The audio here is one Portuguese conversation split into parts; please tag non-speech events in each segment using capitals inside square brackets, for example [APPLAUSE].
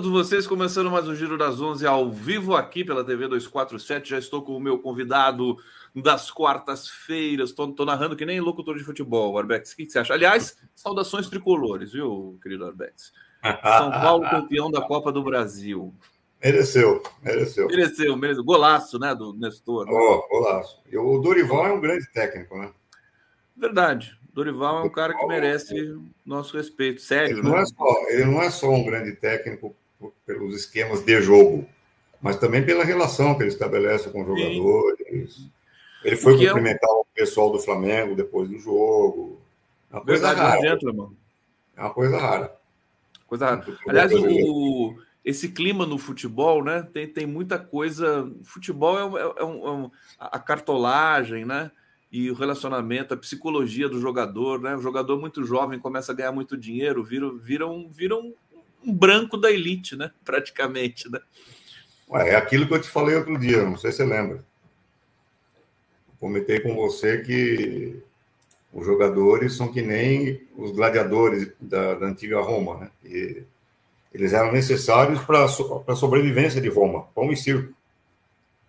todos vocês. Começando mais um Giro das 11 ao vivo aqui pela TV 247. Já estou com o meu convidado das quartas-feiras. Estou narrando que nem locutor de futebol, Arbex. O que, que, você acha? Aliás, saudações tricolores, viu, querido Arbex? São Paulo campeão da Copa do Brasil. Mereceu, mereceu. Mereceu, mereceu. Golaço, né, do Nestor. Né? Oh, golaço. O Dorival é um grande técnico, né? Verdade. Dorival é um cara que merece nosso respeito, sério. Ele, né? não é só, ele não é só um grande técnico pelos esquemas de jogo, mas também pela relação que ele estabelece com os jogadores. Sim. Ele foi Porque cumprimentar é um... o pessoal do Flamengo depois do jogo. É uma coisa Verdade, rara. Dentro, é uma coisa rara. Coisa rara. Aliás, o, esse clima no futebol, né? Tem, tem muita coisa. Futebol é, é, é um, é um, a cartolagem, né? e o relacionamento, a psicologia do jogador, né? O jogador muito jovem começa a ganhar muito dinheiro, vira, vira, um, vira um, branco da elite, né? Praticamente, né? Ué, é aquilo que eu te falei outro dia, não sei se você lembra. Comentei com você que os jogadores são que nem os gladiadores da, da antiga Roma, né? E eles eram necessários para a sobrevivência de Roma, pão e circo.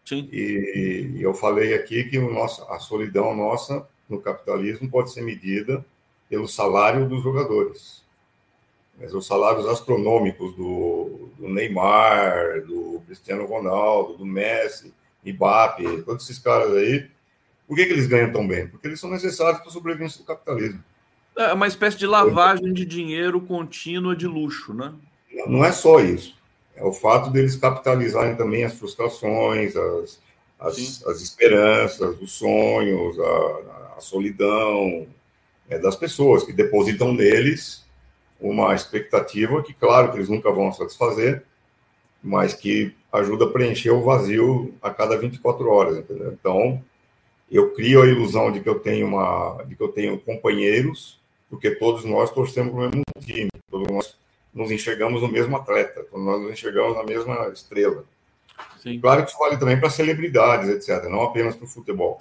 Sim. E, e eu falei aqui que o nosso, a solidão nossa no capitalismo pode ser medida pelo salário dos jogadores. Mas os salários astronômicos do, do Neymar, do Cristiano Ronaldo, do Messi, Mbappe, todos esses caras aí, por que, que eles ganham tão bem? Porque eles são necessários para a sobrevivência do capitalismo. É uma espécie de lavagem de dinheiro contínua de luxo, né? Não é só isso é o fato deles capitalizarem também as frustrações, as, as, as esperanças, os sonhos, a, a solidão é, das pessoas que depositam neles uma expectativa que, claro, que eles nunca vão satisfazer, mas que ajuda a preencher o vazio a cada 24 horas, entendeu? Então, eu crio a ilusão de que eu tenho uma, de que eu tenho companheiros, porque todos nós torcemos para o mesmo time, todos nós nos enxergamos no mesmo atleta, nós nos enxergamos na mesma estrela. Sim. Claro que isso vale também para celebridades, etc., não apenas para o futebol.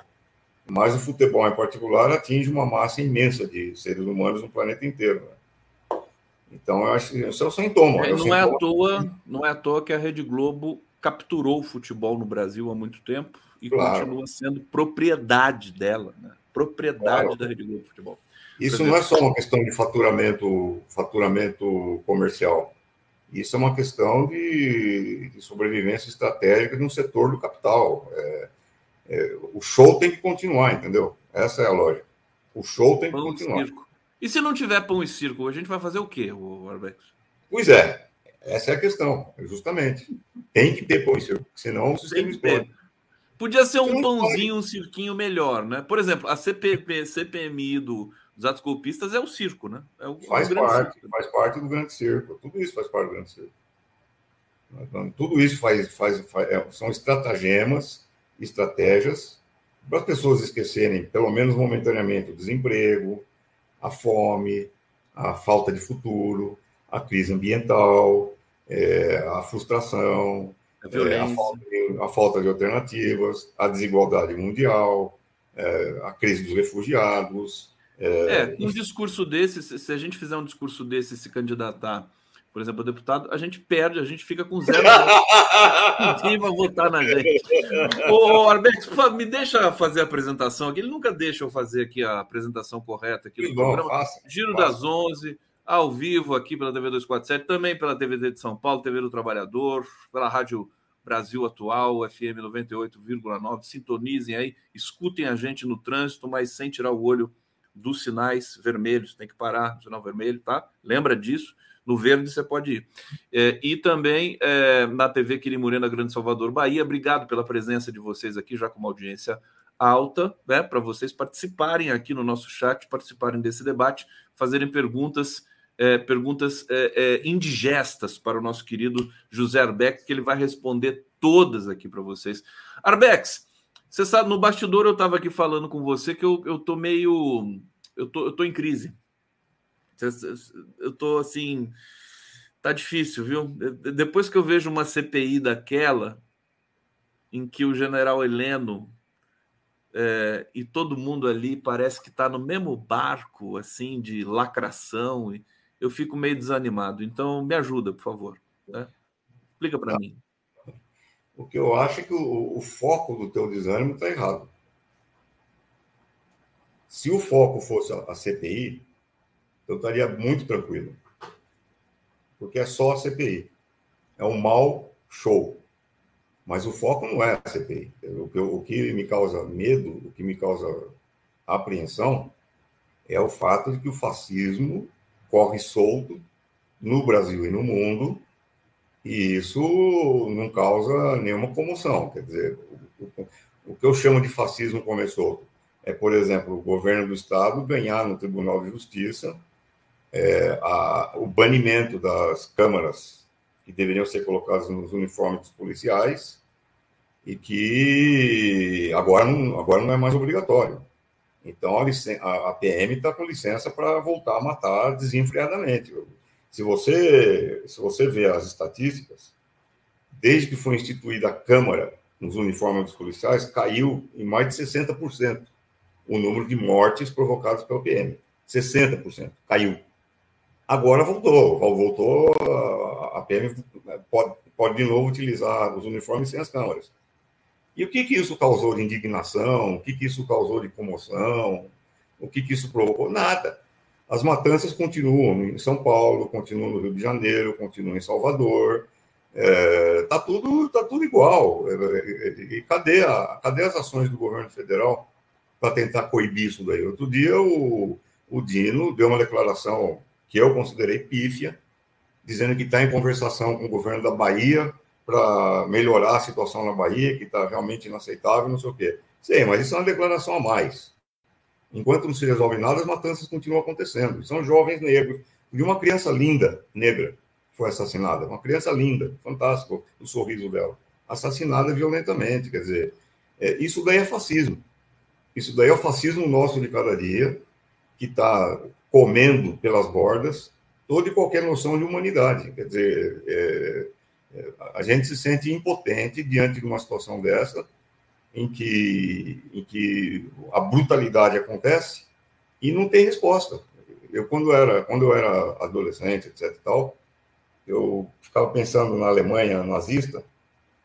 Mas o futebol, em particular, atinge uma massa imensa de seres humanos no planeta inteiro. Né? Então, eu acho que isso é o sintoma. É, é, não, é à toa, não é à toa que a Rede Globo capturou o futebol no Brasil há muito tempo e claro. continua sendo propriedade dela, né? propriedade claro. da Rede Globo Futebol. Isso não é só uma questão de faturamento, faturamento comercial. Isso é uma questão de, de sobrevivência estratégica de um setor do capital. É, é, o show tem que continuar, entendeu? Essa é a lógica. O show tem que pão continuar. E, e se não tiver pão e circo, a gente vai fazer o quê, o Arbex? Pois é, essa é a questão, justamente. Tem que ter pão e circo, senão o sistema explode. Podia ser um pãozinho, um cirquinho melhor, né? Por exemplo, a CPP, CPMI do, os atos golpistas é o circo, né? É o, faz parte, circo. faz parte do grande circo. Tudo isso faz parte do grande circo. Então, tudo isso faz, faz, faz é, são estratagemas, estratégias para as pessoas esquecerem, pelo menos momentaneamente, o desemprego, a fome, a falta de futuro, a crise ambiental, é, a frustração, a, é, a, falta de, a, falta de, alternativas, a desigualdade mundial, é, a crise dos refugiados, é, um discurso desse, se a gente fizer um discurso desse se candidatar, por exemplo, deputado, a gente perde, a gente fica com zero. [LAUGHS] Ninguém vai votar na gente. Ô, Arbex, me deixa fazer a apresentação aqui. Ele nunca deixa eu fazer aqui a apresentação correta aqui do programa. Faça, Giro faça. das 11, ao vivo aqui pela TV 247, também pela TVD de São Paulo, TV do Trabalhador, pela Rádio Brasil Atual, FM 98,9. Sintonizem aí, escutem a gente no trânsito, mas sem tirar o olho dos sinais vermelhos, tem que parar no sinal vermelho, tá? Lembra disso? No verde você pode ir. É, e também é, na TV Quirimurena Grande Salvador, Bahia. Obrigado pela presença de vocês aqui, já com uma audiência alta, né? Para vocês participarem aqui no nosso chat, participarem desse debate, fazerem perguntas. É, perguntas é, é, indigestas para o nosso querido José Arbex, que ele vai responder todas aqui para vocês. Arbex, você sabe, no bastidor eu estava aqui falando com você que eu, eu tô meio. Eu tô, eu tô em crise. Eu tô assim. Tá difícil, viu? Depois que eu vejo uma CPI daquela, em que o general Heleno é, e todo mundo ali parece que está no mesmo barco, assim, de lacração, eu fico meio desanimado. Então, me ajuda, por favor. Né? Explica para mim. O que eu acho é que o, o foco do teu desânimo está errado. Se o foco fosse a CPI, eu estaria muito tranquilo. Porque é só a CPI. É um mau show. Mas o foco não é a CPI. O que, me causa medo, o que me causa apreensão, é o fato de que o fascismo corre solto no Brasil e no mundo, e isso não causa nenhuma comoção. Quer dizer, o que eu chamo de fascismo começou é, por exemplo, o governo do Estado ganhar no Tribunal de Justiça é, a, o banimento das câmaras que deveriam ser colocadas nos uniformes dos policiais e que agora não, agora não é mais obrigatório. Então, a, a PM está com licença para voltar a matar desenfreadamente. Se você, se você vê as estatísticas, desde que foi instituída a Câmara nos uniformes dos policiais, caiu em mais de 60% o número de mortes provocadas pela PM. 60% caiu. Agora voltou, voltou, a PM pode, pode de novo utilizar os uniformes sem as câmaras. E o que, que isso causou de indignação? O que, que isso causou de comoção? O que, que isso provocou? Nada. As matanças continuam em São Paulo, continuam no Rio de Janeiro, continuam em Salvador. É, tá tudo tá tudo igual. É, é, e cadê, a, cadê as ações do governo federal para tentar coibir isso daí? Outro dia o, o Dino deu uma declaração que eu considerei pífia, dizendo que está em conversação com o governo da Bahia para melhorar a situação na Bahia, que está realmente inaceitável, não sei o quê. Sei, mas isso é uma declaração a mais. Enquanto não se resolve nada, as matanças continuam acontecendo. São jovens negros. De uma criança linda, negra, foi assassinada. Uma criança linda, fantástico o sorriso dela. Assassinada violentamente. Quer dizer, é, isso daí é fascismo. Isso daí é o fascismo nosso de cada dia, que está comendo pelas bordas toda e qualquer noção de humanidade. Quer dizer, é, é, a gente se sente impotente diante de uma situação dessa, em que, em que a brutalidade acontece e não tem resposta. Eu, quando, era, quando eu era adolescente, etc. tal, eu ficava pensando na Alemanha nazista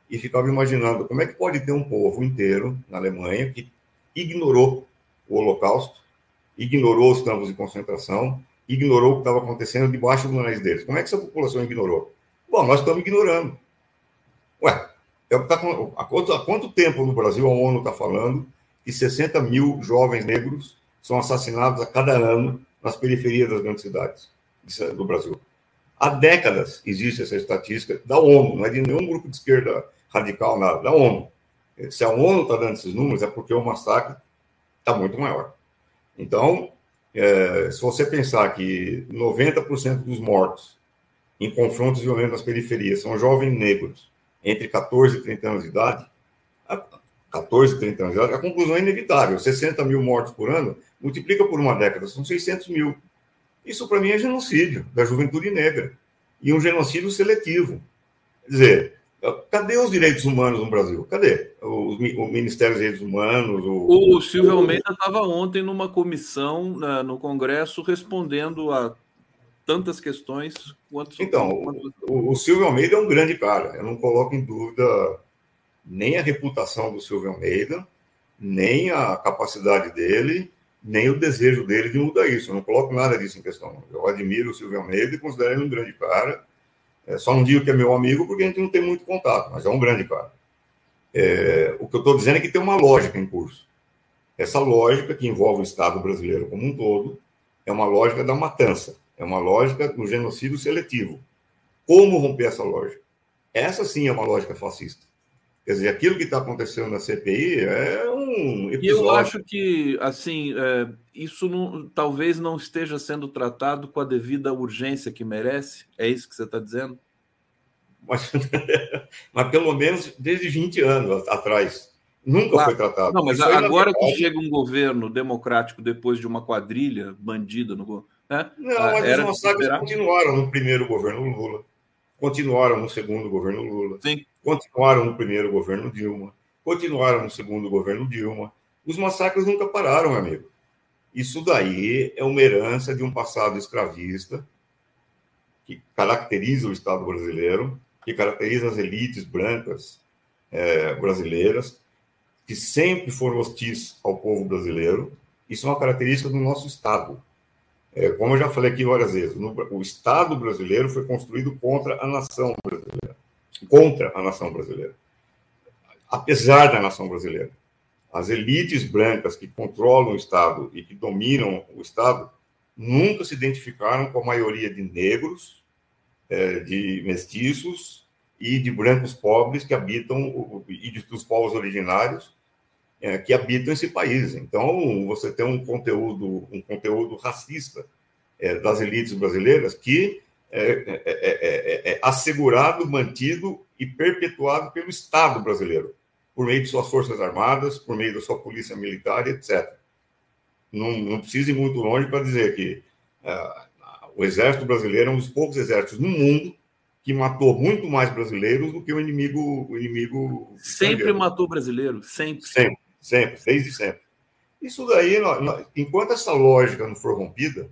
e ficava imaginando como é que pode ter um povo inteiro na Alemanha que ignorou o Holocausto, ignorou os campos de concentração, ignorou o que estava acontecendo debaixo do nariz deles. Como é que essa população ignorou? Bom, nós estamos ignorando. Ué, é tá há, quanto, há quanto tempo no Brasil a ONU está falando que 60 mil jovens negros são assassinados a cada ano nas periferias das grandes cidades do Brasil? Há décadas existe essa estatística da ONU, não é de nenhum grupo de esquerda radical, nada, da ONU. Se a ONU está dando esses números, é porque o massacre está muito maior. Então, é, se você pensar que 90% dos mortos em confrontos violentos nas periferias são jovens negros entre 14 e 30 anos de idade, 14 e 30 anos de idade, a conclusão é inevitável. 60 mil mortos por ano, multiplica por uma década, são 600 mil. Isso, para mim, é genocídio da juventude negra. E um genocídio seletivo. Quer dizer, cadê os direitos humanos no Brasil? Cadê? O, o Ministério dos Direitos Humanos? O, o Silvio Almeida estava ontem numa comissão né, no Congresso respondendo a tantas questões quanto. Então, o, o, Silvio Almeida é um grande cara. Eu não coloco em dúvida nem a reputação do Silvio Almeida, nem a capacidade dele, nem o desejo dele de mudar isso. Eu não coloco nada disso em questão. Eu admiro o Silvio Almeida e considero ele um grande cara. É, só não digo que é meu amigo porque a gente não tem muito contato, mas é um grande cara. É, o que eu estou dizendo é que tem uma lógica em curso. Essa lógica, que envolve o Estado brasileiro como um todo, é uma lógica da matança. É uma lógica do genocídio seletivo. Como romper essa lógica? Essa sim é uma lógica fascista. Quer dizer, aquilo que está acontecendo na CPI é um episódio. E eu acho que, assim, é, isso não, talvez não esteja sendo tratado com a devida urgência que merece. É isso que você está dizendo? Mas, [LAUGHS] mas pelo menos desde 20 anos atrás. Nunca claro. foi tratado. Não, mas agora que chega um governo democrático depois de uma quadrilha bandida no, né? Não, ah, mas os massacres continuaram no primeiro governo Lula, continuaram no segundo governo Lula, Sim. continuaram no primeiro governo Dilma, continuaram no segundo governo Dilma. Os massacres nunca pararam, amigo. Isso daí é uma herança de um passado escravista que caracteriza o Estado brasileiro, que caracteriza as elites brancas é, brasileiras, que sempre foram hostis ao povo brasileiro. Isso é uma característica do nosso Estado. É, como eu já falei aqui várias vezes, no, o Estado brasileiro foi construído contra a nação brasileira. Contra a nação brasileira. Apesar da nação brasileira. As elites brancas que controlam o Estado e que dominam o Estado nunca se identificaram com a maioria de negros, é, de mestiços e de brancos pobres que habitam, e dos povos originários é, que habitam esse país. Então, você tem um conteúdo, um conteúdo racista é, das elites brasileiras que é é, é, é, é, assegurado, mantido e perpetuado pelo Estado brasileiro, por meio de suas forças armadas, por meio da sua polícia militar, etc. Não, não precisa ir muito longe para dizer que o exército brasileiro é um dos poucos exércitos no mundo que matou muito mais brasileiros do que o inimigo. O inimigo sempre matou brasileiro, sempre. Sempre. Sempre, desde sempre. Isso daí, nós, nós, enquanto essa lógica não for rompida,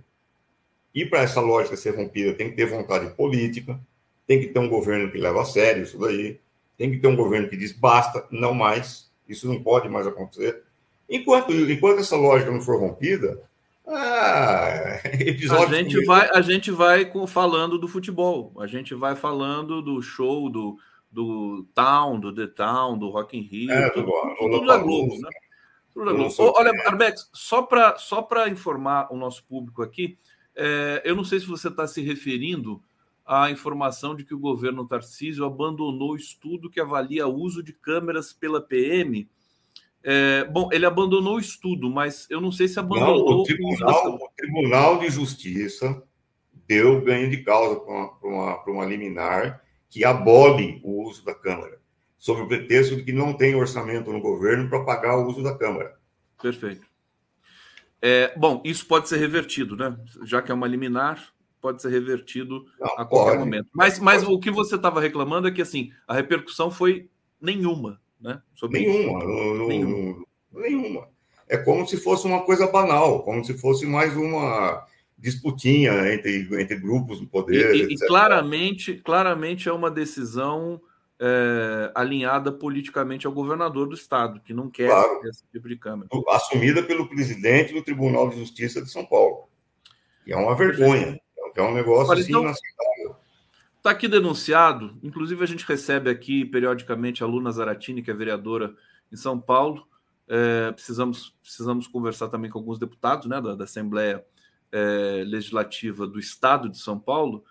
e para essa lógica ser rompida tem que ter vontade política, tem que ter um governo que leva a sério isso daí, tem que ter um governo que diz basta, não mais, isso não pode mais acontecer. Enquanto, enquanto essa lógica não for rompida, ah, [LAUGHS] a gente vai a gente vai falando do futebol, a gente vai falando do show do do Town, do The Town, do Rock in Rio, é, tudo, tudo, tudo da Globo, né? Tudo da Globo. Olha, Arbex, só para só informar o nosso público aqui, é, eu não sei se você está se referindo à informação de que o governo Tarcísio abandonou o estudo que avalia o uso de câmeras pela PM. É, bom, ele abandonou o estudo, mas eu não sei se abandonou não, o, tribunal, o Tribunal de Justiça deu ganho de causa para uma, uma, uma liminar que abole o uso da Câmara, sob o pretexto de que não tem orçamento no governo para pagar o uso da Câmara. Perfeito. É, bom, isso pode ser revertido, né? Já que é uma liminar, pode ser revertido não, a qualquer pode, momento. Mas, mas o que você estava reclamando é que assim a repercussão foi nenhuma, né? Sobre nenhuma, no, no, nenhuma. nenhuma. É como se fosse uma coisa banal, como se fosse mais uma disputinha entre, entre grupos do poder. E, e claramente, claramente é uma decisão é, alinhada politicamente ao governador do estado, que não quer claro, esse tipo de câmera. Assumida pelo presidente do Tribunal de Justiça de São Paulo. E é uma vergonha. É um negócio Olha, assim então, inaceitável. Está aqui denunciado, inclusive a gente recebe aqui periodicamente a Luna Zaratini, que é vereadora em São Paulo. É, precisamos, precisamos conversar também com alguns deputados né, da, da Assembleia é, Legislativa do Estado de São Paulo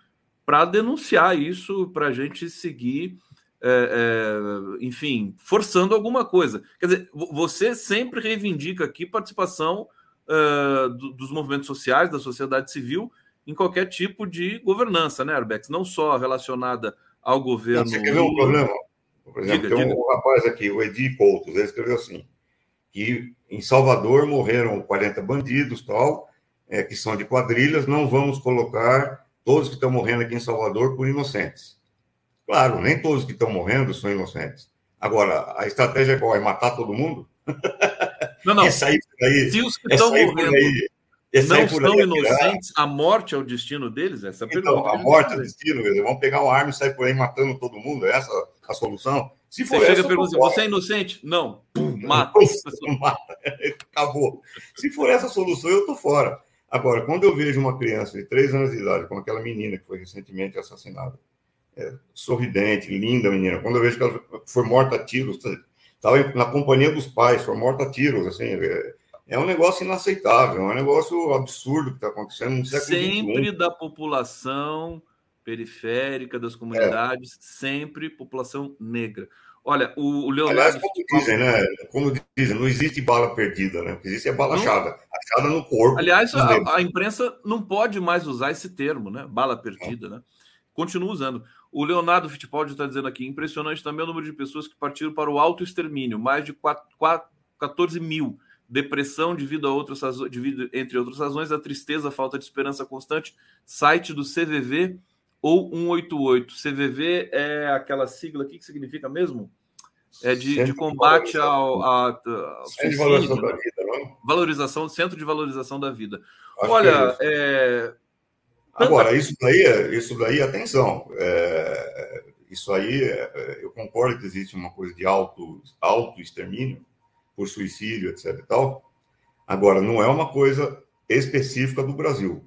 para denunciar isso, para a gente seguir, é, é, enfim, forçando alguma coisa. Quer dizer, você sempre reivindica aqui participação é, do, dos movimentos sociais, da sociedade civil, em qualquer tipo de governança, né, Arbex? Não só relacionada ao governo. Você quer ver um problema? Por exemplo, diga, tem um diga. rapaz aqui, o Edi Couto, ele escreveu assim: que em Salvador morreram 40 bandidos tal é, que são de quadrilhas, não vamos colocar todos que estão morrendo aqui em Salvador por inocentes. Claro, nem todos que estão morrendo são inocentes. Agora, a estratégia é qual? É matar todo mundo? Não, não. É sair por aí, Se os que estão morrendo aí, não são inocentes, a morte é o destino deles? Essa então, pergunta. a morte é o destino, eles vão pegar uma arma e sair por aí matando todo mundo? É essa a solução? Se for você essa, chega pergunta, você é inocente? Não. Pum, mata. mata. [LAUGHS] Acabou. Se for essa a solução, eu tô fora. Agora, quando eu vejo uma criança de três anos de idade, como aquela menina que foi recentemente assassinada, é, sorridente, linda menina, quando eu vejo que ela foi morta a tiros, estava na companhia dos pais, foi morta a tiros, assim, é, é um negócio inaceitável, é um negócio absurdo que está acontecendo no século Sempre da população periférica, das comunidades, é. sempre população negra. Olha, o, Leonardo. Aliás, como dizem, né? Como dizem, não existe bala perdida, né? O que existe é bala achada. Achada no corpo. Aliás, a, a, imprensa não pode mais usar esse termo, né? Bala perdida, né? Continua usando. O Leonardo Fittipaldi está dizendo aqui: impressionante também o número de pessoas que partiram para o autoextermínio, mais de 4, 4, 14 mil. Depressão devido a outras devido, entre outras razões, a tristeza, a falta de esperança constante. Site do CVV ou 188. CVV é aquela sigla aqui que significa mesmo? É de, de combate ao, a, Centro de valorização da vida, não? Valorização, Centro de Valorização da Vida. Acho Olha, é, Agora, isso daí, isso daí, atenção, é, isso aí, é, eu concordo que existe uma coisa de auto, auto extermínio por suicídio, etc. E tal. Agora, não é uma coisa específica do Brasil.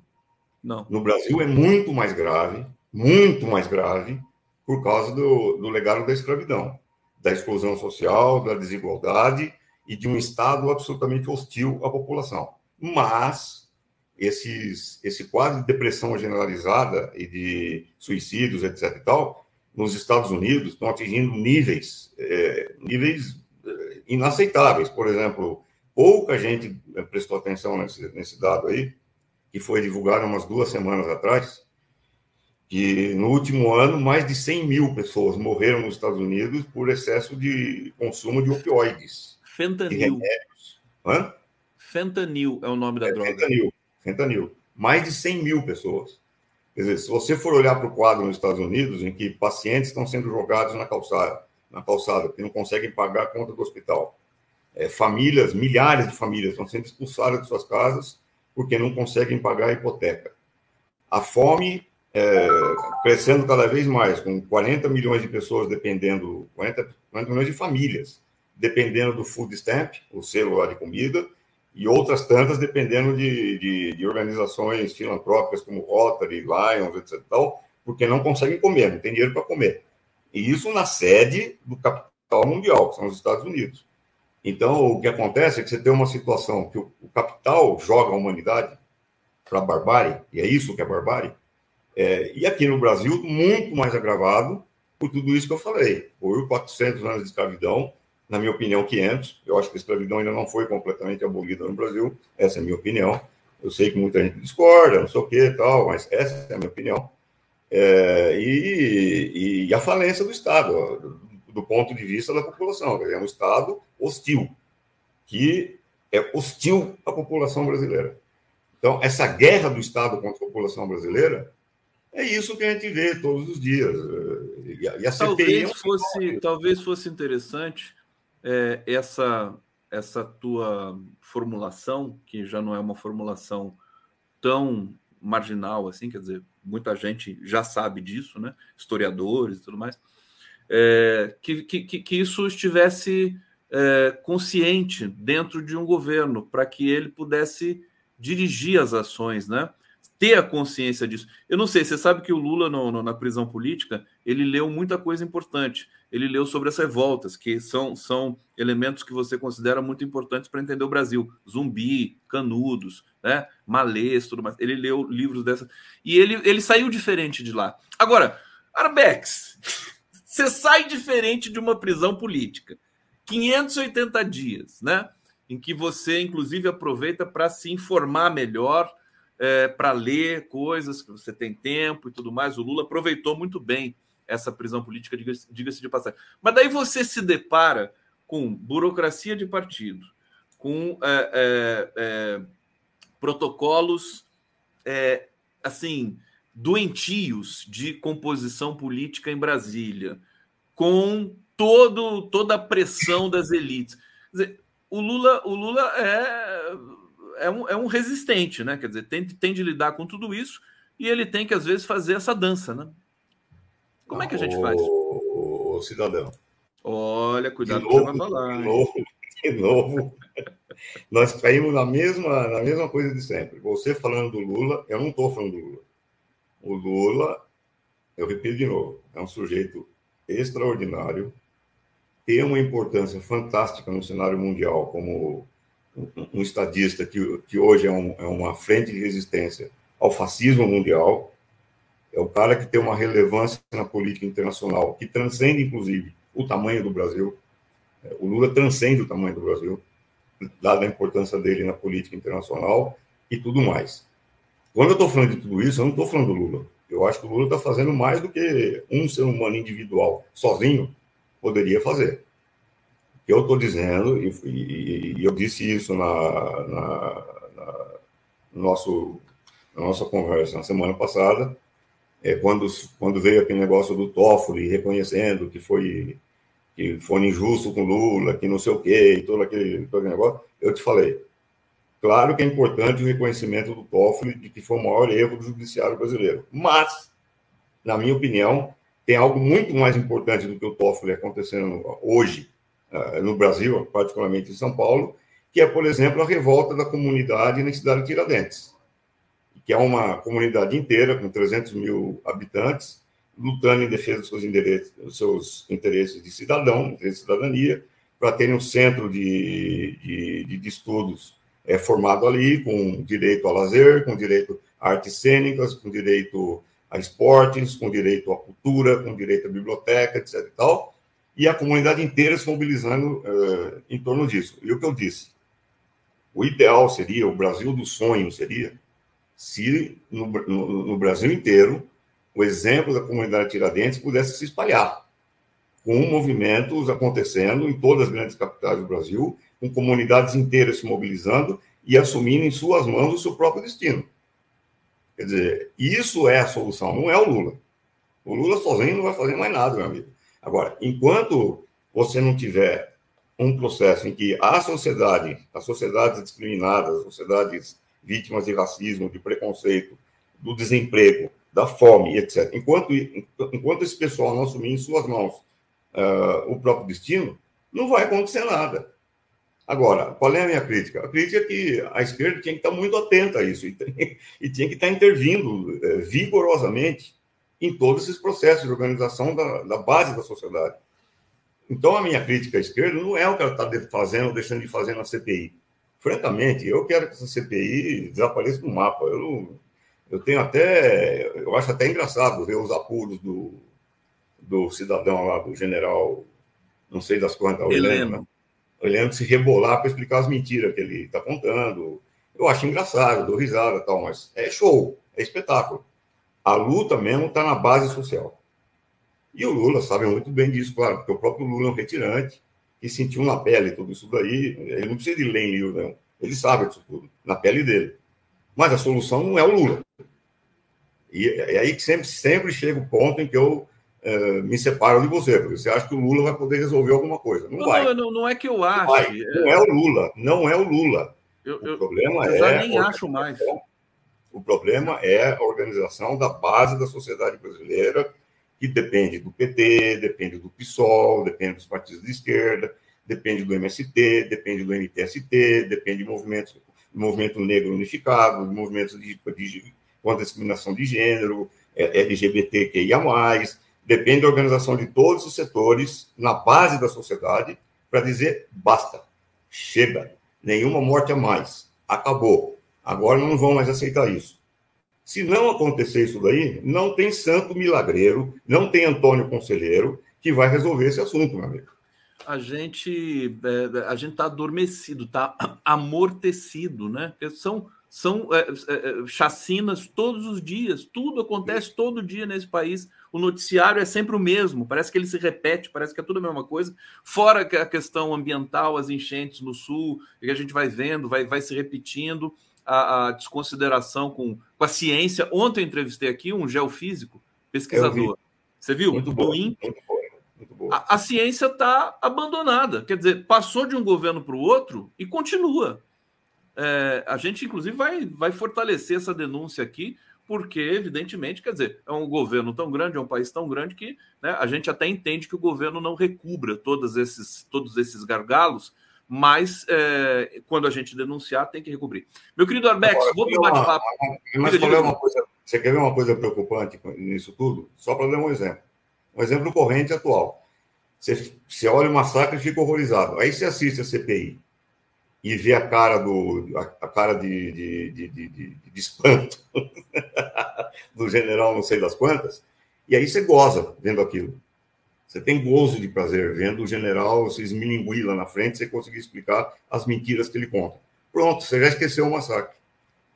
Não. No Brasil é muito mais grave, muito mais grave, por causa do, do legado da escravidão, da exclusão social, da desigualdade e de um Estado absolutamente hostil à população. Mas esses, esse quadro de depressão generalizada e de suicídios, etc. e tal, nos Estados Unidos estão atingindo níveis, é, níveis inaceitáveis. Por exemplo, pouca gente prestou atenção nesse, nesse dado aí, que foi divulgado umas duas semanas atrás, que no último ano mais de 100 mil pessoas morreram nos Estados Unidos por excesso de consumo de opioides. Fentanil. Hã? Fentanil é o nome da é, droga. Fentanil, fentanil. Mais de 100 mil pessoas. Quer dizer, se você for olhar para o quadro nos Estados Unidos, em que pacientes estão sendo jogados na calçada, na calçada, porque não conseguem pagar a conta do hospital. É, famílias, milhares de famílias estão sendo expulsadas de suas casas porque não conseguem pagar a hipoteca. A fome é, crescendo cada vez mais, com 40 milhões de pessoas dependendo, 40, 40 milhões de famílias dependendo do food stamp, o lá de comida, e outras tantas dependendo de, de, de organizações filantrópicas como Rotary, Lions, etc. Tal, porque não conseguem comer, não tem dinheiro para comer. E isso na sede do capital mundial, que são os Estados Unidos. Então, o que acontece é que você tem uma situação que o, capital joga a humanidade para a barbárie, e é isso que é barbárie, é, e aqui no Brasil, muito mais agravado por tudo isso que eu falei. Por 400 anos de escravidão, na minha opinião, 500. Eu acho que a escravidão ainda não foi completamente abolida no Brasil. Essa é a minha opinião. Eu sei que muita gente discorda, não sei o que tal, mas essa é a minha opinião. É, e, e, a falência do Estado, do, ponto de vista da população. É um Estado hostil, que é hostil à população brasileira. Então, essa guerra do Estado contra a população brasileira é isso que a gente vê todos os dias. E a, talvez, é fosse, talvez fosse interessante é, essa, essa tua formulação, que já não é uma formulação tão marginal assim, quer dizer, muita gente já sabe disso, né? historiadores e tudo mais, é, que, que, que isso estivesse é, consciente dentro de um governo, para que ele pudesse dirigir as ações, né? ter a consciência disso. Eu não sei, você sabe que o Lula, no, no, na prisão política, ele leu muita coisa importante. Ele leu sobre as revoltas, que são, são elementos que você considera muito importantes para entender o Brasil. Zumbi, Canudos, né? Malês, tudo mais. Ele leu livros dessa. E ele, ele saiu diferente de lá. Agora, Arbex, [LAUGHS] você sai diferente de uma prisão política. 580 dias, né? Em que você, inclusive, aproveita para se informar melhor é, para ler coisas, que você tem tempo e tudo mais. O Lula aproveitou muito bem essa prisão política, diga-se de passagem. Mas daí você se depara com burocracia de partido, com é, é, é protocolos é, assim doentios de composição política em Brasília, com todo, toda a pressão das elites. Quer dizer, o Lula, o Lula é é um, é um resistente, né? Quer dizer, tem, tem de lidar com tudo isso e ele tem que, às vezes, fazer essa dança, né? Como é que a gente faz? O cidadão. Olha, cuidado com o que você vai falar. De novo, de novo. Nós caímos na mesma, na mesma coisa de sempre. Você falando do Lula, eu não estou falando do Lula. O Lula, eu repito de novo, é um sujeito extraordinário, tem uma importância fantástica no cenário mundial como um estadista que, que hoje é, um, é uma frente de resistência ao fascismo mundial, é o cara que tem uma relevância na política internacional que transcende, inclusive, o tamanho do Brasil. É, o Lula transcende o tamanho do Brasil, dada a importância dele na política internacional e tudo mais. Quando eu estou falando de tudo isso, eu não estou falando do Lula. Eu acho que o Lula está fazendo mais do que um ser humano individual, sozinho, poderia fazer eu estou dizendo, e, e, e, eu disse isso na, na, na, nosso, na nossa conversa na semana passada, é, quando, quando veio aquele negócio do Toffoli reconhecendo que foi, que foi injusto com Lula, que não sei o quê, e todo aquele, todo aquele negócio, eu te falei, Claro que é importante o reconhecimento do Toffoli de que foi o maior erro do judiciário brasileiro. Mas, na minha opinião, tem algo muito mais importante do que o Toffoli acontecendo hoje uh, no Brasil, particularmente em São Paulo, que é, por exemplo, a revolta da comunidade na cidade de Tiradentes, que é uma comunidade inteira, com 300 mil habitantes, lutando em defesa dos seus, dos seus interesses de cidadão, de cidadania, para terem um centro de, de, de estudos é, formado ali, com direito a lazer, com direito a artes cênicas, com direito a esportes, com direito à cultura, com direito à biblioteca, etc. E, tal, e a comunidade inteira se mobilizando uh, em torno disso. E o que eu disse? O ideal seria, o Brasil do sonho seria, se no, no, no Brasil inteiro o exemplo da comunidade Tiradentes pudesse se espalhar, com movimentos acontecendo em todas as grandes capitais do Brasil, com comunidades inteiras se mobilizando e assumindo em suas mãos o seu próprio destino. Quer dizer, isso é a solução, não é o Lula. O Lula sozinho não vai fazer mais nada, meu amigo. Agora, enquanto você não tiver um processo em que a sociedade, as sociedades discriminadas, as sociedades vítimas de racismo, de preconceito, do desemprego, da fome, etc. Enquanto, enquanto esse pessoal não assumir em suas mãos uh, o próprio destino, não vai acontecer nada. Agora, qual é a minha crítica? A crítica é que a esquerda tinha que estar muito atenta a isso e, tem, [LAUGHS] e tinha que estar intervindo uh, vigorosamente em todos esses processos de organização da, da, base da sociedade. Então, a minha crítica à esquerda não é o que ela está fazendo ou deixando de fazer na CPI. Francamente, eu quero que essa CPI desapareça do mapa. Eu não, eu tenho até, eu acho até engraçado ver os apuros do, do cidadão lá, do general, não sei das quantas, Heleno, Heleno se rebolar para explicar as mentiras que ele está contando. Eu acho engraçado, dou risada tal, mas é show, é espetáculo. A luta mesmo está na base social. E o Lula sabe muito bem disso, claro, porque o próprio Lula é um retirante que sentiu na pele tudo isso daí. Ele não precisa de ler em livro, não. Ele sabe disso tudo, na pele dele. Mas a solução não é o Lula. E é aí que sempre, sempre chega o ponto em que eu uh, me separo de você, porque você acha que o Lula vai poder resolver alguma coisa. Não, não vai. Não, não, é que eu acho. Não, não, é o Lula, não é o Lula. Eu, eu, o problema eu já é nem acho mais. O problema é a organização da base da sociedade brasileira, que depende do PT, depende do PSOL, depende dos partidos de esquerda, depende do MST, depende do MTST, depende de movimentos movimento negro unificado, movimentos de, de, contra a discriminação de gênero, é, LGBTQIA+, depende da organização de todos os setores na base da sociedade para dizer basta, chega, nenhuma morte a mais, acabou, agora não vão mais aceitar isso. Se não acontecer isso daí, não tem santo milagreiro, não tem Antônio Conselheiro que vai resolver esse assunto, meu amigo a gente é, a gente está adormecido, está [CLEARS THROAT] amortecido, né? Porque são são é, é, é, chacinas todos os dias, tudo acontece todo dia nesse país. O noticiário é sempre o mesmo, parece que ele se repete, parece que é tudo a mesma coisa. Fora a questão ambiental, as enchentes no sul, que a gente vai vendo, vai, vai se repetindo, a, a desconsideração com, com a ciência. Ontem eu entrevistei aqui um geofísico, pesquisador. Você viu? Muito bom, muito bom. A, a, ciência está abandonada. Quer dizer, passou de um governo para o outro e continua. É, a gente, inclusive, vai, vai fortalecer essa denúncia aqui, porque, evidentemente, quer dizer, é um governo tão grande, é um país tão grande que né, a gente até entende que o governo não recubra todos esses, todos esses gargalos, mas é, quando a gente denunciar, tem que recobrir. Meu querido Arbex, vou para o bate-papo. Mas uma coisa, você quer ver uma coisa preocupante nisso tudo? Só para dar um exemplo. Um exemplo corrente atual. Você, você olha o massacre e fica horrorizado. Aí você assiste a CPI e vê a cara do a, cara de, de, de, de, de espanto [LAUGHS] do general não sei das quantas, e aí você goza vendo aquilo. Você tem gozo de prazer vendo o general se esmilinguir lá na frente, você conseguir explicar as mentiras que ele conta. Pronto, você já esqueceu o massacre.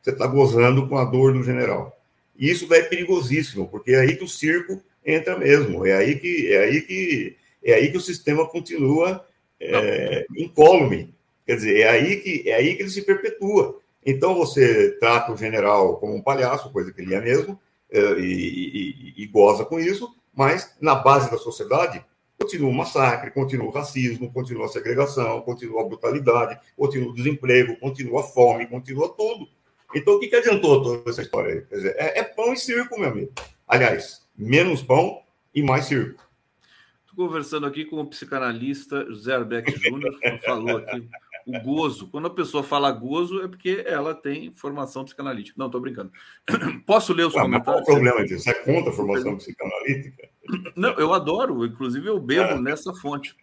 Você está gozando com a dor do general. E isso daí é perigosíssimo, porque é aí que o circo entra mesmo. É aí que, é aí que, é aí que o sistema continua é, incólume. Quer dizer, é aí, que, é aí que ele se perpetua. Então você trata o general como um palhaço, coisa que ele é mesmo, é, e, e, e goza com isso, mas na base da sociedade, continua o massacre, continua o racismo, continua a segregação, continua a brutalidade, continua o desemprego, continua a fome, continua tudo. Então, o que, que adiantou toda essa história aí? Quer dizer, é, é pão e circo, meu amigo. Aliás, menos pão e mais circo. Estou conversando aqui com o psicanalista José Arbeck Júnior, que falou aqui o gozo. Quando a pessoa fala gozo, é porque ela tem formação psicanalítica. Não, estou brincando. [CLEARS THROAT] Posso ler os Ué, comentários? Qual o problema disso? Você é contra a formação psicanalítica? [CLEARS THROAT] Não, eu adoro. Inclusive, eu bebo ah. nessa fonte.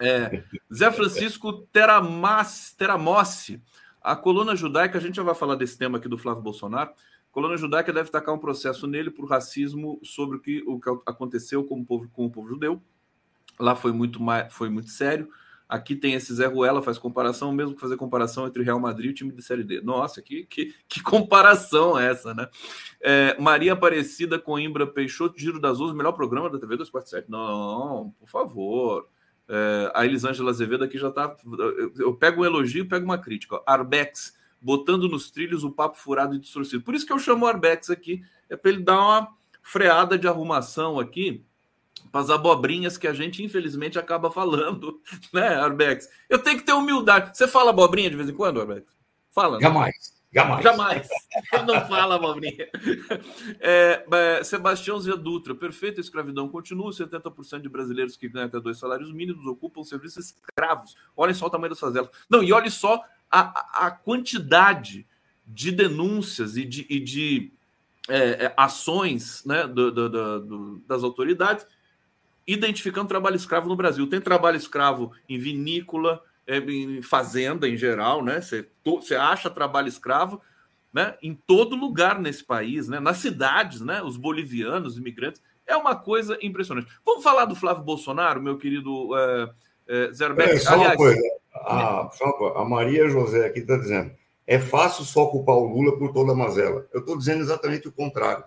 É, Zé Francisco Teramas, Teramossi. A coluna judaica, a gente já vai falar desse tema aqui do Flávio Bolsonaro. A coluna judaica deve tacar um processo nele por racismo sobre o que, o que aconteceu com o povo, com o povo judeu. Lá foi muito, mais, foi muito sério. Aqui tem esse Zé Ruela, faz comparação, mesmo que fazer comparação entre Real Madrid e o time de Série D. Nossa, que, que, que comparação é essa, né? É, Maria Aparecida Coimbra Peixoto, Giro das Ruas, melhor programa da TV 247. Não, por favor. É, a Elisângela Azevedo aqui já está. Eu pego um elogio pego uma crítica. Arbex, botando nos trilhos o papo furado e distorcido. Por isso que eu chamo o Arbex aqui, é para ele dar uma freada de arrumação aqui para as abobrinhas que a gente, infelizmente, acaba falando, [LAUGHS] né, Arbex? Eu tenho que ter humildade. Você fala abobrinha de vez em quando, Arbex? Fala. Né? Jamais. Jamais. Jamais. [LAUGHS] Eu não fala, abobrinha. É, é, Sebastião Zé Dutra, perfeita escravidão continua. 70% de brasileiros que ganham até dois salários mínimos ocupam serviços escravos. Olhem só o tamanho das favelas. Não, e olhe só a, a quantidade de denúncias e de, e de é, é ações né, do, do, do, das autoridades identificando trabalho escravo no Brasil. Tem trabalho escravo em vinícola, é, em fazenda em geral, né? Você, você acha trabalho escravo né? em todo lugar nesse país, né? nas cidades, né? os bolivianos, os imigrantes. É uma coisa impressionante. Vamos falar do Flávio Bolsonaro, meu querido é, é, Zerbeck? É, só Aliás, uma coisa. A, a Maria José aqui está dizendo é fácil só culpar o Lula por toda a mazela. Eu estou dizendo exatamente o contrário.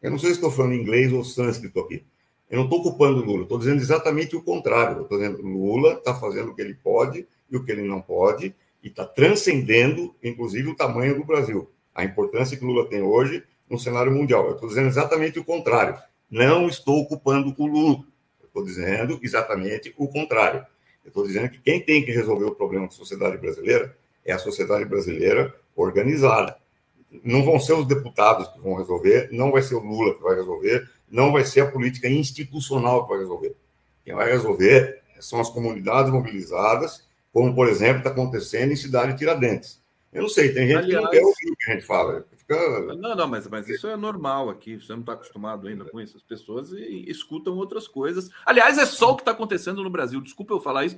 Eu não sei se estou falando inglês ou sânscrito aqui. Eu não estou culpando o Lula, estou dizendo exatamente o contrário. Estou dizendo Lula está fazendo o que ele pode e o que ele não pode, e está transcendendo, inclusive, o tamanho do Brasil. A importância que o Lula tem hoje no cenário mundial. Eu estou dizendo exatamente o contrário. Não estou culpando o Lula. Estou dizendo exatamente o contrário. Estou dizendo que quem tem que resolver o problema da sociedade brasileira é a sociedade brasileira organizada. Não vão ser os deputados que vão resolver, não vai ser o Lula que vai resolver, não vai ser a política institucional que vai resolver. Quem vai resolver são as comunidades mobilizadas, como, por exemplo, está acontecendo em Cidade Tiradentes. Eu não sei, tem gente Aliás, que não quer ouvir o que a gente fala. Fica... Não, não, mas, mas isso é normal aqui. Você não está acostumado ainda com isso. As pessoas escutam outras coisas. Aliás, é só o que está acontecendo no Brasil. Desculpa eu falar isso.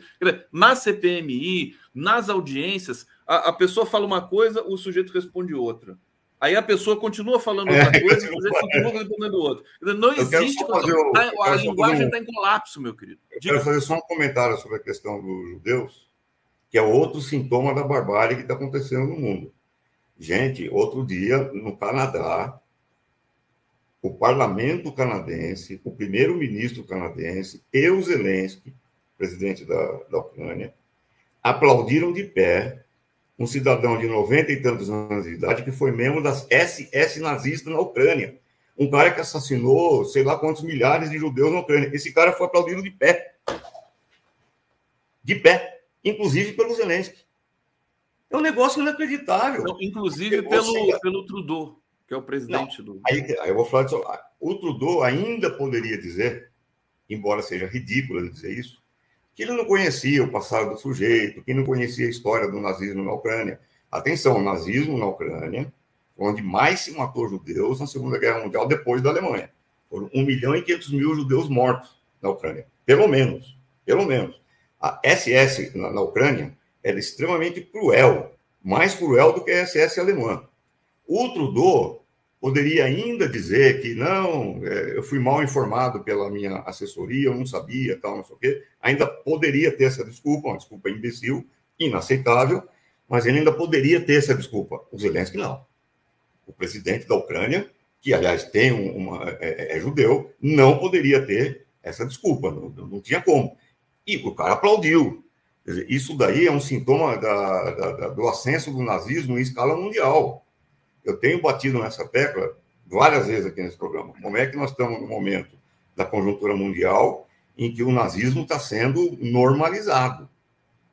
Na CPMI, nas audiências, a, a pessoa fala uma coisa, o sujeito responde outra. Aí a pessoa continua falando outra é, coisa e você continua respondendo outra. Não existe. O, tá, a linguagem está um, em colapso, meu querido. Eu quero fazer só um comentário sobre a questão dos judeus, que é outro sintoma da barbárie que está acontecendo no mundo. Gente, outro dia, no Canadá, o parlamento canadense, o primeiro-ministro canadense e o Zelensky, presidente da, da Ucrânia, aplaudiram de pé um cidadão de 90 e tantos anos de idade que foi membro das SS nazistas na Ucrânia. Um cara que assassinou sei lá quantos milhares de judeus na Ucrânia. Esse cara foi aplaudido de pé. De pé. Inclusive pelo Zelensky. É um negócio inacreditável. Não, inclusive pelo, pelo Trudeau, que é o presidente Não, do. Aí, aí, eu vou falar disso. O Trudeau ainda poderia dizer, embora seja ridículo ele dizer isso, que ele não conhecia o passado do sujeito, que não conhecia a história do nazismo na Ucrânia. Atenção, o nazismo na Ucrânia, onde mais se matou judeus na Segunda Guerra Mundial depois da Alemanha. Foram 1 milhão e 500 mil judeus mortos na Ucrânia. Pelo menos. Pelo menos. A SS na, na Ucrânia era extremamente cruel. Mais cruel do que a SS alemã. O Trudeau poderia ainda dizer que não, é, eu fui mal informado pela minha assessoria, eu não sabia, tal, não sei o quê. Ainda poderia ter essa desculpa, uma desculpa imbecil, inaceitável, mas ele ainda poderia ter essa desculpa. O Zelensky não. O presidente da Ucrânia, que aliás tem uma é, é, é judeu, não poderia ter essa desculpa, não, não tinha como. E o cara aplaudiu. Dizer, isso daí é um sintoma da, da, da, do ascenso do nazismo em escala mundial eu tenho batido nessa tecla várias vezes aqui nesse programa. Como é que nós estamos no momento da conjuntura mundial em que o nazismo está sendo normalizado.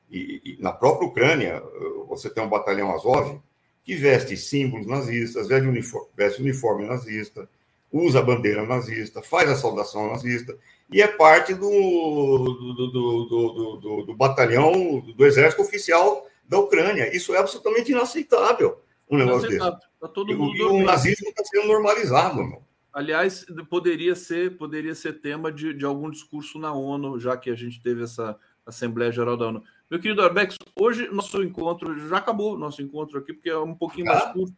E, e, na própria Ucrânia, você tem um batalhão Azov que veste símbolos nazistas, veste uniforme, veste uniforme nazista, usa a bandeira nazista, faz a saudação nazista, e é parte do, do, do, do, do batalhão do exército oficial da Ucrânia. Isso é absolutamente inaceitável, um negócio desse. Tá todo mundo e o nazismo está sendo normalizado. Meu. Aliás, poderia ser, poderia ser tema de, de algum discurso na ONU, já que a gente teve essa Assembleia Geral da ONU. Meu querido Arbex, hoje nosso encontro já acabou, nosso encontro aqui, porque é um pouquinho mais curto.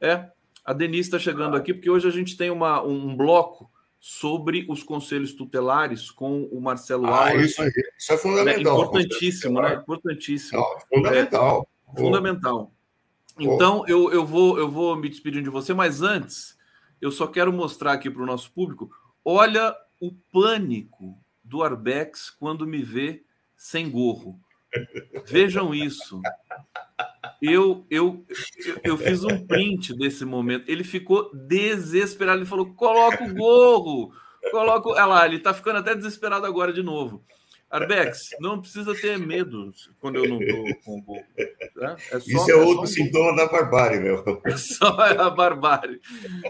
É, a Denise está chegando aqui, porque hoje a gente tem uma, um bloco sobre os conselhos tutelares com o Marcelo ah, Alves. Isso, isso, é fundamental. É importantíssimo, né? Importantíssimo. Fundamental. É, fundamental. Então, eu, eu, vou, eu vou me despedindo de você, mas antes, eu só quero mostrar aqui para o nosso público: olha o pânico do Arbex quando me vê sem gorro. Vejam isso. Eu, eu, eu fiz um print desse momento. Ele ficou desesperado. Ele falou: coloca o gorro, coloca. Olha lá, ele está ficando até desesperado agora de novo. Arbex, não precisa ter medo quando eu não estou com o gorro. Tá? É só, Isso é, é outro sintoma da barbárie, meu. É só a barbárie.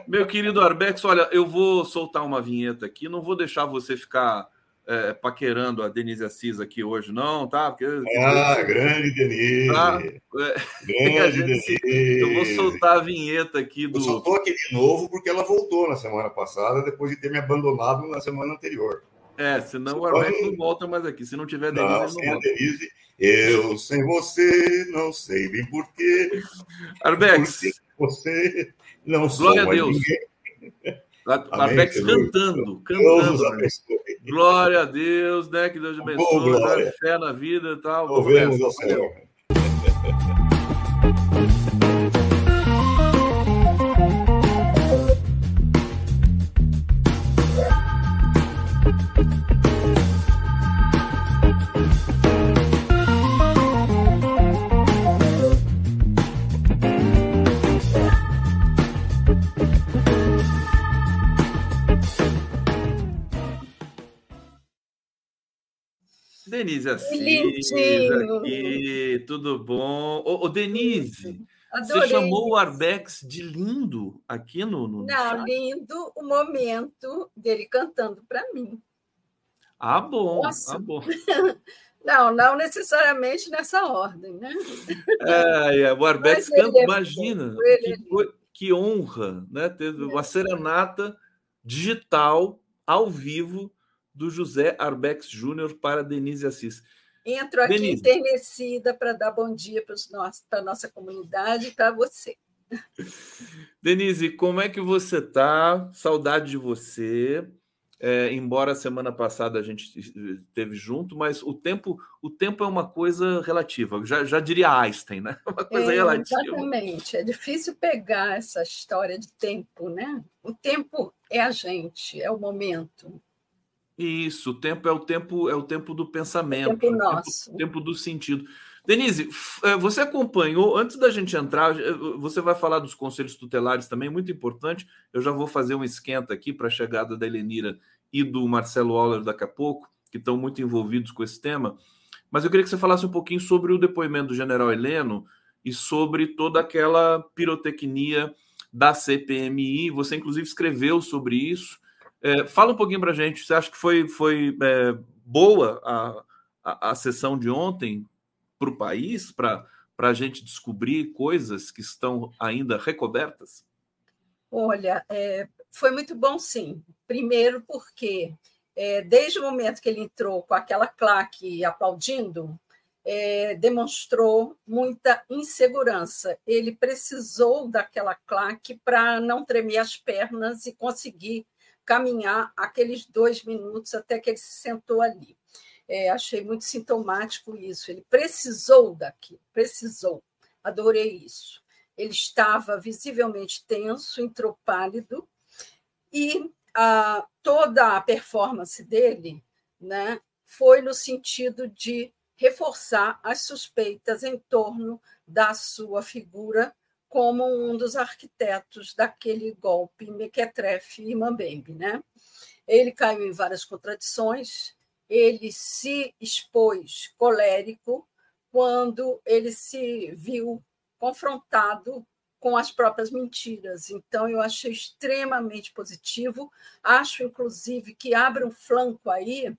Meu querido Arbex, olha, eu vou soltar uma vinheta aqui, não vou deixar você ficar é, paquerando a Denise Assis aqui hoje, não, tá? Porque, ah, grande Denise! Tá? Grande [LAUGHS] Denise! Eu vou soltar a vinheta aqui do. Eu soltou aqui de novo porque ela voltou na semana passada, depois de ter me abandonado na semana anterior. É, senão o Arbex não volta mais aqui. Se não tiver Denise, não, sem não Denise, eu sem você não sei bem porquê. Arbex. Porque você não sou Glória a Deus. ninguém. Apex cantando, cantando. Glória a Deus, né? Que Deus abençoe, oh, fé na vida e tal. Vamos ao céu. Denise Assis aqui, tudo bom? Ô, ô Denise, Adorei. você chamou o Arbex de lindo aqui no, no Não, lindo o momento dele cantando para mim. Ah, bom, Nossa. ah, bom. [LAUGHS] Não, não necessariamente nessa ordem, né? É, é o Arbex canta, é imagina, que, é que, honra, né? Ter uma serenata digital, ao vivo, do José Arbex Júnior para Denise Assis. Entro aqui Denise. enternecida para dar bom dia para a nossa comunidade e para você. [LAUGHS] Denise, como é que você está? Saudade de você. É, embora a semana passada a gente esteve junto, mas o tempo, o tempo é uma coisa relativa. Já, já diria Einstein, né? [LAUGHS] Uma coisa é, relativa. Exatamente. É difícil pegar essa história de tempo, né? O tempo é a gente, é o momento. Isso, o tempo é o tempo, é o tempo do pensamento, o tempo nosso. O tempo, tempo do sentido. Denise, eh, você acompanhou, antes da gente entrar, eh, você vai falar dos conselhos tutelares também, muito importante. Eu já vou fazer um esquenta aqui para a chegada da Helenira e do Marcelo Waller daqui a pouco, que estão muito envolvidos com esse tema. Mas eu queria que você falasse um pouquinho sobre o depoimento do general Heleno e sobre toda aquela pirotecnia da CPMI. Você, inclusive, escreveu sobre isso. É, fala um pouquinho para gente. Você acha que foi, foi é, boa a, a, a, sessão de ontem para o país, para a gente descobrir coisas que estão ainda recobertas? Olha, é, foi muito bom, sim. Primeiro, porque é, desde o momento que ele entrou com aquela claque aplaudindo, é, demonstrou muita insegurança. Ele precisou daquela claque para não tremer as pernas e conseguir caminhar aqueles dois minutos até que ele se sentou ali. É, achei muito sintomático isso. Ele precisou daquilo, precisou. Adorei isso. Ele estava visivelmente tenso, entrou pálido, e a, toda a performance dele né, foi no sentido de reforçar as suspeitas em torno da sua figura como um dos arquitetos daquele golpe Mequetrefe e Mambembe. Né? Ele caiu em várias contradições ele se expôs colérico quando ele se viu confrontado com as próprias mentiras. Então, eu achei extremamente positivo. Acho, inclusive, que abre um flanco aí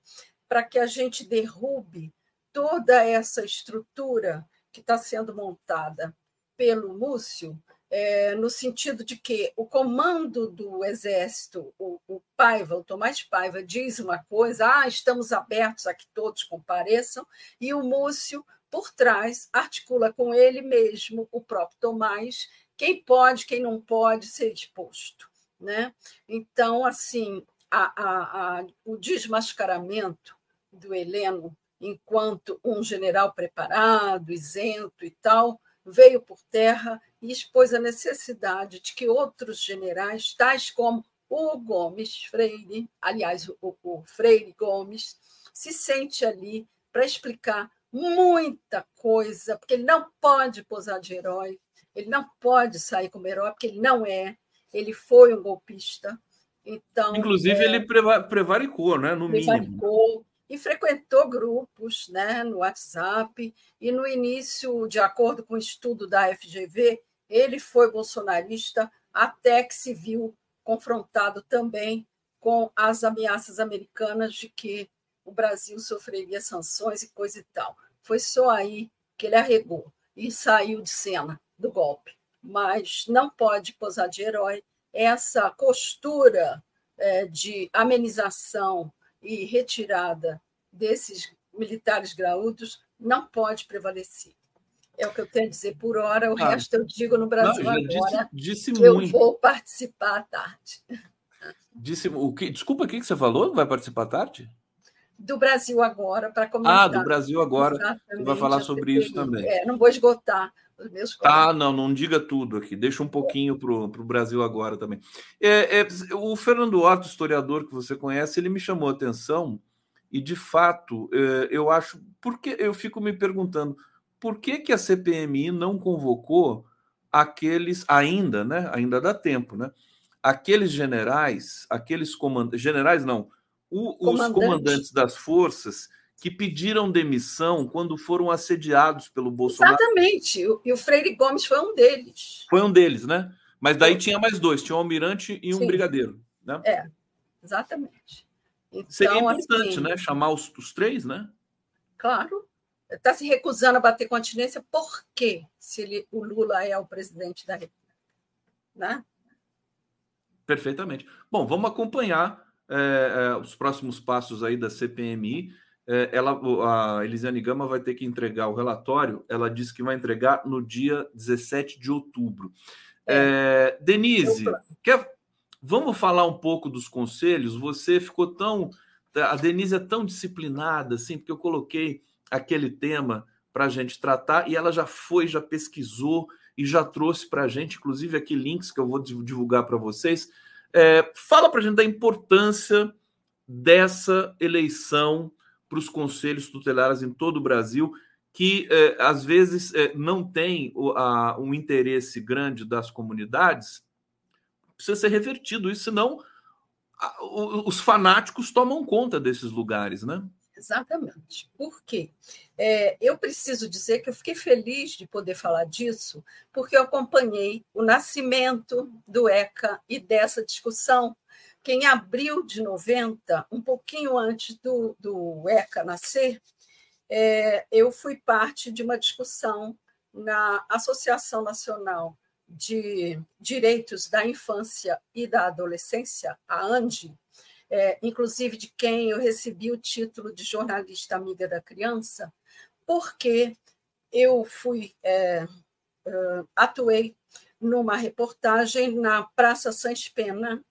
para que a gente derrube toda essa estrutura que está sendo montada pelo Múcio, é, no sentido de que o comando do Exército, o, o Paiva, o Tomás Paiva, diz uma coisa, ah, estamos abertos a que todos compareçam, e o Múcio, por trás, articula com ele mesmo, o próprio Tomás, quem pode, quem não pode ser exposto. Né? Então, assim, a, a, a, o desmascaramento do Heleno enquanto um general preparado, isento e tal, veio por terra e expôs a necessidade de que outros generais, tais como o Gomes Freire, aliás, o, o Freire Gomes, se sente ali para explicar muita coisa, porque ele não pode posar de herói, ele não pode sair como herói, porque ele não é, ele foi um golpista. Então, Inclusive, é, ele prevaricou, né? No prevaricou, mínimo e frequentou grupos né, no WhatsApp. E no início, de acordo com o estudo da FGV, ele foi bolsonarista até que se viu confrontado também com as ameaças americanas de que o Brasil sofreria sanções e coisa e tal. Foi só aí que ele arregou e saiu de cena do golpe. Mas não pode posar de herói. Essa postura é, de amenização e retirada desses militares graúdos não pode prevalecer. É o que eu tenho a dizer por hora, o ah, resto eu digo no Brasil não, agora. Disse, disse eu muito. vou participar à tarde. Disse, o que, desculpa, o que você falou? Vai participar à tarde? Do Brasil agora, para comentar. Ah, do Brasil agora. Vai falar sobre isso também. É, não vou esgotar meus Ah, não, não diga tudo aqui. Deixa um pouquinho para o Brasil agora também. É, é, o Fernando Otto, historiador que você conhece, ele me chamou a atenção e, de fato, é, eu acho. Porque eu fico me perguntando por que, que a CPMI não convocou aqueles, ainda, né? Ainda dá tempo, né? Aqueles generais, aqueles comandantes. Generais não, o, os comandantes das forças que pediram demissão quando foram assediados pelo Bolsonaro. Exatamente. E o Freire Gomes foi um deles. Foi um deles, né? Mas daí tinha mais dois, tinha um almirante e um Sim. brigadeiro, né? É, exatamente. Então, Seria importante, assim, né? Chamar os, os três, né? Claro. Está se recusando a bater continência, por quê? Se ele, o Lula é o presidente da República. Né? Perfeitamente. Bom, vamos acompanhar é, é, os próximos passos aí da CPMI. É, ela, a Elisiane Gama vai ter que entregar o relatório. Ela disse que vai entregar no dia 17 de outubro. É. Denise, quer, Vamos falar um pouco dos conselhos? Você ficou tão. A Denise é tão disciplinada, assim, porque eu coloquei aquele tema para a gente tratar e ela já foi, já pesquisou e já trouxe para a gente, inclusive aqui links que eu vou divulgar para vocês. É, fala para a gente da importância dessa eleição para os conselhos tutelares em todo o Brasil, que é, às vezes é, não tem o, a, um interesse grande das comunidades precisa ser revertido isso, senão os fanáticos tomam conta desses lugares, né? Exatamente. Por quê? É, eu preciso dizer que eu fiquei feliz de poder falar disso, porque eu acompanhei o nascimento do ECA e dessa discussão, que em abril de 90, um pouquinho antes do, do ECA nascer, é, eu fui parte de uma discussão na Associação Nacional de Direitos da Infância e da Adolescência, a ANDI, é, inclusive de quem eu recebi o título de jornalista amiga da criança, porque eu fui é, é, atuei numa reportagem na Praça Sans Pena,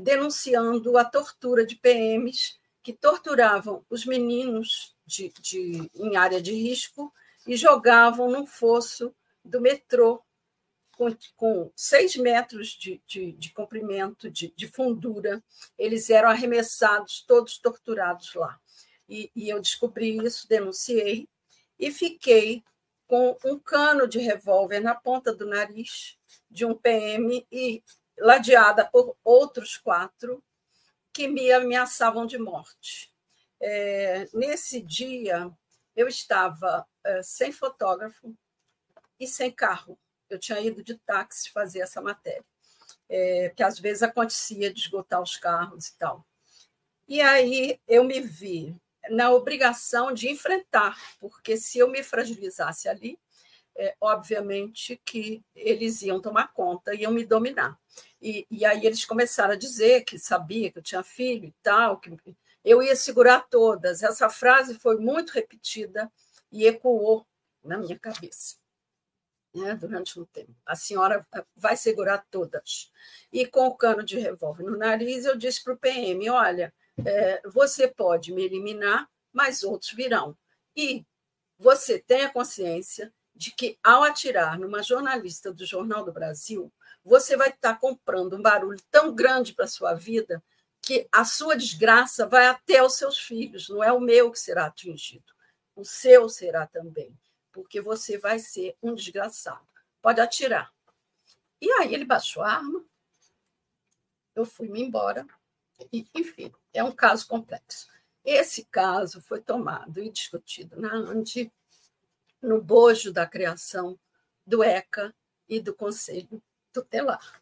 denunciando a tortura de PMs que torturavam os meninos de, de, em área de risco e jogavam num fosso do metrô com, com seis metros de, de, de comprimento, de, de, fundura, eles eram arremessados, todos torturados lá. E, e eu descobri isso, denunciei, e fiquei com um cano de revólver na ponta do nariz de um PM e ladeada por outros quatro que me ameaçavam de morte. É, nesse dia, eu estava é, sem fotógrafo e sem carro. Eu tinha ido de táxi fazer essa matéria, é, que às vezes acontecia de esgotar os carros e tal. E aí eu me vi na obrigação de enfrentar, porque se eu me fragilizasse ali, é, obviamente que eles iam tomar conta, iam me dominar. E, e aí eles começaram a dizer que sabia que eu tinha filho e tal, que eu ia segurar todas. Essa frase foi muito repetida e ecoou na minha cabeça né, durante um tempo. A senhora vai segurar todas. E com o cano de revólver no nariz, eu disse para o PM: olha, é, você pode me eliminar, mas outros virão. E você tenha consciência de que, ao atirar numa jornalista do Jornal do Brasil, você vai estar comprando um barulho tão grande para a sua vida que a sua desgraça vai até os seus filhos, não é o meu que será atingido, o seu será também, porque você vai ser um desgraçado. Pode atirar. E aí ele baixou a arma, eu fui-me embora, e, enfim, é um caso complexo. Esse caso foi tomado e discutido na ANDI no bojo da criação do ECA e do Conselho Tutelar.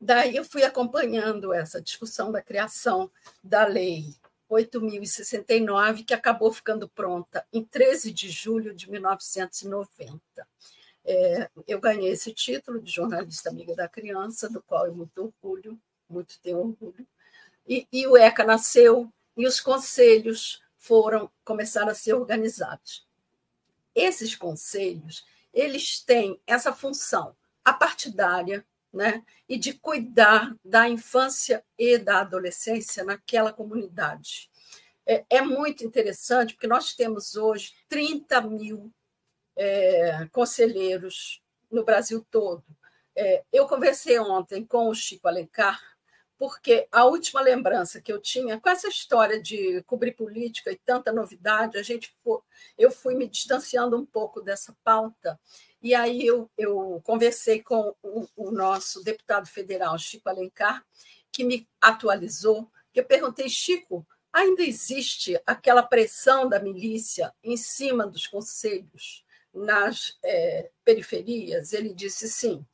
Daí eu fui acompanhando essa discussão da criação da lei 8.069, que acabou ficando pronta em 13 de julho de 1990. É, eu ganhei esse título de jornalista amiga da criança, do qual eu muito orgulho, muito tenho orgulho. E, e o ECA nasceu e os conselhos foram começaram a ser organizados. Esses conselhos, eles têm essa função apartidária, né, e de cuidar da infância e da adolescência naquela comunidade. É, é muito interessante, porque nós temos hoje 30 mil é, conselheiros no Brasil todo. É, eu conversei ontem com o Chico Alencar, porque a última lembrança que eu tinha com essa história de cobrir política e tanta novidade, a gente foi, eu fui me distanciando um pouco dessa pauta. E aí eu, eu conversei com o, o nosso deputado federal, Chico Alencar, que me atualizou. Eu perguntei, Chico, ainda existe aquela pressão da milícia em cima dos conselhos nas é, periferias? Ele disse sim,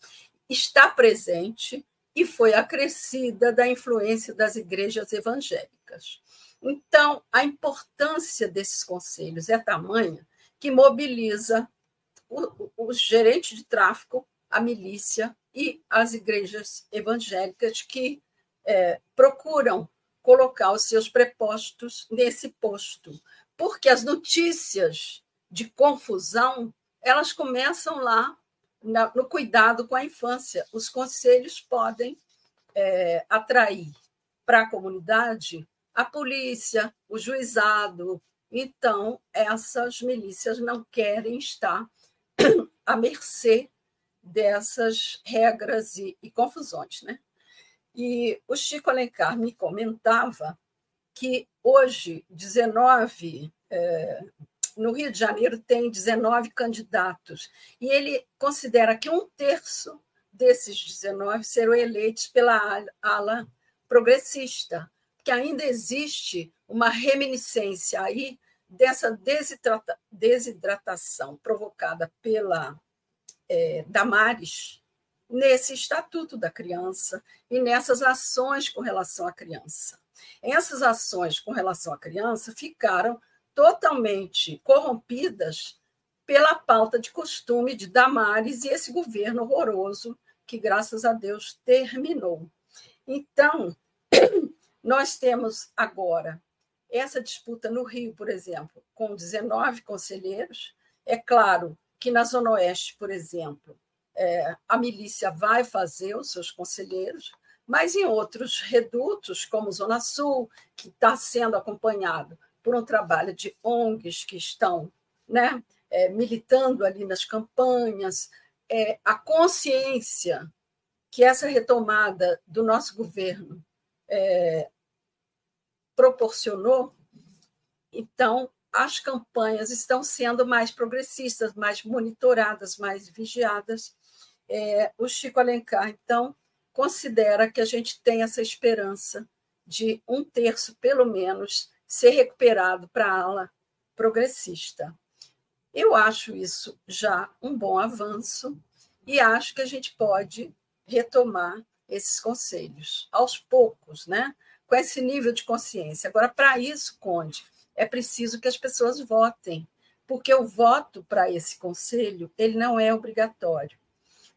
está presente e foi acrescida da influência das igrejas evangélicas. Então, a importância desses conselhos é tamanha que mobiliza os gerentes de tráfico, a milícia e as igrejas evangélicas que é, procuram colocar os seus prepostos nesse posto, porque as notícias de confusão elas começam lá no cuidado com a infância. Os conselhos podem é, atrair para a comunidade a polícia, o juizado. Então, essas milícias não querem estar [CLEARS THROAT] à mercê dessas regras e, e confusões. Né? E o Chico Alencar me comentava que hoje 19 é, no Rio de Janeiro tem 19 candidatos, e ele considera que um terço desses 19 serão eleitos pela ala progressista, que ainda existe uma reminiscência aí dessa desidratação provocada pela é, Damares nesse estatuto da criança e nessas ações com relação à criança. Essas ações com relação à criança ficaram totalmente corrompidas pela pauta de costume de Damares e esse governo horroroso que, graças a Deus, terminou. Então, [CLEARS THROAT] nós temos agora essa disputa no Rio, por exemplo, com 19 conselheiros. É claro que na Zona Oeste, por exemplo, é, a milícia vai fazer os seus conselheiros, mas em outros redutos, como Zona Sul, que está sendo acompanhado por um trabalho de ONGs que estão né, é, militando ali nas campanhas, é, a consciência que essa retomada do nosso governo é, proporcionou, então as campanhas estão sendo mais progressistas, mais monitoradas, mais vigiadas. É, o Chico Alencar, então, considera que a gente tem essa esperança de um terço, pelo menos, ser recuperado para a ala progressista. Eu acho isso já um bom avanço e acho que a gente pode retomar esses conselhos aos poucos, né? com esse nível de consciência. Agora, para isso, Conde, é preciso que as pessoas votem, porque o voto para esse conselho ele não é obrigatório.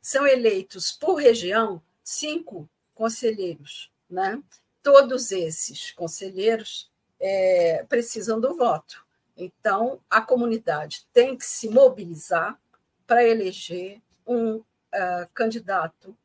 São eleitos por região cinco conselheiros, né? Todos esses conselheiros é, precisam do voto. Então, a comunidade tem que se mobilizar para eleger um uh, candidato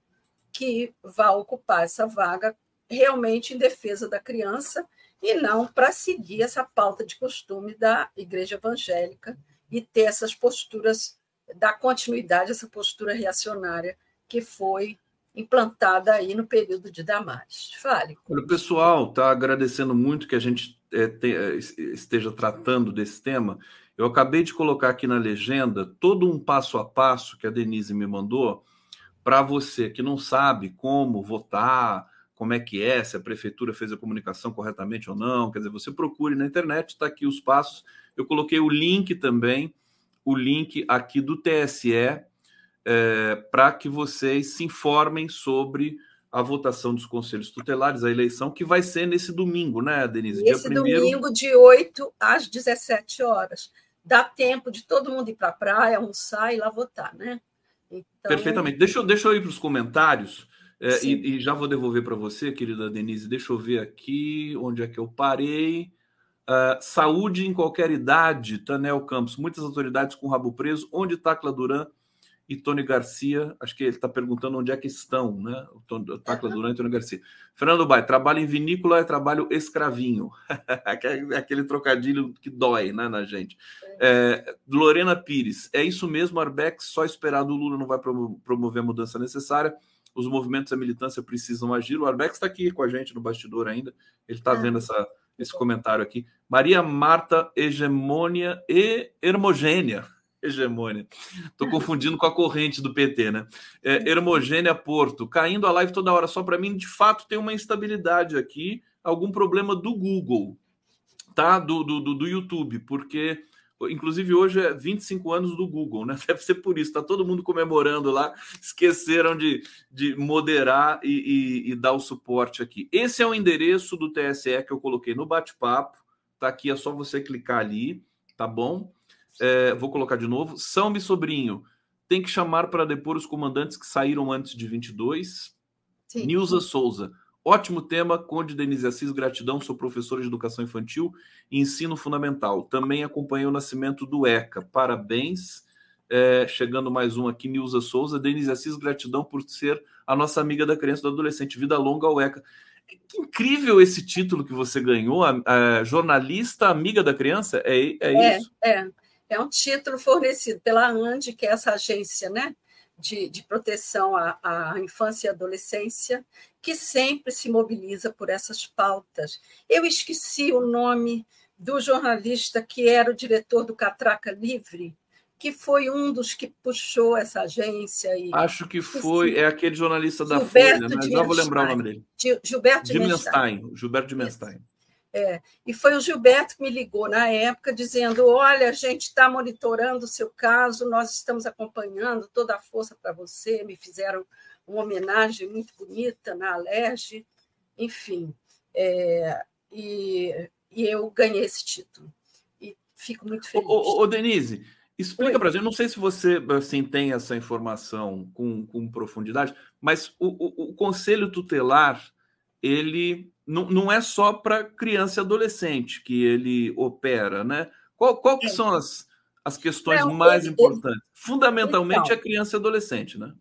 que vá ocupar essa vaga realmente em defesa da criança e não para seguir essa pauta de costume da igreja evangélica e ter essas posturas, dar continuidade a essa postura reacionária que foi implantada aí no período de Damares. Fale. O pessoal está agradecendo muito que a gente é, te, é, esteja tratando desse tema. Eu acabei de colocar aqui na legenda todo um passo a passo que a Denise me mandou para você que não sabe como votar, como é que é, se a prefeitura fez a comunicação corretamente ou não. Quer dizer, você procure na internet, está aqui os passos. Eu coloquei o link também, o link aqui do TSE, é, para que vocês se informem sobre a votação dos conselhos tutelares, a eleição, que vai ser nesse domingo, né, Denise? Esse primeiro... domingo, de 8 às 17 horas. Dá tempo de todo mundo ir para a praia, almoçar e lá votar, né? Então... Perfeitamente. Deixa eu, deixa eu ir para os comentários. É, e, e, já vou devolver para você, querida Denise. Deixa eu ver aqui onde é que eu parei. Uh, saúde em qualquer idade, Tanel Campos. Muitas autoridades com rabo preso. Onde Tacla Duran e Tony Garcia? Acho que ele está perguntando onde é que estão, né? O Tacla Duran e Tony Garcia. Fernando Bai, trabalho em vinícola é trabalho escravinho. [LAUGHS] Aquele trocadilho que dói né, na gente. É, Lorena Pires, é isso mesmo, Arbex, só esperar do Lula não vai promover a mudança necessária os movimentos da militância precisam agir. O Arbex está aqui com a gente no bastidor ainda, ele está é. vendo essa, esse comentário aqui. Maria Marta Hegemônia e Hermogênia. Hegemônia. Estou confundindo com a corrente do PT, né? É, Hermogênia Porto. Caindo a live toda hora. Só para mim, de fato, tem uma instabilidade aqui, algum problema do Google, tá? Do, do, do YouTube, porque Inclusive, hoje é 25 anos do Google, né? [LAUGHS] Deve ser por isso, está todo mundo comemorando lá, esqueceram de, de moderar e, e, e, dar o suporte aqui. Esse é o endereço do TSE que eu coloquei no bate-papo, tá aqui, é só você clicar ali, tá bom? É, vou colocar de novo. São Sobrinho, tem que chamar para depor os comandantes que saíram antes de 22. Sim. Nilza Souza, Ótimo tema, Conde Denise Assis, gratidão, sou professor de educação infantil e ensino fundamental. Também acompanhei o nascimento do ECA. Parabéns. É, chegando mais um aqui, Nilza Souza. Denise Assis, gratidão por ser a nossa amiga da criança e do adolescente. Vida longa ao ECA. Que incrível esse título que você ganhou, a, a jornalista amiga da criança. É, é, é isso? É, é um título fornecido pela ANDI, que é essa agência, né? de, de proteção à, à, infância e adolescência, que sempre se mobiliza por essas pautas. Eu esqueci o nome do jornalista que era o diretor do Catraca Livre, que foi um dos que puxou essa agência. E, Acho que foi, é aquele jornalista da Gilberto Folha, né? já vou lembrar o nome dele. Gilberto Dimenstein. Gilberto Dimenstein. É, e foi o Gilberto que me ligou na época, dizendo: Olha, a gente está monitorando o seu caso, nós estamos acompanhando toda a força para você. Me fizeram uma homenagem muito bonita na Alerj, enfim. É, e, e, eu ganhei esse título. E fico muito feliz. Ô, ô Denise, explica para gente. Não sei se você assim, tem essa informação com, com profundidade, mas o, o, o Conselho Tutelar ele não, não é só para criança e adolescente que ele opera, né? Qual, qual que é. são as, as questões não, mais ele, importantes? Fundamentalmente então, é criança e adolescente, né?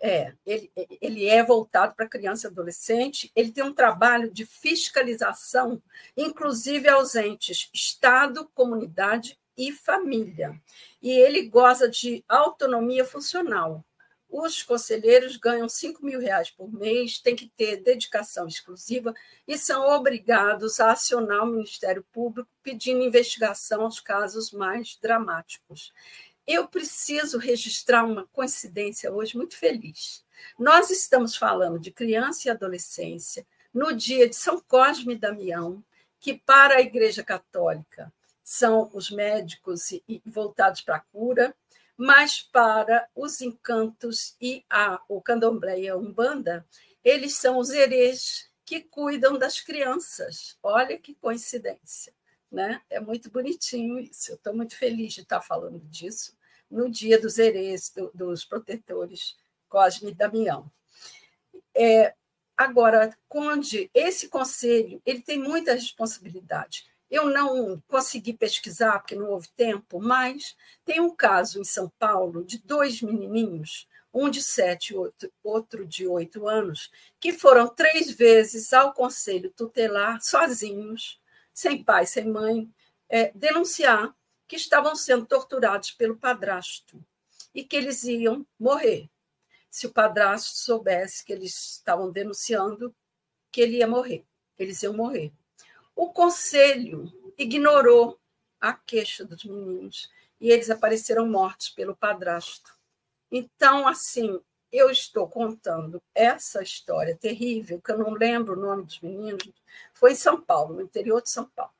É, ele, ele é voltado para criança e adolescente, ele tem um trabalho de fiscalização, inclusive aos entes Estado, comunidade e família. E ele goza de autonomia funcional. Os conselheiros ganham 5 mil reais por mês, têm que ter dedicação exclusiva e são obrigados a acionar o Ministério Público pedindo investigação aos casos mais dramáticos. eu preciso registrar uma coincidência hoje muito feliz. Nós estamos falando de criança e adolescência no dia de São Cosme e Damião, que para a Igreja Católica são os médicos voltados para a cura, mas para os encantos e a, o candomblé e a umbanda, eles são os herês que cuidam das crianças. Olha que coincidência. Né? É muito bonitinho isso. Eu estou muito feliz de estar falando disso no dia dos herês, do, dos protetores Cosme e Damião. É, agora, Conde, esse conselho ele tem muita responsabilidade. Eu não consegui pesquisar, porque não houve tempo, mas tem um caso em São Paulo de dois menininhos, um de sete e outro de oito anos, que foram três vezes ao conselho tutelar, sozinhos, sem pai, sem mãe, é, denunciar que estavam sendo torturados pelo padrasto e que eles iam morrer. Se o padrasto soubesse que eles estavam denunciando, que ele ia morrer, eles iam morrer. O conselho ignorou a queixa dos meninos e eles apareceram mortos pelo padrasto. Então, assim, eu estou contando essa história terrível, que eu não lembro o nome dos meninos, foi em São Paulo, no interior de São Paulo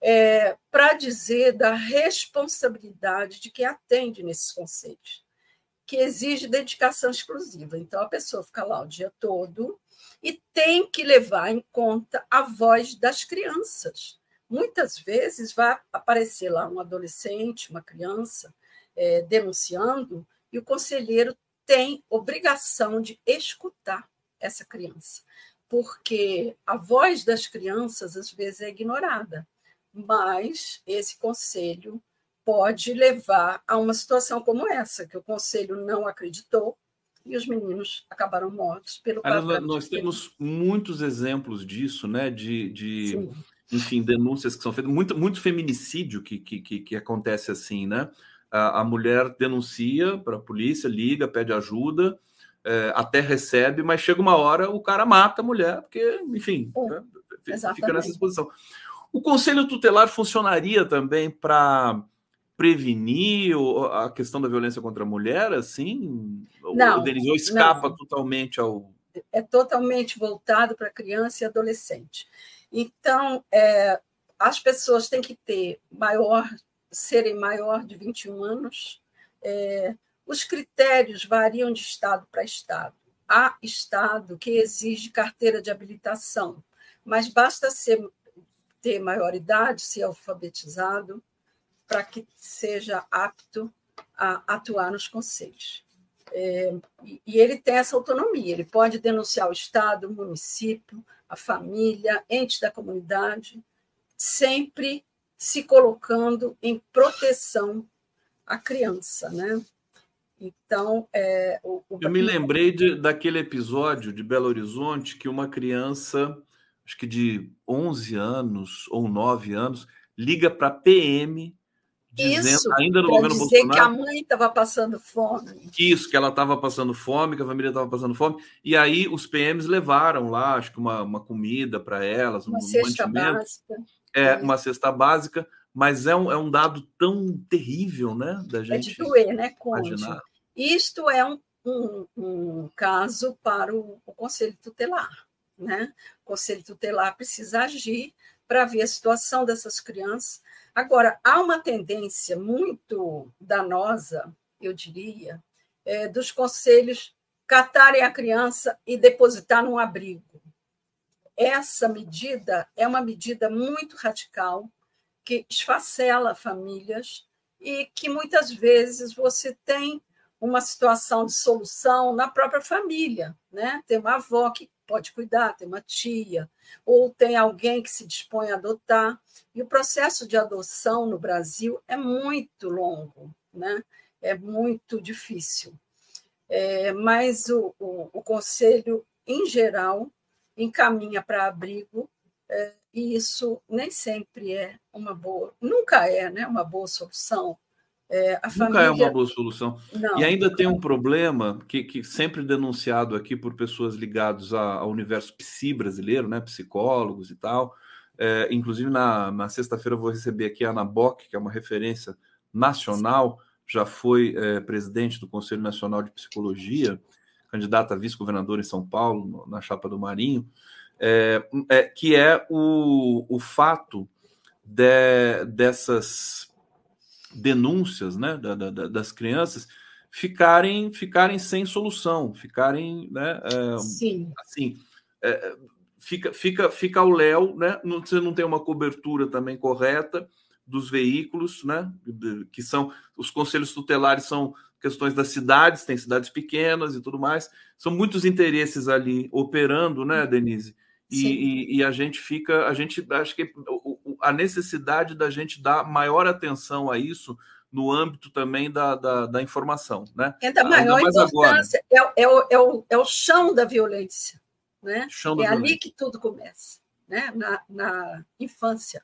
é, para dizer da responsabilidade de quem atende nesses conselhos, que exige dedicação exclusiva. Então, a pessoa fica lá o dia todo e tem que levar em conta a voz das crianças. Muitas vezes vai aparecer lá um adolescente, uma criança, é, denunciando, e o conselheiro tem obrigação de escutar essa criança, porque a voz das crianças às vezes é ignorada mas esse conselho pode levar a uma situação como essa, que o conselho não acreditou e os meninos acabaram mortos pelo Aliás, Nós temos muitos exemplos disso, né? De, de enfim, denúncias que são feitas, muito, muito feminicídio que, que, que, que acontece assim, né? A, a mulher denuncia para a polícia, liga, pede ajuda, é, até recebe, mas chega uma hora o cara mata a mulher, porque, enfim, é, né? fica nessa exposição. O conselho tutelar funcionaria também para prevenir a questão da violência contra a mulher, assim? Não, o Denisou escapa não. totalmente ao. É totalmente voltado para criança e adolescente. Então, é, as pessoas têm que ter maior, serem maior de 21 anos. É, os critérios variam de estado para estado. Há estado que exige carteira de habilitação, mas basta ser ter maioridade, ser alfabetizado, para que seja apto a atuar nos conselhos. É, e ele tem essa autonomia, ele pode denunciar o Estado, o município, a família, entes da comunidade, sempre se colocando em proteção à criança, né? Então, é, o, o... eu me lembrei de, daquele episódio de Belo Horizonte que uma criança acho que de 11 anos ou 9 anos, liga para a PM dizendo, Isso, ainda no governo dizer Bolsonaro, que a mãe estava passando fome. Isso, que ela estava passando fome, que a família estava passando fome. E aí os PMs levaram lá, acho que uma, uma comida para elas, uma um cesta básica. É, é, uma cesta básica, mas é um, é um dado tão terrível, né? Da gente é de doer, né, Conde? Imaginar. Isto é um, um, um caso para o, o Conselho Tutelar né? O Conselho Tutelar precisa agir para ver a situação dessas crianças. Agora, há uma tendência muito danosa, eu diria, é, dos conselhos catarem a criança e depositar num abrigo. Essa medida é uma medida muito radical, que esfacela famílias e que muitas vezes você tem uma situação de solução na própria família, né? Tem uma avó que pode cuidar, tem uma tia, ou tem alguém que se dispõe a adotar. E o processo de adoção no Brasil é muito longo, né? é muito difícil. É, mas o, o, o, Conselho, em geral, encaminha para abrigo, é, e isso nem sempre é uma boa, nunca é né, uma boa solução é, Nunca família... é uma boa solução. Não, e ainda tem um problema que, que sempre denunciado aqui por pessoas ligadas ao universo psi brasileiro, né, psicólogos e tal. É, inclusive, na, na sexta-feira, eu vou receber aqui a Ana Bock, que é uma referência nacional já foi é, presidente do Conselho Nacional de Psicologia, candidato a vice-governador em São Paulo, na chapa do Marinho, é, é, que é o, o fato de, dessas denúncias né, da, da, das crianças ficarem, ficarem sem solução, ficarem né, é, Sim. assim. É, fica, fica, fica ao léu, né? Você não tem uma cobertura também correta dos veículos, né? Que são os conselhos tutelares são questões das cidades, tem cidades pequenas e tudo mais. São muitos interesses ali operando, né, Denise? E, e, e, a gente fica, a gente acho que a necessidade da gente dar maior atenção a isso no âmbito também da, da, da informação, né? É da maior importância, é, é, o, é, o, é o chão da violência, né? Chão da é violência. ali que tudo começa, né? Na, na infância.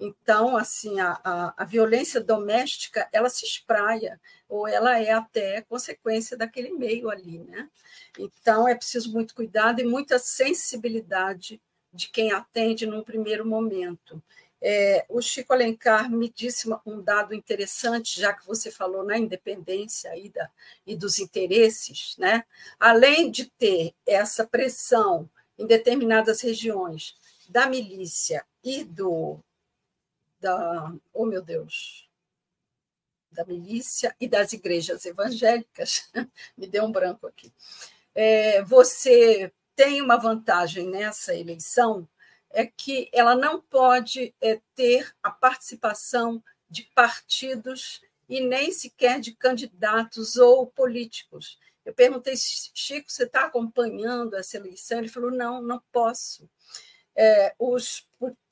Então, assim, a, a, a, violência doméstica, ela se espraia, ou ela é até consequência daquele meio ali, né? Então, é preciso muito cuidado e muita sensibilidade de quem atende num primeiro momento. É, o Chico Alencar me disse um dado interessante, já que você falou na independência e, da, e dos interesses, né? além de ter essa pressão em determinadas regiões da milícia e do da oh meu Deus da milícia e das igrejas evangélicas [LAUGHS] me deu um branco aqui é, você tem uma vantagem nessa eleição é que ela não pode é, ter a participação de partidos e nem sequer de candidatos ou políticos. Eu perguntei, Chico, você está acompanhando essa eleição? Ele falou, não, não posso. É, os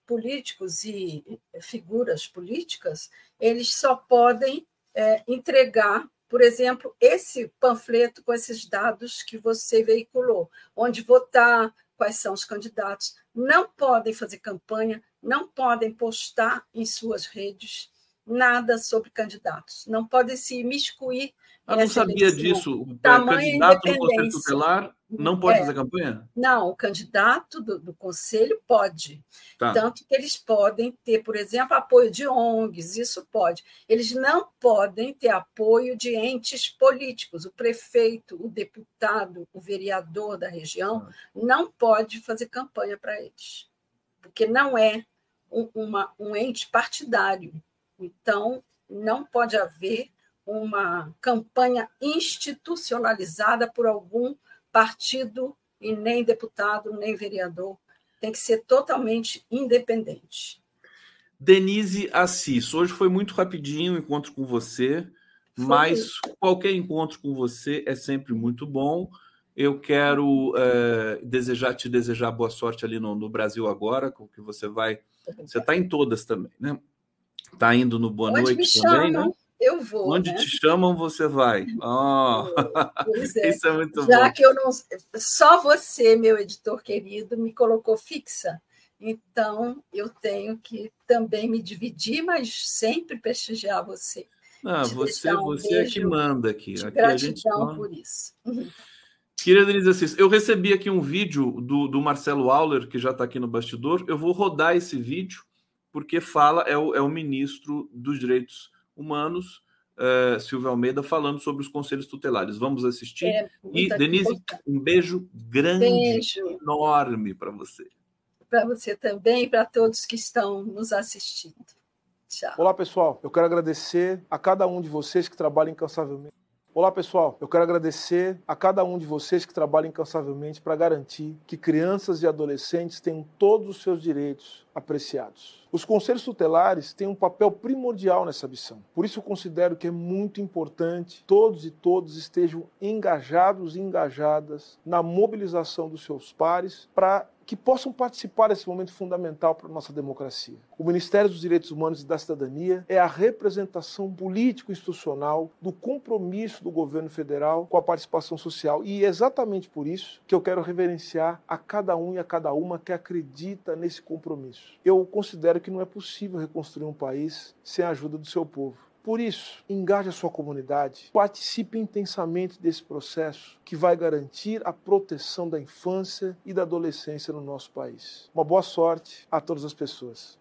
políticos e figuras políticas, eles só podem é, entregar, por exemplo, esse panfleto com esses dados que você veiculou, onde votar, quais são os candidatos, não podem fazer campanha, não podem postar em suas redes nada sobre candidatos, não podem se imiscuir. Eu não sabia eleição. disso. O candidato no Conselho Tutelar não pode é. fazer campanha? Não, o candidato do, do conselho pode. Tá. Tanto que eles podem ter, por exemplo, apoio de ONGs, isso pode. Eles não podem ter apoio de entes políticos. O prefeito, o deputado, o vereador da região ah. não pode fazer campanha para eles, porque não é um, uma, um ente partidário. Então, não pode haver uma campanha institucionalizada por algum partido e nem deputado, nem vereador. Tem que ser totalmente independente. Denise Assis, hoje foi muito rapidinho o encontro com você, foi. mas qualquer encontro com você é sempre muito bom. Eu quero é, desejar te desejar boa sorte ali no, no Brasil agora, com que você vai. Você está em todas também, né? Está indo no Boa Onde Noite também, né? Eu vou. Onde né? te chamam, você vai. [LAUGHS] Oh. [LAUGHS] É. Isso é muito Já bom. Já que eu não. Só você, meu editor querido, me colocou fixa. Então, eu tenho que também me dividir, mas sempre prestigiar você. Ah, você, um você é que manda aqui. De aqui gratidão por isso. [LAUGHS] Querida Denise Assis, eu recebi aqui um vídeo do, do Marcelo Auler, que já está aqui no bastidor. Eu vou rodar esse vídeo, porque fala, é o, é o ministro dos Direitos Humanos, uh, Silvio Almeida, falando sobre os conselhos tutelares. Vamos assistir. É, e, Denise, coisa. um beijo grande, beijo. enorme para você. Para você também e para todos que estão nos assistindo. Tchau. Olá, pessoal. Eu quero agradecer a cada um de vocês que trabalha incansavelmente Olá pessoal, eu quero agradecer a cada um de vocês que trabalha incansavelmente para garantir que crianças e adolescentes tenham todos os seus direitos apreciados. Os conselhos tutelares têm um papel primordial nessa missão. Por isso eu considero que é muito importante todos e todas estejam engajados e engajadas na mobilização dos seus pares para que possam participar desse momento fundamental para a nossa democracia. O Ministério dos Direitos Humanos e da Cidadania é a representação político-institucional do compromisso do governo federal com a participação social. E é exatamente por isso que eu quero reverenciar a cada um e a cada uma que acredita nesse compromisso. Eu considero que não é possível reconstruir um país sem a ajuda do seu povo. Por isso, engaje a sua comunidade, participe intensamente desse processo que vai garantir a proteção da infância e da adolescência no nosso país. Uma boa sorte a todas as pessoas.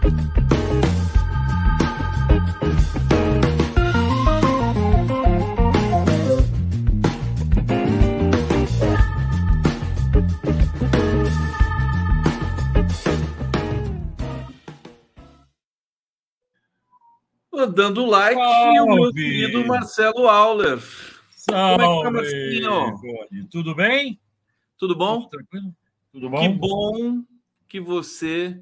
Thank you. Dando like Salve. o meu querido Marcelo Auler. Salve. Como é que tá, Tudo bem? Tudo bom? Tudo, Tudo bom? Que bom que você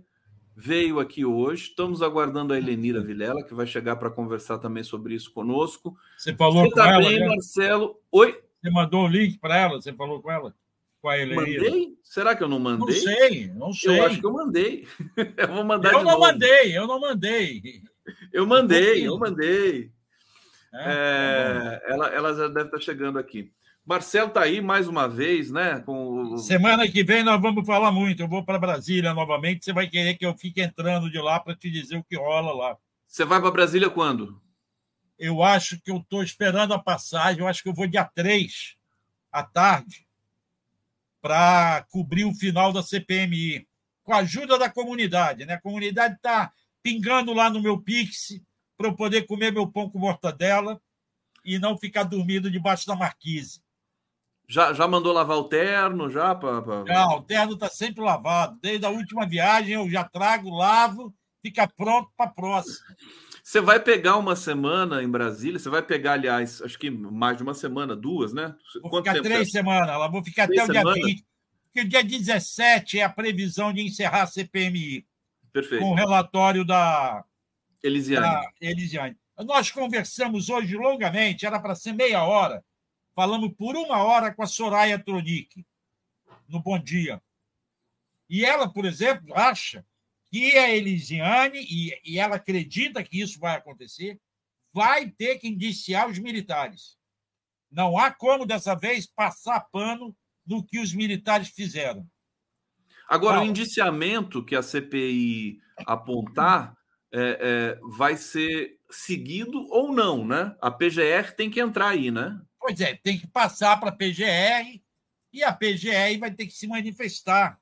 veio aqui hoje. Estamos aguardando a Helenira Vilela, que vai chegar para conversar também sobre isso conosco. Você falou você com tá ela? Bem, né? Marcelo? Oi? Você mandou o link para ela? Você falou com ela? Com a Helenira? Mandei? Será que eu não mandei? Não sei, não sei. Eu acho que eu mandei. [LAUGHS] eu vou mandar Eu não novo. mandei, eu não mandei. Eu mandei, eu mandei. É, é, ela, ela já deve estar chegando aqui. Marcelo está aí mais uma vez, né? Com... Semana que vem nós vamos falar muito. Eu vou para Brasília novamente. Você vai querer que eu fique entrando de lá para te dizer o que rola lá. Você vai para Brasília quando? Eu acho que eu estou esperando a passagem. Eu acho que eu vou dia 3 à tarde para cobrir o final da CPMI. Com a ajuda da comunidade, né? A comunidade está pingando lá no meu Pix para eu poder comer meu pão com mortadela e não ficar dormindo debaixo da marquise. Já, já mandou lavar o terno? Já, pra, pra... Já, o terno está sempre lavado. Desde a última viagem eu já trago, lavo, fica pronto para a próxima. Você vai pegar uma semana em Brasília? Você vai pegar, aliás, acho que mais de uma semana, duas, né? Vou Quanto ficar três você... semanas. Ela vou ficar três até o dia 20. Porque o dia 17 é a previsão de encerrar a CPMI. Perfeito. com o relatório da Elisiane. Da Elisiane. Nós conversamos hoje longamente, era para ser meia hora. Falamos por uma hora com a Soraya Tronic, no Bom Dia. E ela, por exemplo, acha que a Elisiane, e, e ela acredita que isso vai acontecer, vai ter que indiciar os militares. Não há como, dessa vez, passar pano no que os militares fizeram. Agora, o indiciamento que a CPI apontar é, é, vai ser seguido ou não, né? A PGR tem que entrar aí, né? Pois é, tem que passar para a PGR e a PGR vai ter que se manifestar.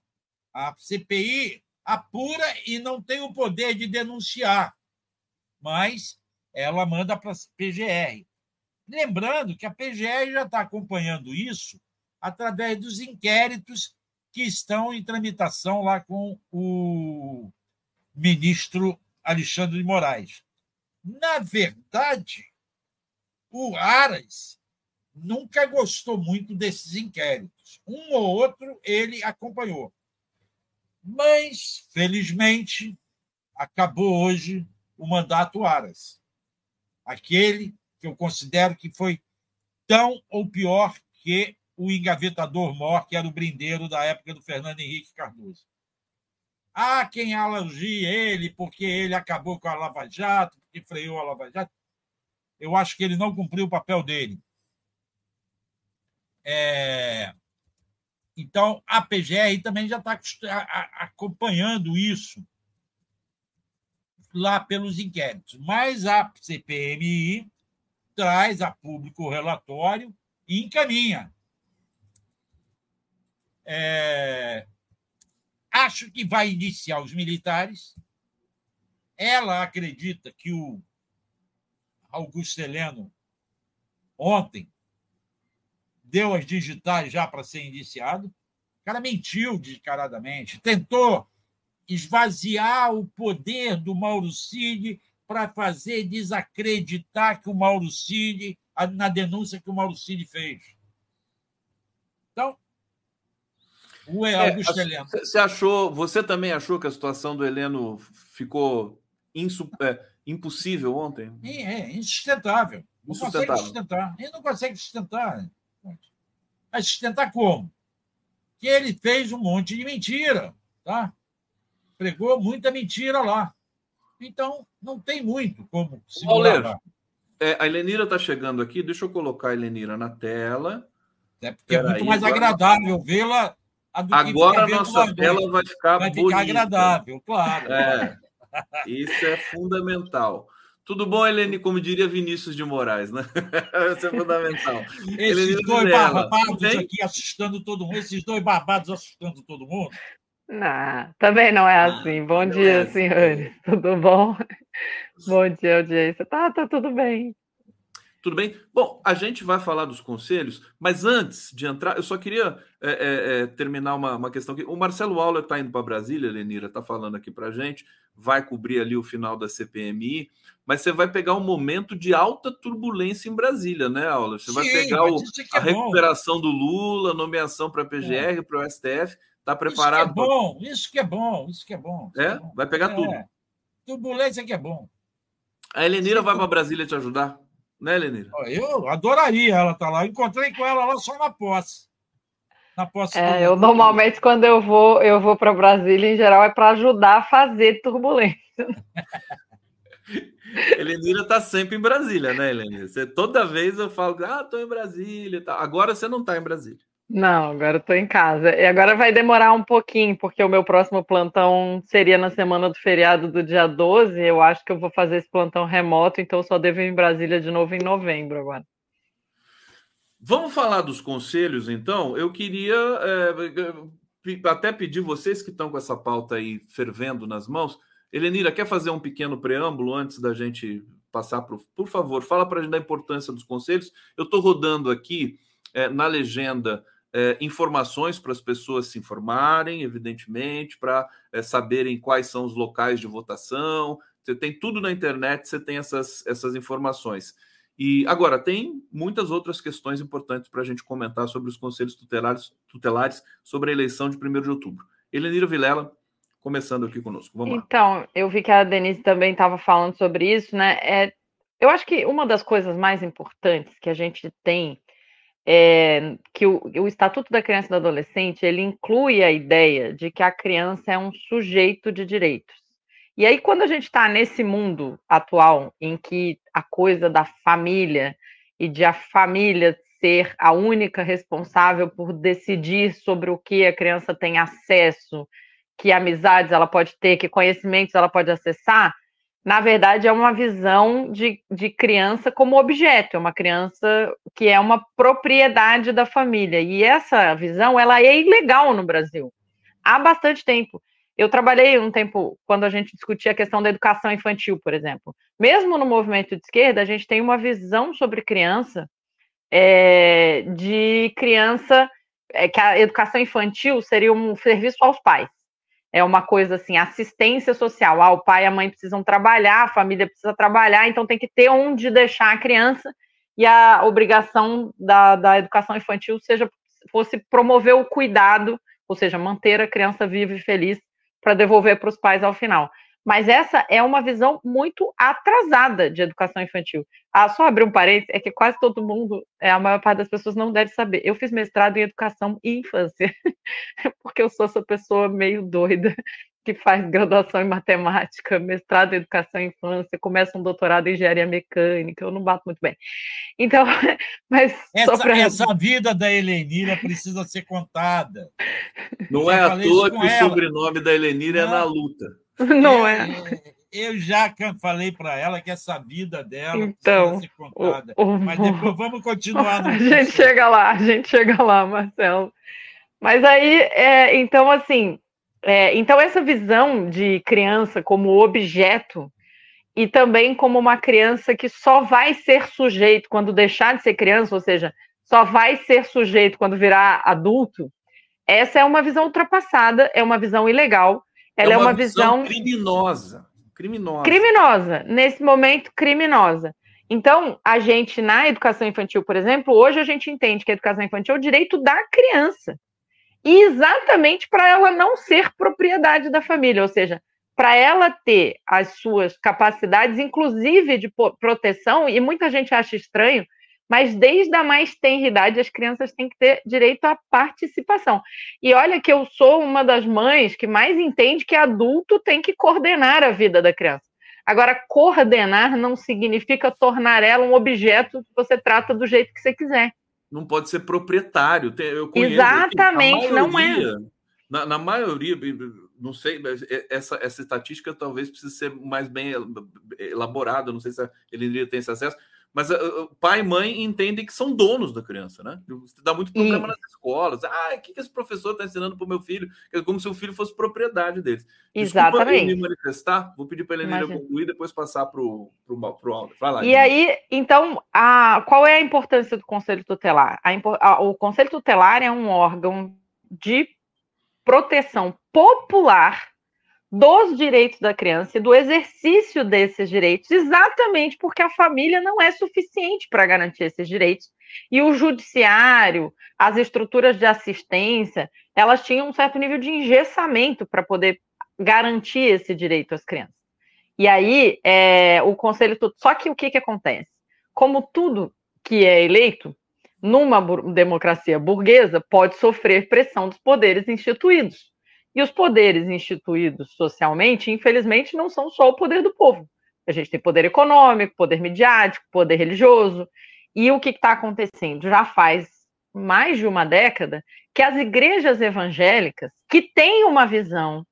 A CPI apura e não tem o poder de denunciar, mas ela manda para a PGR. Lembrando que a PGR já está acompanhando isso através dos inquéritos que estão em tramitação lá com o ministro Alexandre de Moraes. Na verdade, o Aras nunca gostou muito desses inquéritos. Um ou outro ele acompanhou. Mas, felizmente, acabou hoje o mandato Aras. Aquele que eu considero que foi tão ou pior que o engavetador Mor, que era o brindeiro da época do Fernando Henrique Cardoso. Há quem alogie ele porque ele acabou com a Lava Jato, porque freou a Lava Jato. Eu acho que ele não cumpriu o papel dele. É... Então, a PGR também já está acompanhando isso lá pelos inquéritos. Mas a CPMI traz a público o relatório e encaminha é, acho que vai iniciar os militares. Ela acredita que o Augusto Heleno, ontem, deu as digitais já para ser iniciado. O cara mentiu descaradamente, tentou esvaziar o poder do Mauro Cid para fazer desacreditar que o Mauro Cid, na denúncia que o Mauro Cid fez. Então, o é, Augusto é, Heleno. Você achou, você também achou que a situação do Heleno ficou insu, é, impossível ontem? É, é insustentável. Não consegue sustentar. Ele não consegue sustentar. Vai sustentar como? Que ele fez um monte de mentira, tá? Pregou muita mentira lá. Então, não tem muito como segurar. É, a Helenira está chegando aqui. Deixa eu colocar a Helenira na tela. É porque Pera é muito aí, mais agradável vê-la Agora a nossa tela vai ficar Vai ficar bonita. agradável, claro. É, isso é fundamental. Tudo bom, Helene? Como diria Vinícius de Moraes, né? [LAUGHS] Isso é fundamental. Esses dois barbados aqui assustando todo mundo, esses dois barbados assustando todo mundo. Não, também não é ah, assim. Bom não dia, é assim. senhores. Tudo bom? [LAUGHS] Bom dia, audiência. Tá, tá tudo bem. Tudo bem? Bom, a gente vai falar dos conselhos, mas antes de entrar, eu só queria é, é, é terminar uma, uma, questão aqui. O Marcelo Auler está indo para Brasília, Lenira, está falando aqui para a gente, vai cobrir ali o final da CPMI, mas você vai pegar um momento de alta turbulência em Brasília, né, Auler? Você Sim, vai pegar o, a é recuperação do Lula, nomeação para a PGR, para o STF, está preparado? Isso que é bom, isso que é bom, isso que é bom. É? Bom. Vai pegar tudo. Turbulência que é bom. A Helenira vai para Brasília te ajudar? Né, Lenira? Eu adoraria ela estar tá lá. encontrei com ela lá só na posse. Na posse é, eu normalmente, quando eu vou, eu vou para Brasília, em geral, é para ajudar a fazer turbulência. [LAUGHS] Helenira está sempre em Brasília, né, Helenira? Você, toda vez eu falo, ah, estou em Brasília. Tá. Agora você não está em Brasília. Não, agora estou em casa. E agora vai demorar um pouquinho, porque o meu próximo plantão seria na semana do feriado do dia 12. Eu acho que eu vou fazer esse plantão remoto, então só devo ir em Brasília de novo em novembro agora. Vamos falar dos conselhos, então. Eu queria é, até pedir vocês que estão com essa pauta aí fervendo nas mãos. Helenira, quer fazer um pequeno preâmbulo antes da gente passar para Por favor, fala para a gente da importância dos conselhos. Eu estou rodando aqui é, na legenda é, informações para as pessoas se informarem, evidentemente, para é, saberem quais são os locais de votação. Você tem tudo na internet, você tem essas, essas informações. E agora, tem muitas outras questões importantes para a gente comentar sobre os conselhos tutelares, tutelares sobre a eleição de 1 de outubro. Helenira Vilela, começando aqui conosco. Vamos então, lá. eu vi que a Denise também estava falando sobre isso, né? É, eu acho que uma das coisas mais importantes que a gente tem é, que o, o, Estatuto da Criança e do Adolescente ele inclui a ideia de que a criança é um sujeito de direitos. E aí, quando a gente está nesse mundo atual em que a coisa da família e de a família ser a única responsável por decidir sobre o que a criança tem acesso, que amizades ela pode ter, que conhecimentos ela pode acessar, na verdade, é uma visão de, de criança como objeto, é uma criança que é uma propriedade da família. E essa visão ela é ilegal no Brasil há bastante tempo. Eu trabalhei um tempo quando a gente discutia a questão da educação infantil, por exemplo. Mesmo no movimento de esquerda, a gente tem uma visão sobre criança é, de criança é, que a educação infantil seria um serviço aos pais é uma coisa assim, assistência social. Ah, o pai e a mãe precisam trabalhar, a família precisa trabalhar, então tem que ter onde deixar a criança e a obrigação da, da educação infantil seja fosse promover o cuidado, ou seja, manter a criança viva e feliz para devolver para os pais ao final. Mas essa é uma visão muito atrasada de educação infantil. Ah, só abrir um parênteses, é que quase todo mundo, é, a maior parte das pessoas não deve saber. Eu fiz mestrado em educação e infância, [LAUGHS] porque eu sou essa pessoa meio doida que faz graduação em matemática, mestrado em educação e infância, começa um doutorado em engenharia mecânica, eu não bato muito bem. Então, [LAUGHS] mas. Essa, pra... essa vida da Helenira precisa ser contada. Não Já é à toa que o sobrenome da Helenira é na luta. [LAUGHS] Não é. é. Eu já falei para ela que essa vida dela então, ser contada. O, o, mas depois vamos continuar. [LAUGHS] a gente chega lá, a gente chega lá, Marcelo. Mas aí, é, então, assim, é, então essa visão de criança como objeto e também como uma criança que só vai ser sujeito quando deixar de ser criança, ou seja, só vai ser sujeito quando virar adulto, essa é uma visão ultrapassada, é uma visão ilegal ela é uma, é uma visão, visão criminosa. Criminosa. Criminosa. Nesse momento, criminosa. Então, a gente, na educação infantil, por exemplo, hoje a gente entende que a educação infantil é o direito da criança. E exatamente para ela não ser propriedade da família, ou seja, para ela ter as suas capacidades, inclusive de proteção, e muita gente acha estranho, mas desde a mais tenra idade as crianças têm que ter direito à participação. E olha que eu sou uma das mães que mais entende que adulto tem que coordenar a vida da criança. Agora, coordenar não significa tornar ela um objeto que você trata do jeito que você quiser. Não pode ser proprietário. Eu conheço, Exatamente, maioria, não é. Na, na, maioria, não sei, essa, essa estatística talvez precise ser mais bem elaborada, não sei se a Elenira tem esse acesso, Mas uh, pai e mãe entendem que são donos da criança, né? Dá muito problema nas escolas. Ah, o que, esse professor está ensinando para o meu filho? É como se o filho fosse propriedade deles. Exatamente. Desculpa me manifestar, vou pedir para a Helena concluir e depois passar para o Aldo. Vai lá. E aí, então, a, qual é a importância do Conselho Tutelar? A, a, o Conselho Tutelar é um órgão de proteção popular dos direitos da criança e do exercício desses direitos, exatamente porque a família não é suficiente para garantir esses direitos. E o judiciário, as estruturas de assistência, elas tinham um certo nível de engessamento para poder garantir esse direito às crianças. E aí, é, o conselho. Só que o que, que acontece? Como tudo que é eleito, numa democracia burguesa, pode sofrer pressão dos poderes instituídos. E os poderes instituídos socialmente, infelizmente, não são só o poder do povo. A gente tem poder econômico, poder midiático, poder religioso. E o que está acontecendo? Já faz mais de uma década que as igrejas evangélicas, que têm uma visão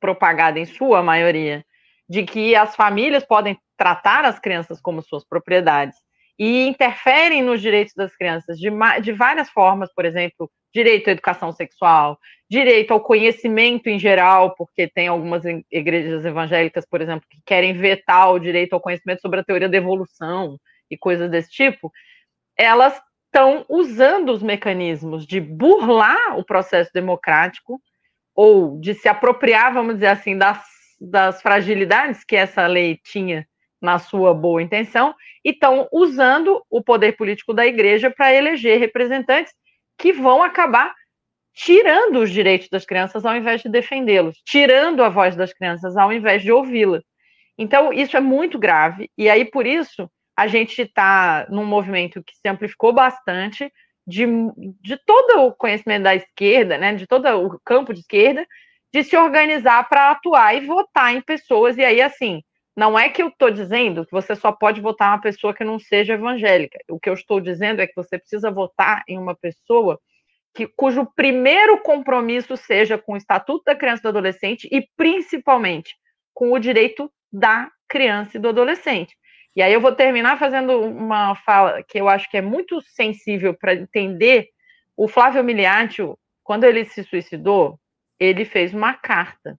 propagada em sua maioria, de que as famílias podem tratar as crianças como suas propriedades e interferem nos direitos das crianças de, de várias formas, por exemplo, direito à educação sexual, direito ao conhecimento em geral, porque tem algumas igrejas evangélicas, por exemplo, que querem vetar o direito ao conhecimento sobre a teoria da evolução e coisas desse tipo, elas estão usando os mecanismos de burlar o processo democrático ou de se apropriar, vamos dizer assim, das, das fragilidades que essa lei tinha na sua boa intenção, e estão usando o poder político da igreja para eleger representantes que vão acabar tirando os direitos das crianças ao invés de defendê-los, tirando a voz das crianças ao invés de ouvi-la. Então, isso é muito grave, e aí, por isso, a gente está num movimento que se amplificou bastante de, de todo o conhecimento da esquerda, né, de todo o campo de esquerda, de se organizar para atuar e votar em pessoas. E aí, assim, não é que eu estou dizendo que você só pode votar uma pessoa que não seja evangélica. O que eu estou dizendo é que você precisa votar em uma pessoa que, cujo primeiro compromisso seja com o Estatuto da Criança e do Adolescente e, principalmente, com o direito da criança e do adolescente. E aí eu vou terminar fazendo uma fala que eu acho que é muito sensível para entender. O Flávio Miliatio, quando ele se suicidou, ele fez uma carta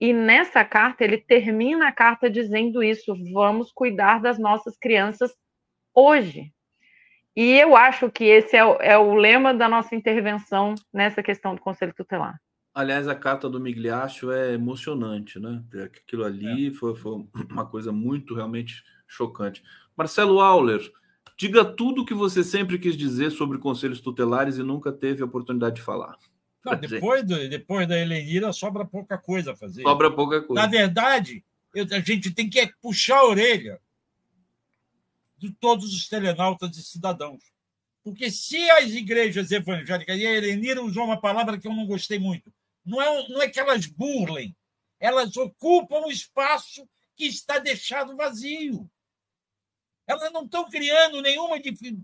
e nessa carta, ele termina a carta dizendo isso: vamos cuidar das nossas crianças hoje. E eu acho que esse é o, é o lema da nossa intervenção nessa questão do Conselho Tutelar. Aliás, a carta do Migliacho é emocionante, né? Aquilo ali é. foi, foi, uma coisa muito realmente chocante. Marcelo Auler, diga tudo o que você sempre quis dizer sobre conselhos tutelares e nunca teve a oportunidade de falar. Não, [LAUGHS] depois, do, depois da Helenira sobra pouca coisa a fazer. Sobra pouca coisa. Na verdade, eu, a gente tem que puxar a orelha de todos os telenautas e cidadãos. Porque se as igrejas evangélicas, e a Helenira usou uma palavra que eu não gostei muito, não é, não é que elas burlem, elas ocupam o espaço que está deixado vazio. Elas não estão criando nenhuma,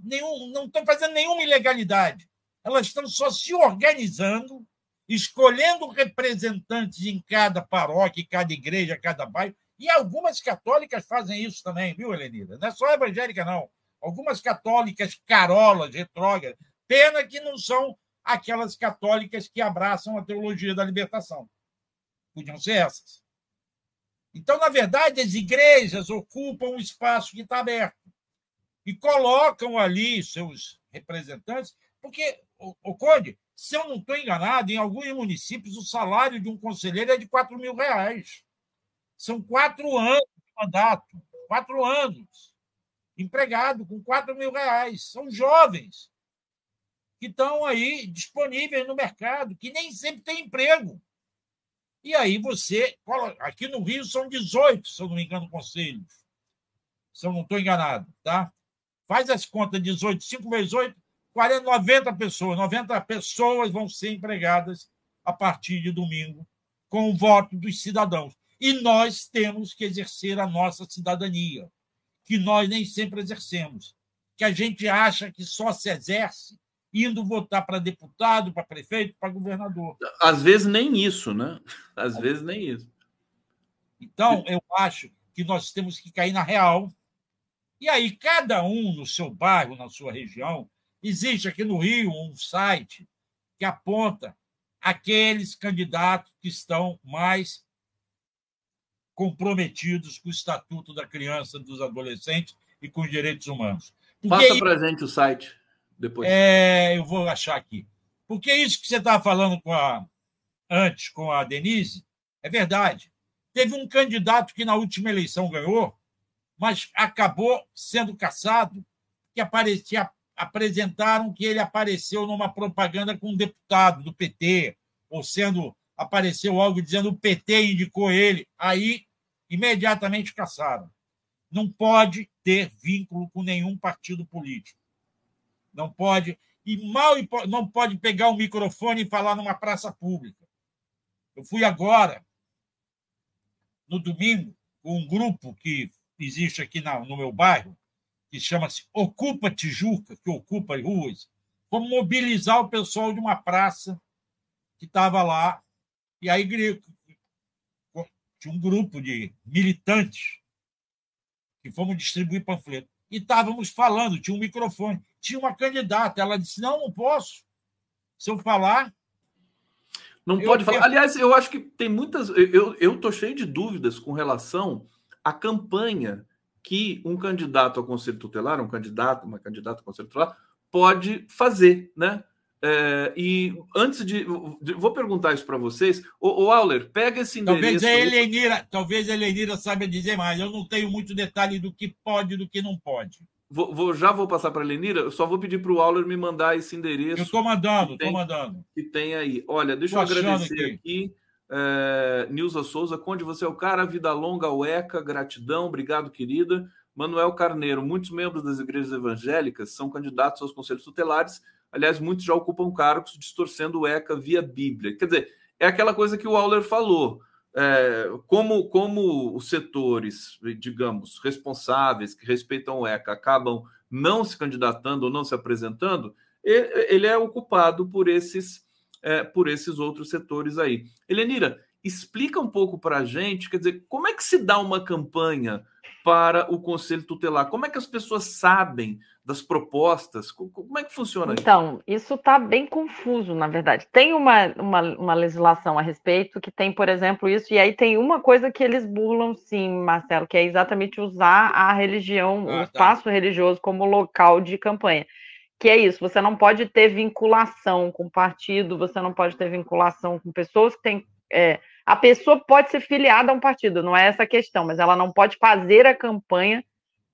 nenhum, não estão fazendo nenhuma ilegalidade elas estão só se organizando, escolhendo representantes em cada paróquia, cada igreja, cada bairro. E algumas católicas fazem isso também, viu, Helenida? Não é só evangélica, não. Algumas católicas carolas, retrógradas. Pena que não são aquelas católicas que abraçam a teologia da libertação. Podiam ser essas. Então, na verdade, as igrejas ocupam um espaço que está aberto e colocam ali seus representantes, porque o Conde, se eu não estou enganado, em alguns municípios o salário de um conselheiro é de 4 mil reais. São quatro anos de mandato, quatro anos. Empregado com 4 mil reais. São jovens que estão aí disponíveis no mercado, que nem sempre tem emprego. E aí você. Aqui no Rio são 18, se eu não me engano, conselhos. Se eu não estou enganado, tá? Faz as contas, 18, 5 vezes 8, 40, 90 pessoas, 90 pessoas vão ser empregadas a partir de domingo com o voto dos cidadãos. E nós temos que exercer a nossa cidadania, que nós nem sempre exercemos, que a gente acha que só se exerce indo votar para deputado, para prefeito, para governador. Às vezes nem isso, né? Às vezes nem isso. Então, eu acho que nós temos que cair na real E aí, cada um no seu bairro, na sua região, existe aqui no Rio um site que aponta aqueles candidatos que estão mais comprometidos com o Estatuto da Criança dos Adolescentes e com os direitos humanos. Porque Passa para a gente o site depois. É, eu vou achar aqui. Porque isso que você estava falando com a, antes com a Denise é verdade. Teve um candidato que na última eleição ganhou, mas acabou sendo caçado, que aparecia, apresentaram que ele apareceu numa propaganda com um deputado do PT, ou sendo apareceu algo dizendo o PT indicou ele, aí imediatamente caçaram. Não pode ter vínculo com nenhum partido político. Não pode e mal não pode pegar o microfone e falar numa praça pública. Eu fui agora no domingo com um grupo que existe aqui no meu bairro, que chama-se Ocupa Tijuca, que ocupa as ruas, Vamos mobilizar o pessoal de uma praça que estava lá. E aí tinha um grupo de militantes que fomos distribuir panfleto. E estávamos falando, tinha um microfone, tinha uma candidata. Ela disse: Não, não posso. Se eu falar, não pode falar. Aliás, eu acho que tem muitas. Eu estou cheio de dúvidas com relação à campanha que um candidato ao Conselho Tutelar, um candidato, uma candidata ao Conselho Tutelar, pode fazer, né? É, e antes de, Vou perguntar isso para vocês. O, o Auler, pega esse endereço. Talvez a Helenira, talvez a Helenira saiba dizer mais. Eu não tenho muito detalhe do que pode e do que não pode. Vou, vou, já vou passar para a Lenira, eu só vou pedir para o Auler me mandar esse endereço. Eu estou mandando, estou mandando. Que tem aí. Olha, deixa eu agradecer aqui. aqui é, Nilza Souza, Conde, você é o cara, vida longa, UECA, gratidão, obrigado, querida. Manuel Carneiro, muitos membros das igrejas evangélicas são candidatos aos conselhos tutelares. Aliás, muitos já ocupam cargos distorcendo o ECA via Bíblia. Quer dizer, é aquela coisa que o Auler falou é, como, como os setores, digamos, responsáveis, que respeitam o ECA, acabam não se candidatando ou não se apresentando, ele é ocupado por esses, é, por esses outros setores aí. Helenira, explica um pouco para a gente, quer dizer, como é que se dá uma campanha para o Conselho Tutelar? Como é que as pessoas sabem das propostas? Como é que funciona isso? Então, isso está bem confuso, na verdade. Tem uma, uma, uma, legislação a respeito que tem, por exemplo, isso, e aí tem uma coisa que eles burlam, sim, Marcelo, que é exatamente usar a religião, ah, o tá. espaço religioso como local de campanha. Que é isso, você não pode ter vinculação com partido, você não pode ter vinculação com pessoas que têm. É, a pessoa pode ser filiada a um partido, não é essa a questão, mas ela não pode fazer a campanha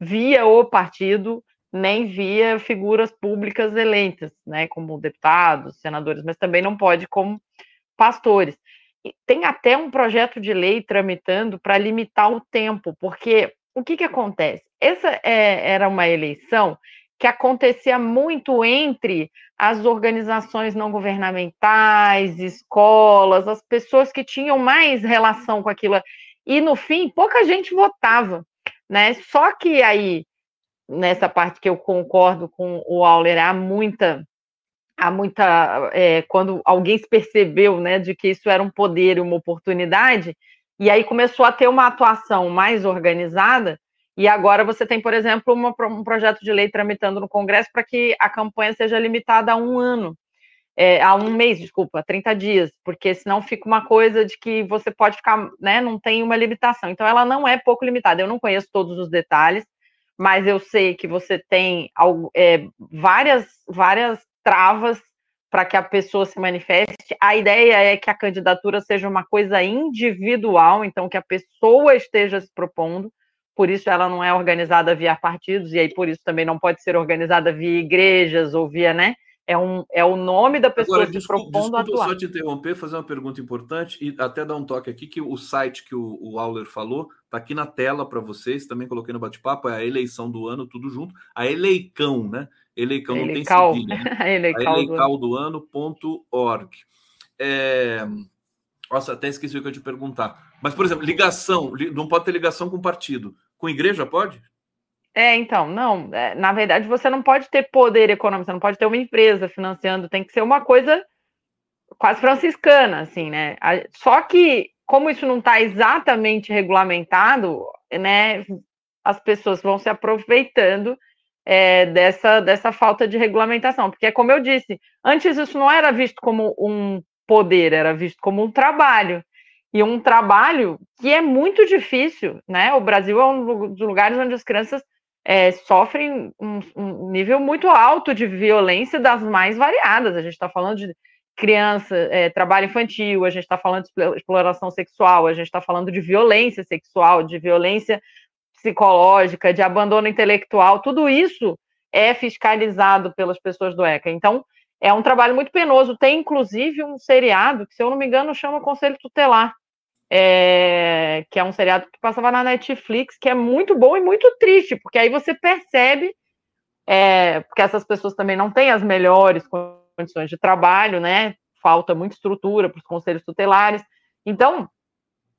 via o partido nem via figuras públicas eleitas, né, como deputados, senadores, mas também não pode como pastores. E tem até um projeto de lei tramitando para limitar o tempo, porque o que, que acontece? Essa é, era uma eleição que acontecia muito entre as organizações não governamentais, escolas, as pessoas que tinham mais relação com aquilo. E no fim, pouca gente votava, né? Só que aí nessa parte que eu concordo com o Auler, há muita, há muita, é, quando alguém se percebeu, né, de que isso era um poder e uma oportunidade, e aí começou a ter uma atuação mais organizada, e agora você tem, por exemplo, uma, um projeto de lei tramitando no Congresso para que a campanha seja limitada a um ano, é, a um mês, desculpa, a 30 dias, porque senão fica uma coisa de que você pode ficar, né, não tem uma limitação. Então, ela não é pouco limitada. Eu não conheço todos os detalhes, mas eu sei que você tem é, várias, várias travas para que a pessoa se manifeste. A ideia é que a candidatura seja uma coisa individual, então que a pessoa esteja se propondo, por isso ela não é organizada via partidos, e aí por isso também não pode ser organizada via igrejas ou via, né? É, um, é o nome da pessoa Agora, se desculpa, propondo desculpa atuar. só te interromper, fazer uma pergunta importante e até dar um toque aqui que o site que o, o Auler falou está aqui na tela para vocês, também coloquei no bate-papo, é a eleição do ano, tudo junto, a Eleicão, né? Eleicão, não tem cedilha, né? [LAUGHS] a Eleical do ano.org. É... Nossa, até esqueci o que eu te perguntar. Mas, por exemplo, ligação, não pode ter ligação com partido. Com igreja pode? É, então, não. É, na verdade, você não pode ter poder econômico, você não pode ter uma empresa financiando, tem que ser uma coisa quase franciscana, assim, né? Só que, como isso não está exatamente regulamentado, né? as pessoas vão se aproveitando é, dessa, dessa falta de regulamentação. Porque, como eu disse, antes isso não era visto como um poder, era visto como um trabalho. E um trabalho que é muito difícil, né? O Brasil é um dos lugares onde as crianças é, sofrem um, um, nível muito alto de violência das mais variadas. A gente está falando de criança, é, trabalho infantil, a gente está falando de exploração sexual, a gente está falando de violência sexual, de violência psicológica, de abandono intelectual, tudo isso é fiscalizado pelas pessoas do ECA. Então, é um trabalho muito penoso. Tem, inclusive, um seriado que, se eu não me engano, chama Conselho Tutelar, é, que é um seriado que passava na Netflix, que é muito bom e muito triste, porque aí você percebe é, essas pessoas também não têm as melhores condições de trabalho, né? Falta muita estrutura para os conselhos tutelares. Então,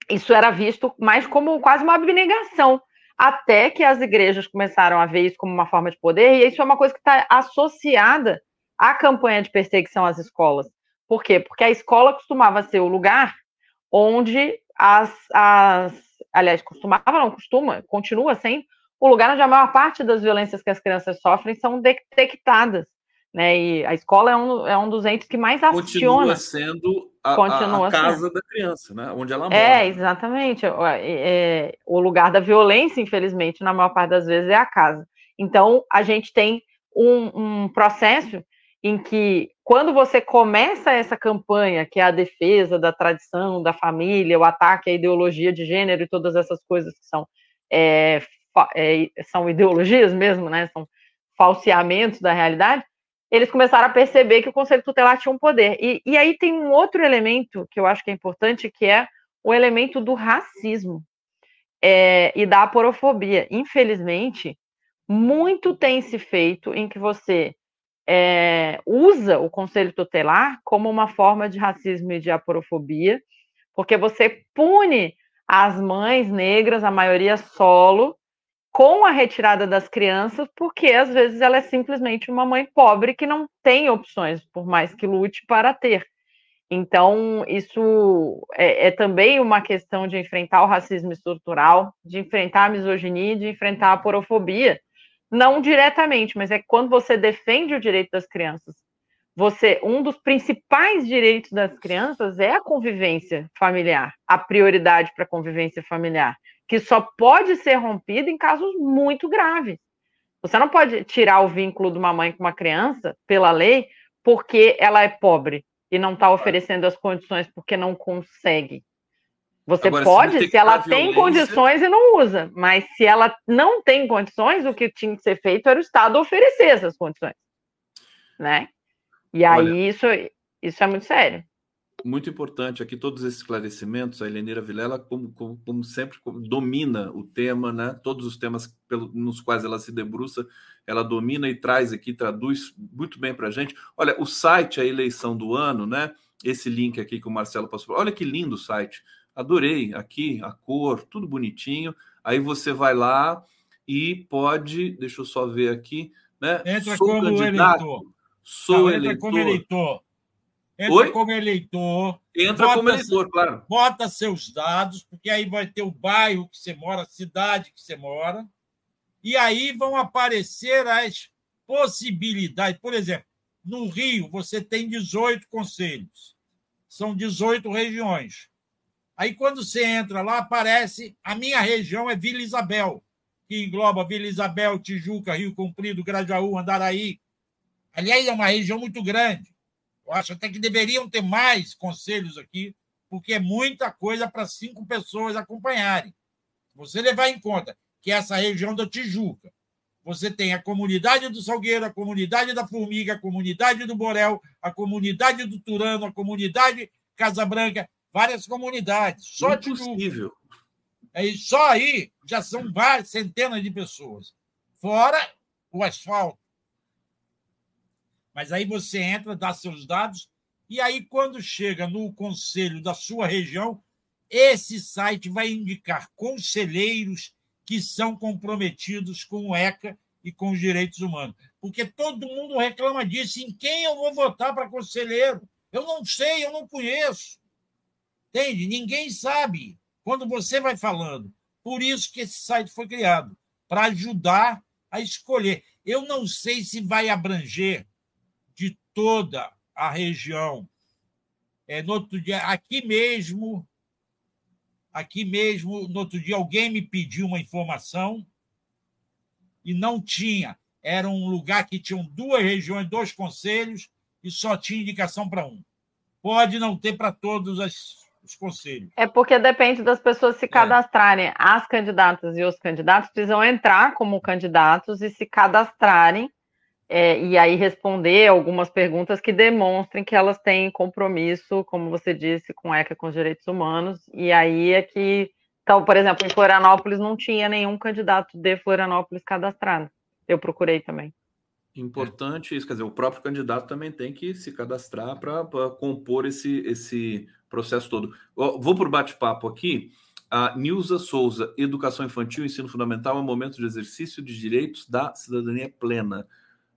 isso era visto mais como quase uma abnegação, até que as igrejas começaram a ver isso como uma forma de poder, e isso é uma coisa que está associada à campanha de perseguição às escolas. Por quê? Porque a escola costumava ser o lugar onde as, as aliás, costumava, não costuma, continua sendo o lugar onde a maior parte das violências que as crianças sofrem são detectadas. Né? E a escola é um, é um dos entes que mais aciona. Continua sendo a, Continua a casa sendo. da criança, né? onde ela é, mora. É, exatamente. É, o lugar da violência, infelizmente, na maior parte das vezes, é a casa. Então, a gente tem um, um processo em que quando você começa essa campanha, que é a defesa da tradição, da família, o ataque à ideologia de gênero e todas essas coisas que são, é, é, são ideologias mesmo, né? São falseamentos da realidade, eles começaram a perceber que o Conselho Tutelar tinha um poder. E, e aí tem um outro elemento que eu acho que é importante, que é o elemento do racismo é, e da aporofobia. Infelizmente, muito tem se feito em que você é, usa o conselho tutelar como uma forma de racismo e de aporofobia, porque você pune as mães negras, a maioria solo, com a retirada das crianças, porque às vezes ela é simplesmente uma mãe pobre que não tem opções, por mais que lute para ter. Então, isso é, é, também uma questão de enfrentar o racismo estrutural, de enfrentar a misoginia, de enfrentar a porofobia, não diretamente, mas é quando você defende o direito das crianças. Você, um dos principais direitos das crianças é a convivência familiar, a prioridade para a convivência familiar, que só pode ser rompida em casos muito graves. Você não pode tirar o vínculo de uma mãe com uma criança pela lei porque ela é pobre e não está oferecendo as condições porque não consegue. Você Agora, pode, se, se ela tem condições e não usa, mas se ela não tem condições, o que tinha que ser feito era o Estado oferecer essas condições, né? E aí Olha, isso, isso é muito sério. Muito importante aqui todos esses esclarecimentos. A Heleneira Vilela, como, como, como sempre, domina o tema, né? Todos os temas pelo, nos quais ela se debruça, ela domina e traz aqui, traduz muito bem para a gente. Olha, o site, a eleição do ano, né? Esse link aqui que o Marcelo passou. Olha que lindo o site adorei aqui a cor, tudo bonitinho. Aí você vai lá e pode, deixa eu só ver aqui, né? Entra sou como eleitor. Sou Não, eleitor. Entra como eleitor. Entra Oi? como eleitor. Entra como eleitor, claro. Bota seus dados, porque aí vai ter o bairro que você mora, a cidade que você mora. E aí vão aparecer as possibilidades. Por exemplo, no Rio, você tem 18 conselhos. São 18 regiões. Aí, quando você entra lá, aparece a minha região é Vila Isabel, que engloba Vila Isabel, Tijuca, Rio Comprido, Grajaú, Andaraí. Aliás, é uma região muito grande. Eu acho até que deveriam ter mais conselhos aqui, porque é muita coisa para cinco pessoas acompanharem. Você levar em conta que essa região da Tijuca, você tem a comunidade do Salgueiro, a comunidade da Formiga, a comunidade do Borel, a comunidade do Turano, a comunidade Casa Branca, várias comunidades. Só Impossível. Aí, só aí já são várias centenas de pessoas. Fora o asfalto. Mas aí você entra, dá seus dados, e aí, quando chega no conselho da sua região, esse site vai indicar conselheiros que são comprometidos com o ECA e com os direitos humanos. Porque todo mundo reclama disso. Em quem eu vou votar para conselheiro? Eu não sei, eu não conheço. Entende? Ninguém sabe quando você vai falando. Por isso que esse site foi criado. para ajudar a escolher. Eu não sei se vai abranger de toda a região. É, no outro dia, aqui mesmo, aqui mesmo, no outro dia, alguém me pediu uma informação e não tinha. Era um lugar que tinha duas regiões, dois conselhos, e só tinha indicação para um. Pode não ter para todos as, os conselhos. É porque depende das pessoas se é. cadastrarem. É. As candidatas e os candidatos precisam entrar como candidatos e se cadastrarem é, e aí responder algumas perguntas que demonstrem que elas têm compromisso, como você disse, com ECA, com os direitos humanos. E aí é que, então, por exemplo, em Florianópolis não tinha nenhum candidato de Florianópolis cadastrado. Eu procurei também. Importante isso, quer dizer, o próprio candidato também tem que se cadastrar para compor esse, esse processo todo. Vou para o bate-papo aqui. A Nilza Souza, Educação Infantil Ensino Fundamental é um momento de exercício de direitos da cidadania plena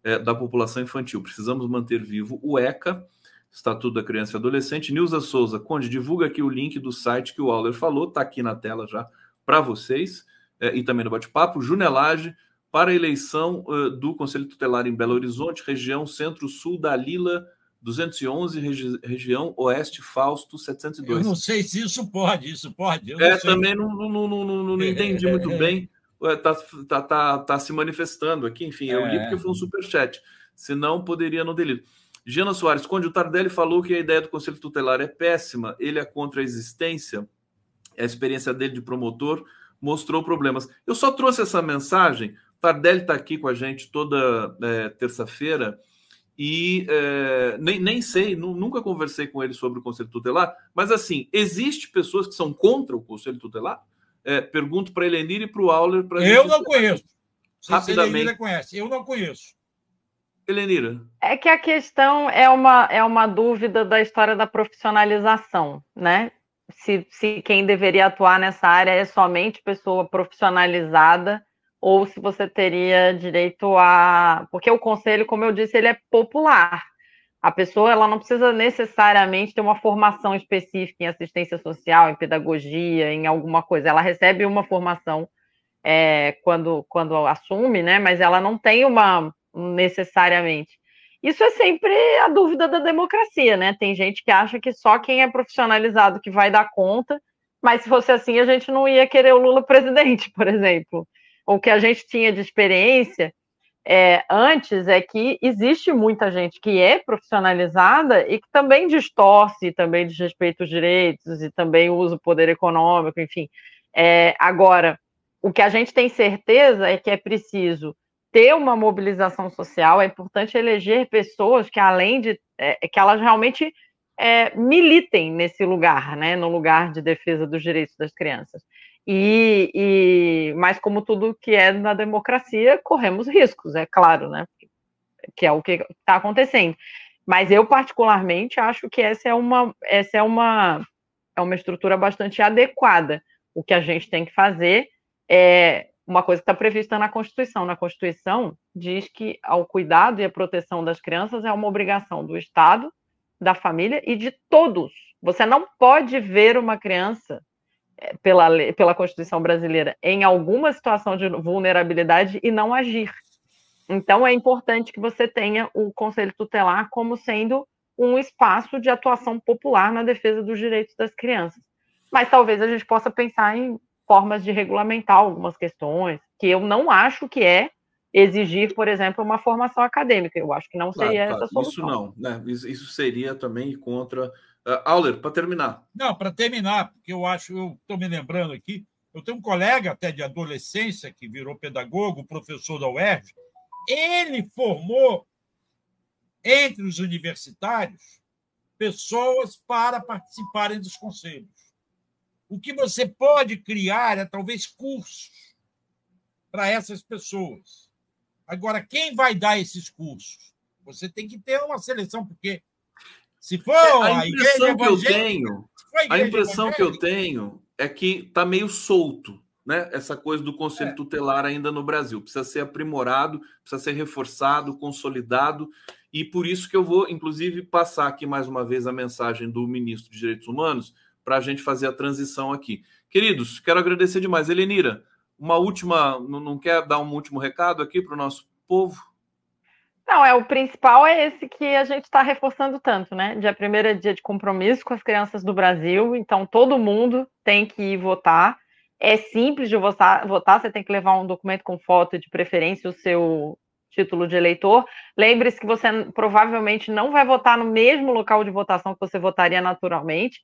é, da população infantil. Precisamos manter vivo o ECA, Estatuto da Criança e Adolescente. Nilza Souza, Conde, divulga aqui o link do site que o Auler falou, está aqui na tela já para vocês, é, e também no bate-papo. Junelage, para a eleição uh, do Conselho Tutelar em Belo Horizonte, região centro-sul da Lila 211, regi região oeste Fausto 702. Eu não sei se isso pode, isso pode. é, sei. também não, não, não, não, não entendi muito bem está tá, tá, tá se manifestando aqui. Enfim, eu li é. porque foi um superchat. Senão, poderia não ter lido. Giana Soares, Conde, o Tardelli falou que a ideia do Conselho Tutelar é péssima, ele é contra a existência, a experiência dele de promotor mostrou problemas. Eu só trouxe essa mensagem, Tardelli está aqui com a gente toda é, terça-feira, e é, nem, nem sei, nunca conversei com ele sobre o Conselho Tutelar, mas assim, existe pessoas que são contra o Conselho Tutelar? É, pergunto para a Elenir e para o Auler. Eu não conheço. Rapidamente. Se conhece. Eu não conheço. Elenira. É que a questão é uma, é uma dúvida da história da profissionalização, né? Se, se quem deveria atuar nessa área é somente pessoa profissionalizada ou se você teria direito a. Porque o conselho, como eu disse, ele é popular a pessoa ela não precisa necessariamente ter uma formação específica em assistência social, em pedagogia, em alguma coisa. Ela recebe uma formação é, quando, quando assume, né? Mas ela não tem uma necessariamente. Isso é sempre a dúvida da democracia, né? Tem gente que acha que só quem é profissionalizado que vai dar conta, mas se fosse assim, a gente não ia querer o Lula presidente, [LAUGHS] por exemplo. O que a gente tinha de experiência é, antes é que existe muita gente que é profissionalizada e que também distorce, também desrespeita os direitos e também usa o poder econômico, enfim. É, agora, o que a gente tem certeza é que é preciso ter uma mobilização social, é importante eleger pessoas que, além de é, que elas realmente é, militem nesse lugar, né, no lugar de defesa dos direitos das crianças. E, e, mas como tudo que é na democracia, corremos riscos, é claro, né? Que é o que está acontecendo. Mas eu particularmente acho que essa é uma essa é uma é uma estrutura bastante adequada. O que a gente tem que fazer é uma coisa que está prevista na Constituição. Na Constituição diz que o cuidado e a proteção das crianças é uma obrigação do Estado, da família e de todos. Você não pode ver uma criança pela, pela Constituição brasileira em alguma situação de vulnerabilidade e não agir. Então, é importante que você tenha o Conselho Tutelar como sendo um espaço de atuação popular na defesa dos direitos das crianças. Mas talvez a gente possa pensar em formas de regulamentar algumas questões, que eu não acho que é exigir, por exemplo, uma formação acadêmica. Eu acho que não seria claro, claro. essa solução. Isso não, né? Isso seria também contra Uh, Auler, para terminar. Não, para terminar, porque eu acho, eu estou me lembrando aqui, eu tenho um colega até de adolescência que virou pedagogo, professor da UERJ. Ele formou entre os universitários pessoas para participarem dos conselhos. O que você pode criar é talvez cursos para essas pessoas. Agora, quem vai dar esses cursos? Você tem que ter uma seleção, porque se for é, a, impressão que eu tenho, a, impressão que eu tenho é que está meio solto, né? Essa coisa do conselho é. tutelar ainda no Brasil precisa ser aprimorado, precisa ser reforçado, consolidado e por isso que eu vou, inclusive, passar aqui mais uma vez a mensagem do ministro de Direitos Humanos para a gente fazer a transição aqui. Queridos, quero agradecer demais. Elenira, uma última, não quer dar um último recado aqui para o nosso povo? Não, é o principal é esse que a gente está reforçando tanto, né? Dia primeiro é dia de compromisso com as crianças do Brasil, então todo mundo tem que ir votar. É simples de votar, votar, você tem que levar um documento com foto, de preferência o seu título de eleitor. Lembre-se que você provavelmente não vai votar no mesmo local de votação que você votaria naturalmente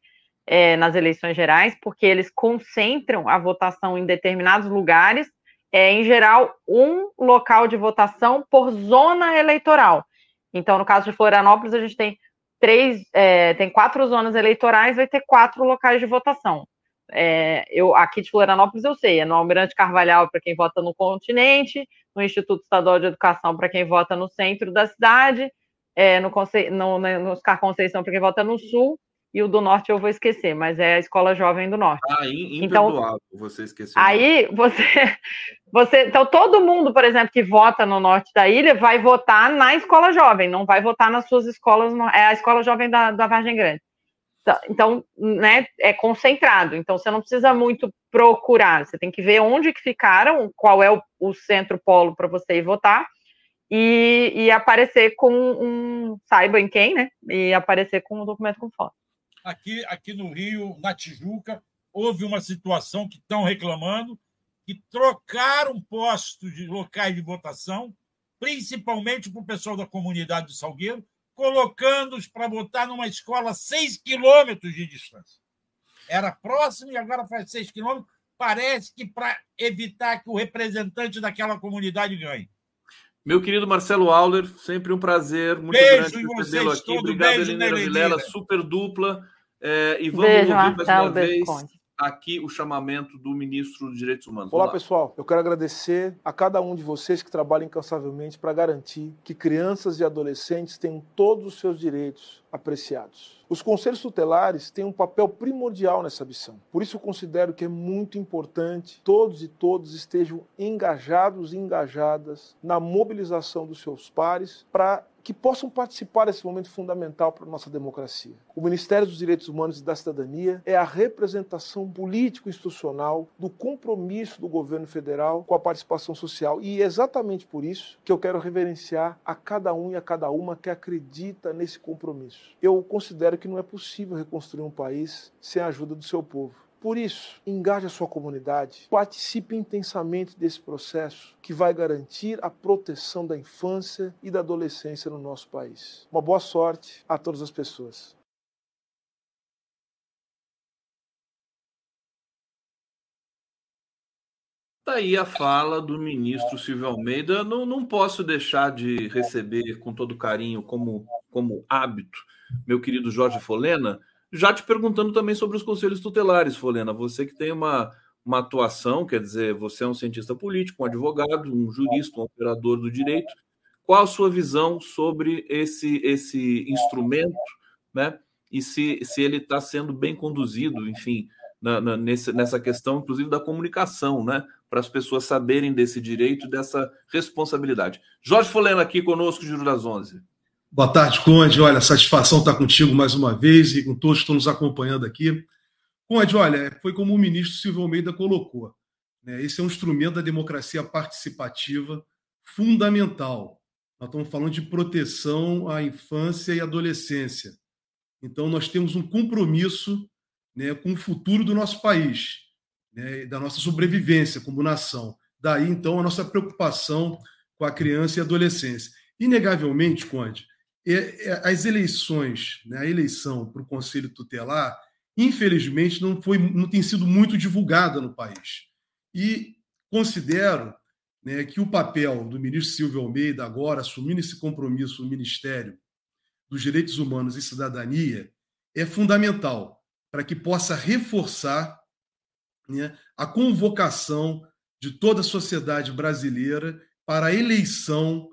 é, nas eleições gerais, porque eles concentram a votação em determinados lugares é, em geral, um local de votação por zona eleitoral. Então, no caso de Florianópolis, a gente tem três, é, tem quatro zonas eleitorais, vai ter quatro locais de votação. É, eu aqui de Florianópolis eu sei, é no Almirante Carvalhal para quem vota no continente, no Instituto Estadual de Educação para quem vota no centro da cidade, é, no, no, no Oscar Conceição para quem vota no sul, e o do norte eu vou esquecer, mas é a Escola Jovem do Norte. Ah, então, você esqueceu. Aí você, [LAUGHS] você, então todo mundo, por exemplo, que vota no norte da ilha, vai votar na Escola Jovem, não vai votar nas suas escolas, é a Escola Jovem da, da Vargem Grande. Então, então, né, é concentrado. Então você não precisa muito procurar, você tem que ver onde que ficaram, qual é o, o centro polo para você ir votar. E, e aparecer com um, saiba em quem, né? E aparecer com um documento com foto aqui, aqui no Rio, na Tijuca, houve uma situação que estão reclamando que trocaram postos de locais de votação, principalmente para o pessoal da comunidade do Salgueiro, colocando-os para votar numa escola a seis quilômetros de distância. Era próximo e agora faz seis quilômetros. Parece que para evitar que o representante daquela comunidade ganhe. Meu querido Marcelo Auler, sempre um prazer. Muito beijo grande recebê-lo aqui. Obrigado, beijo, Elenira Vilela, super dupla. É, e vamos beijo, ouvir mais uma vez aqui o chamamento do ministro dos Direitos Humanos. Olá, pessoal. Eu quero agradecer a cada um de vocês que trabalha incansavelmente para garantir que crianças e adolescentes tenham todos os seus direitos apreciados. Os conselhos tutelares têm um papel primordial nessa missão. Por isso, eu considero que é muito importante todos e todas estejam engajados e engajadas na mobilização dos seus pares para que possam participar desse momento fundamental para a nossa democracia. O Ministério dos Direitos Humanos e da Cidadania é a representação político-institucional do compromisso do governo federal com a participação social. E é exatamente por isso que eu quero reverenciar a cada um e a cada uma que acredita nesse compromisso. Eu considero que não é possível reconstruir um país sem a ajuda do seu povo. Por isso, engaje a sua comunidade, participe intensamente desse processo que vai garantir a proteção da infância e da adolescência no nosso país. Uma boa sorte a todas as pessoas. Está aí a fala do ministro Silvio Almeida. Não, não posso deixar de receber com todo carinho, como, como hábito, meu querido Jorge Folena, já te perguntando também sobre os conselhos tutelares, Folena. Você que tem uma, uma atuação, quer dizer, você é um cientista político, um advogado, um jurista, um operador do direito. Qual a sua visão sobre esse, esse instrumento, né? E se, se ele está sendo bem conduzido, enfim, na, na, nesse, nessa questão, inclusive, da comunicação, né? Para as pessoas saberem desse direito e dessa responsabilidade. Jorge Folena aqui conosco, Juro das Onze. Boa tarde, Conde. Olha, satisfação estar contigo mais uma vez e com todos que estão nos acompanhando aqui. Conde, olha, foi como o ministro Silvio Almeida colocou. Né? Esse é um instrumento da democracia participativa fundamental. Nós estamos falando de proteção à infância e adolescência. Então, nós temos um compromisso né, com o futuro do nosso país, né, da nossa sobrevivência como nação. Daí, então, a nossa preocupação com a criança e a adolescência. Inegavelmente, Conde, as eleições, né, a eleição para o Conselho Tutelar, infelizmente, não, foi, não tem sido muito divulgada no país. E considero né, que o papel do ministro Silvio Almeida, agora assumindo esse compromisso no Ministério dos Direitos Humanos e Cidadania, é fundamental para que possa reforçar né, a convocação de toda a sociedade brasileira para a eleição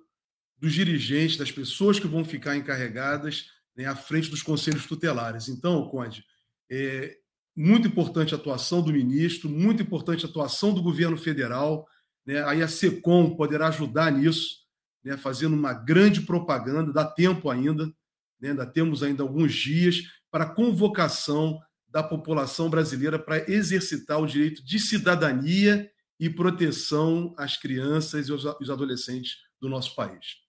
dos dirigentes, das pessoas que vão ficar encarregadas né, à frente dos conselhos tutelares. Então, Conde, é muito importante a atuação do ministro, muito importante a atuação do governo federal. Né, aí a SECOM poderá ajudar nisso, né, fazendo uma grande propaganda, dá tempo ainda, né, ainda temos ainda alguns dias para a convocação da população brasileira para exercitar o direito de cidadania e proteção às crianças e os adolescentes do nosso país.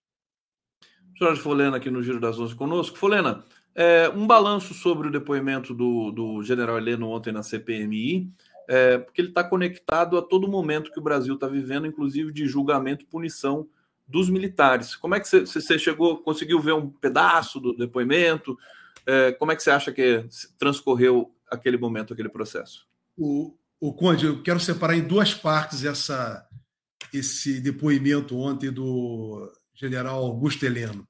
Jorge Folena aqui no Giro das Onze conosco. Folena, é, um balanço sobre o depoimento do, do general Heleno ontem na CPMI, é, porque ele está conectado a todo momento que o Brasil está vivendo, inclusive de julgamento e punição dos militares. Como é que você chegou, conseguiu ver um pedaço do depoimento? É, como é que você acha que transcorreu aquele momento, aquele processo? O, o Conde, eu quero separar em duas partes essa, esse depoimento ontem do general Augusto Heleno.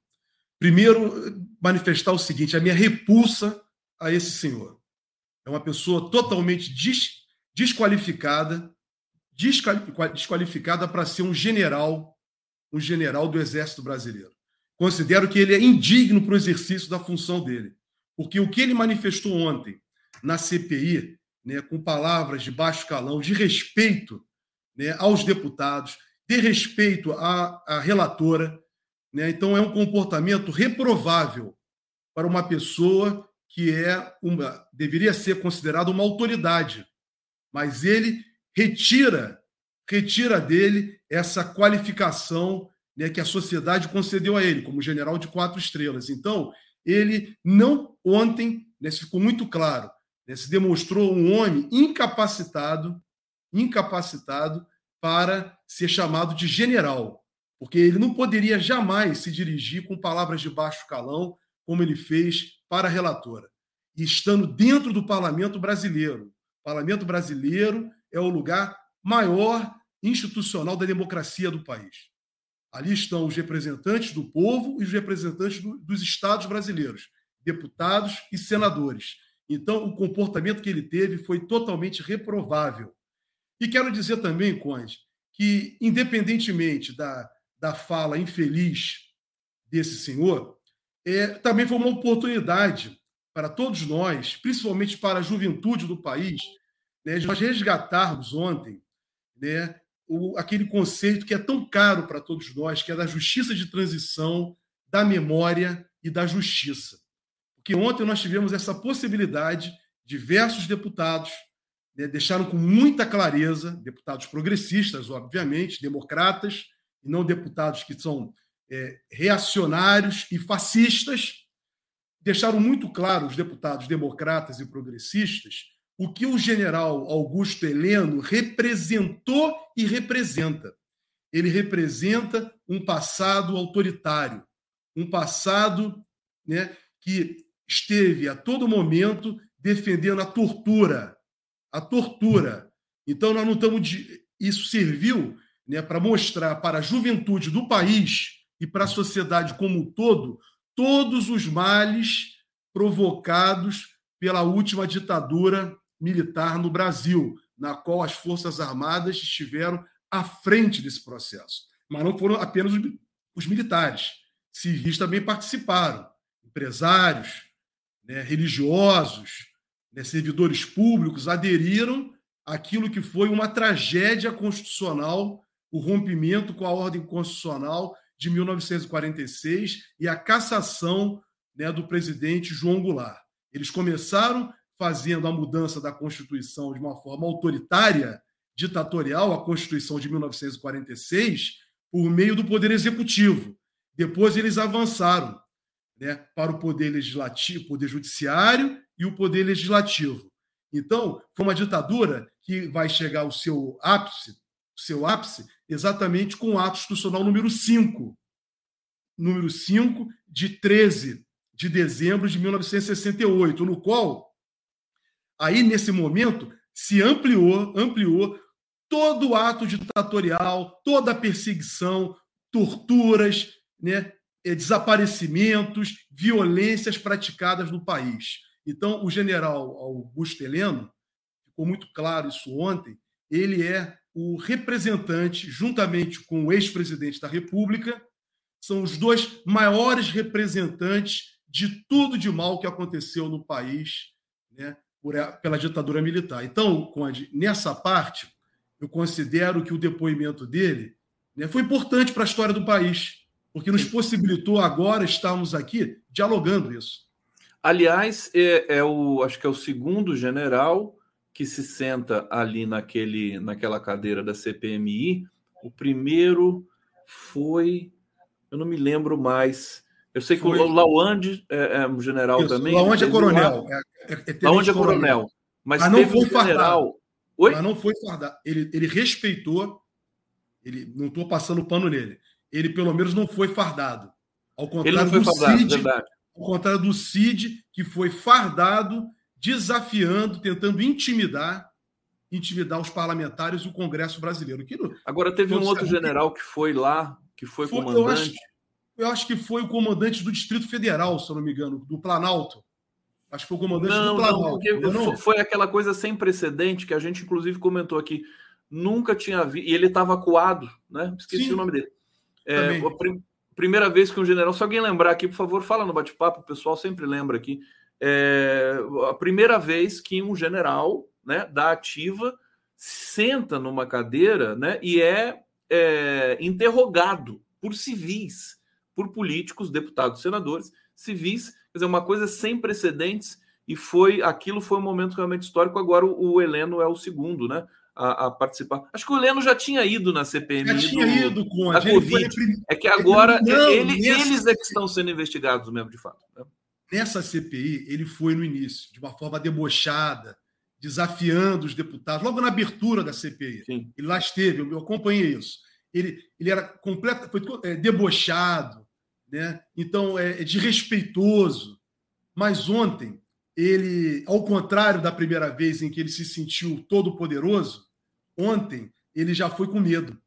Primeiro, manifestar o seguinte: a minha repulsa a esse senhor. É uma pessoa totalmente des, desqualificada, desqualificada para ser um general, um general do Exército Brasileiro. Considero que ele é indigno para o exercício da função dele, porque o que ele manifestou ontem na CPI, né, com palavras de baixo calão, de respeito né, aos deputados, de respeito à, à relatora, né? Então, é um comportamento reprovável para uma pessoa que é uma, deveria ser considerada uma autoridade, mas ele retira retira dele essa qualificação né, que a sociedade concedeu a ele como general de quatro estrelas. Então, ele não ontem, né, ficou muito claro, né, se demonstrou um homem incapacitado, incapacitado para ser chamado de general porque ele não poderia jamais se dirigir com palavras de baixo calão, como ele fez para a relatora. E estando dentro do parlamento brasileiro. O parlamento brasileiro é o lugar maior institucional da democracia do país. Ali estão os representantes do povo e os representantes do, dos estados brasileiros, deputados e senadores. Então, o comportamento que ele teve foi totalmente reprovável. E quero dizer também, Conde, que, independentemente da, da fala infeliz desse senhor, é, também foi uma oportunidade para todos nós, principalmente para a juventude do país, né, de nós resgatarmos ontem né, o, aquele conceito que é tão caro para todos nós, que é da justiça de transição, da memória e da justiça. Porque ontem nós tivemos essa possibilidade, diversos deputados né, deixaram com muita clareza, deputados progressistas, obviamente, democratas, e não deputados que são é, reacionários e fascistas, deixaram muito claro os deputados democratas e progressistas o que o general Augusto Heleno representou e representa. Ele representa um passado autoritário, um passado né, que esteve a todo momento defendendo a tortura, a tortura. Então nós não estamos de... isso serviu né, para mostrar para a juventude do país e para a sociedade como um todo todos os males provocados pela última ditadura militar no Brasil, na qual as Forças Armadas estiveram à frente desse processo. Mas não foram apenas os militares, civis também participaram, empresários, né, religiosos, né, servidores públicos aderiram àquilo que foi uma tragédia constitucional o rompimento com a ordem constitucional de 1946 e a cassação né, do presidente João Goulart. Eles começaram fazendo a mudança da Constituição de uma forma autoritária, ditatorial, a Constituição de 1946, por meio do Poder Executivo. Depois eles avançaram né, para o Poder Legislativo, Poder Judiciário e o Poder Legislativo. Então, foi uma ditadura que vai chegar ao seu ápice, seu ápice exatamente com o ato institucional número 5, número 5 de 13 de dezembro de 1968, no qual aí nesse momento se ampliou, ampliou todo o ato ditatorial, toda a perseguição, torturas, né, eh, desaparecimentos, violências praticadas no país. Então, o general Augusto Heleno, ficou muito claro isso ontem, ele é o representante, juntamente com o ex-presidente da República, são os dois maiores representantes de tudo de mal que aconteceu no país né, por, pela ditadura militar. Então, Conde, nessa parte, eu considero que o depoimento dele né, foi importante para a história do país, porque nos possibilitou agora estarmos aqui dialogando isso. Aliás, é, é o, acho que é o segundo general que se senta ali naquele, naquela cadeira da CPMI. O primeiro foi, eu não me lembro mais. Eu sei que foi... o Lawande é, é um general Isso, também. Lawande é coronel. Lá... É, é, é Lawande é coronel. Mas, mas não foi um general. Oi? Mas não foi fardado. Ele, ele respeitou. Ele, não estou passando pano nele. Ele, pelo menos, não foi fardado. Ao contrário do fardado, Cid, verdade. ao contrário do Cid, que foi fardado, desafiando, tentando intimidar intimidar os parlamentares e o Congresso brasileiro. Aquilo, Agora, teve um outro general que foi lá, que foi, foi comandante. Eu acho, eu acho, que foi o comandante do Distrito Federal, se eu não me engano, do Planalto. Acho que foi o comandante não, do Planalto. Não, não? foi aquela coisa sem precedente que a gente, inclusive, comentou aqui. Nunca tinha visto. E ele estava acuado, né? Esqueci Sim, o nome dele. É, primeira vez que um general. Se alguém lembrar aqui, por favor, fala no bate-papo, o pessoal sempre lembra aqui. É, a primeira vez que um general né, da ativa senta numa cadeira né, e é, é interrogado por civis, por políticos, deputados, senadores, civis Quer dizer, uma coisa sem precedentes e foi aquilo foi um momento realmente histórico. Agora o, o Heleno é o segundo, né? A, a, participar. Acho que o Heleno já tinha ido na CPMI. Já tinha do, ido com a Covid. É que agora não, ele, eles é que estão sendo investigados mesmo, de fato. Né? Nessa CPI, ele foi no início, de uma forma debochada, desafiando os deputados, logo na abertura da CPI. Sim. Ele lá esteve, eu acompanhei isso. Ele, ele era completo, foi é, debochado, né? então é, é desrespeitoso. Mas ontem, ele, ao contrário da primeira vez em que ele se sentiu todo poderoso, ontem ele já foi com medo.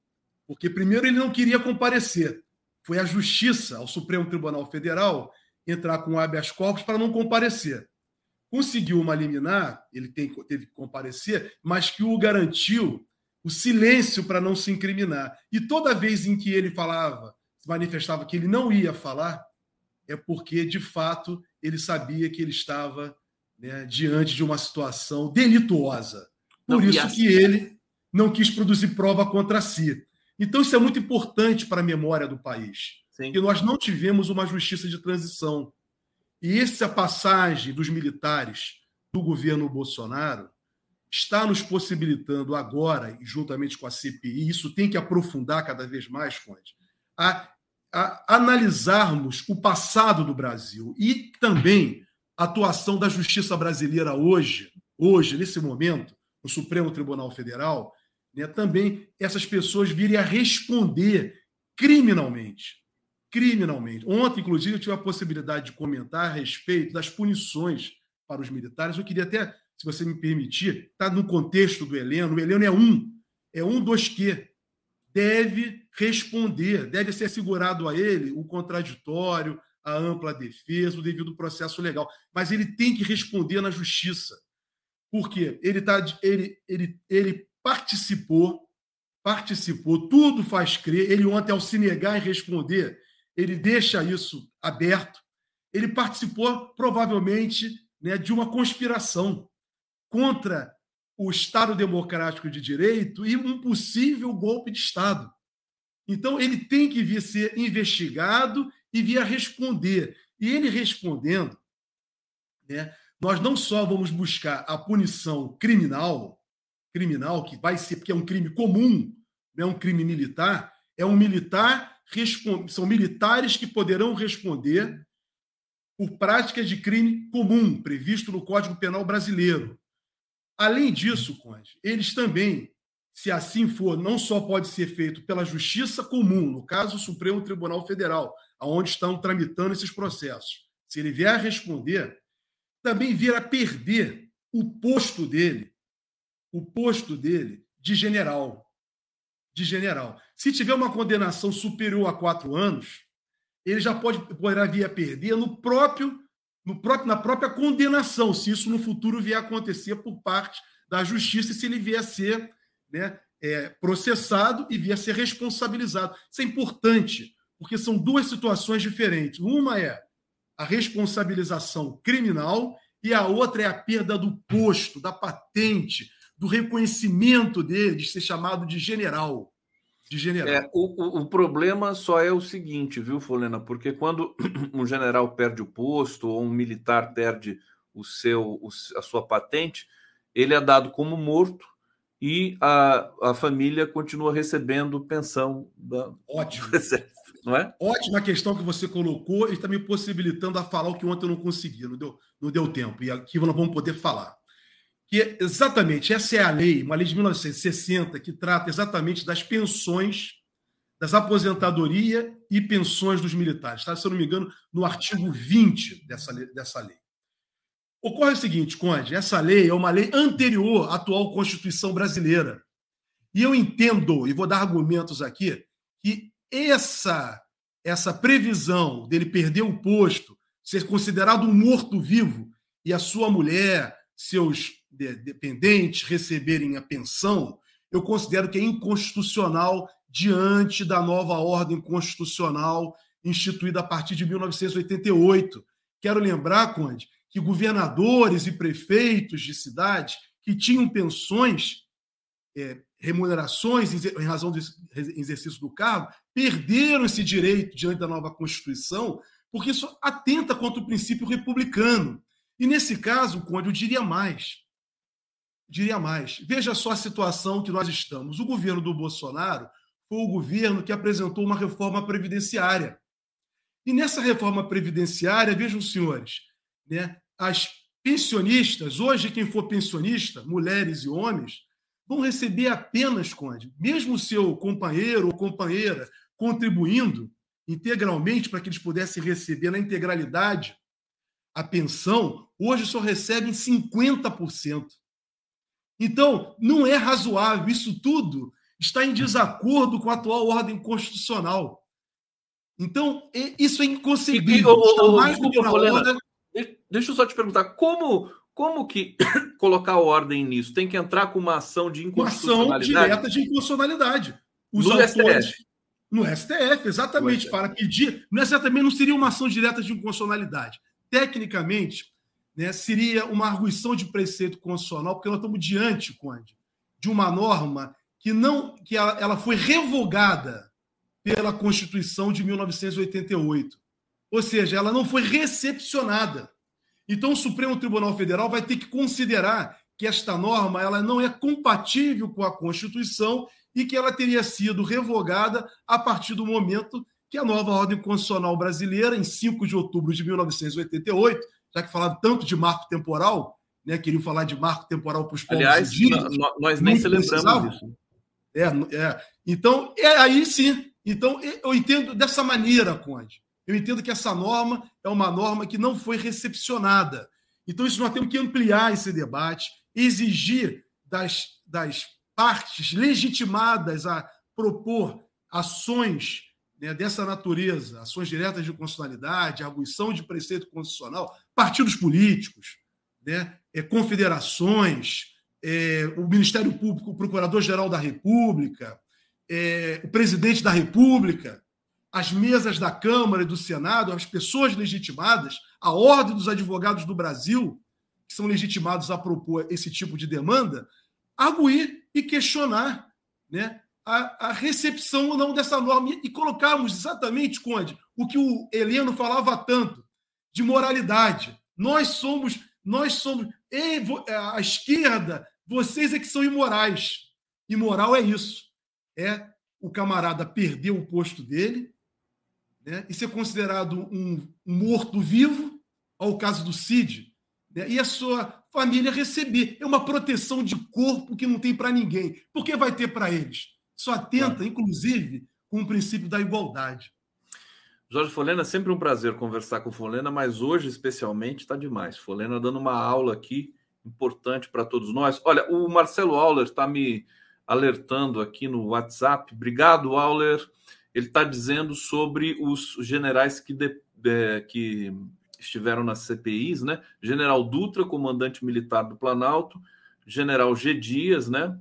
Porque primeiro ele não queria comparecer. Foi a justiça ao Supremo Tribunal Federal entrar com habeas corpus para não comparecer. Conseguiu uma liminar, ele tem, teve que comparecer, mas que o garantiu o silêncio para não se incriminar. E toda vez em que ele falava manifestava que ele não ia falar, é porque, de fato, ele sabia que ele estava né, diante de uma situação delituosa. Por não, isso assim... que ele não quis produzir prova contra si. Então, isso é muito importante para a memória do país. Sim. Que nós não tivemos uma justiça de transição. E essa passagem dos militares do governo Bolsonaro está nos possibilitando agora, juntamente com a CPI, isso tem que aprofundar cada vez mais, Conde, a a analisarmos o passado do Brasil e também a atuação da justiça brasileira hoje, hoje, nesse momento, no Supremo Tribunal Federal, né, também essas pessoas virem a responder criminalmente. Criminalmente. Ontem, inclusive, eu tive a possibilidade de comentar a respeito das punições para os militares. Eu queria até, se você me permitir, estar tá no contexto do Heleno. O Heleno é um, é um dos que deve responder, deve ser assegurado a ele o contraditório, a ampla defesa, o devido processo legal. Mas ele tem que responder na justiça. Porque ele, tá, ele, ele, ele participou, participou, tudo faz crer. Ele ontem, ao se negar em responder, ele deixa isso aberto. Ele participou, provavelmente, né, de uma conspiração contra o Estado Democrático de Direito e um possível golpe de Estado. Então, ele tem que vir ser investigado e vir a responder. E ele respondendo, né, nós não só vamos buscar a punição criminal, criminal, que vai ser, porque é um crime comum, não é um crime militar, é um militar, são militares que poderão responder por práticas de crime comum, previsto no Código Penal Brasileiro. Além disso, Conde, eles também, se assim for, não só pode ser feito pela justiça comum, no caso, o Supremo Tribunal Federal, aonde estão tramitando esses processos. Se ele vier a responder, também vir a perder o posto dele, o posto dele de general. De general. Se tiver uma condenação superior a quatro anos, ele já pode poderá vir a perder no próprio no próprio, na própria condenação, se isso no futuro vier a acontecer por parte da justiça e se ele vier a ser né, é, processado e vier a ser responsabilizado. Isso é importante, porque são duas situações diferentes. Uma é a responsabilização criminal e a outra é a perda do posto, da patente, do reconhecimento dele de ser chamado de general de general. É, o, o, problema só é o seguinte, viu, Folena? Porque quando [CLEARS THROAT] um general perde o posto ou um militar perde o seu, o, a sua patente, ele é dado como morto e a, a família continua recebendo pensão da. Ótimo. Não é? Ótima questão que você colocou e está me possibilitando a falar o que ontem eu não consegui, não deu, não deu tempo. E aqui nós vamos poder falar. Que exatamente essa é a lei, uma lei de 1960, que trata exatamente das pensões, das aposentadorias e pensões dos militares. Tá? Se eu não me engano, no artigo 20 dessa, dessa lei. Ocorre o seguinte, Conde, essa lei é uma lei anterior à atual Constituição brasileira. E eu entendo, e vou dar argumentos aqui, que essa, essa previsão dele perder o posto, ser considerado um morto-vivo, e a sua mulher, seus dependentes receberem a pensão, eu considero que é inconstitucional diante da nova ordem constitucional instituída a partir de 1988. Quero lembrar, Conde, que governadores e prefeitos de cidades que tinham pensões, é, remunerações em razão do exercício do cargo, perderam esse direito diante da nova Constituição, porque isso atenta contra o princípio republicano. E nesse caso, Conde, eu diria mais. Diria mais. Veja só a situação que nós estamos. O governo do Bolsonaro foi o governo que apresentou uma reforma previdenciária. E nessa reforma previdenciária, vejam, senhores, né, as pensionistas, hoje quem for pensionista, mulheres e homens, vão receber apenas, Conde, mesmo seu companheiro ou companheira contribuindo integralmente para que eles pudessem receber na integralidade a pensão, hoje só recebem 50%. Então, não é razoável, isso tudo está em desacordo com a atual ordem constitucional. Então, isso é inconcebível. Está mais do que na hora Deixa eu só te perguntar, como, como que [COUGHS] colocar ordem nisso? Tem que entrar com uma ação de inconstitucionalidade? Uma ação direta de inconstitucionalidade. Os no autores, STF. No STF, exatamente, para pedir. Não exatamente não seria uma ação direta de inconstitucionalidade. Tecnicamente, né, seria uma arguição de preceito constitucional, porque nós estamos diante, Conde, de uma norma que não que ela, ela foi revogada pela Constituição de 1988. Ou seja, ela não foi recepcionada. Então, o Supremo Tribunal Federal vai ter que considerar que esta norma ela não é compatível com a Constituição e que ela teria sido revogada a partir do momento que a nova ordem constitucional brasileira, em 5 de outubro de 1988, já que falaram tanto de marco temporal, né, queriam falar de marco temporal para os povos Aliás, indígenas, nós nem celebramos isso. É, é, então, é aí sim. Então, eu entendo dessa maneira, Conde. Eu entendo que essa norma é uma norma que não foi recepcionada. Então, isso nós temos que ampliar esse debate, exigir das, das partes legitimadas a propor ações né, dessa natureza, ações diretas de constitucionalidade, arguição de preceito constitucional, partidos políticos, né, é, confederações, é, o Ministério Público, o Procurador-Geral da República, é, o Presidente da República, as mesas da Câmara e do Senado, as pessoas legitimadas, a ordem dos advogados do Brasil, que são legitimados a propor esse tipo de demanda, arguir e questionar né, a, a recepção ou não dessa norma e colocarmos exatamente, Conde, o que o Heleno falava tanto, de moralidade. Nós somos, nós somos, a esquerda, vocês é que são imorais. Imoral é isso. É o camarada perder o posto dele, né, e ser considerado um morto-vivo, ao caso do Cid, né, e a sua família receber. É uma proteção de corpo que não tem para ninguém. Por que vai ter para eles? Só atenta, inclusive, com o princípio da igualdade. Jorge Folena, é sempre um prazer conversar com o Folena, mas hoje, especialmente, está demais. Folena dando uma aula aqui importante para todos nós. Olha, o Marcelo Auler está me alertando aqui no WhatsApp. Obrigado, Auler ele está dizendo sobre os generais que, de, de, que estiveram nas CPIs, né? General Dutra, comandante militar do Planalto, General G. Dias, né?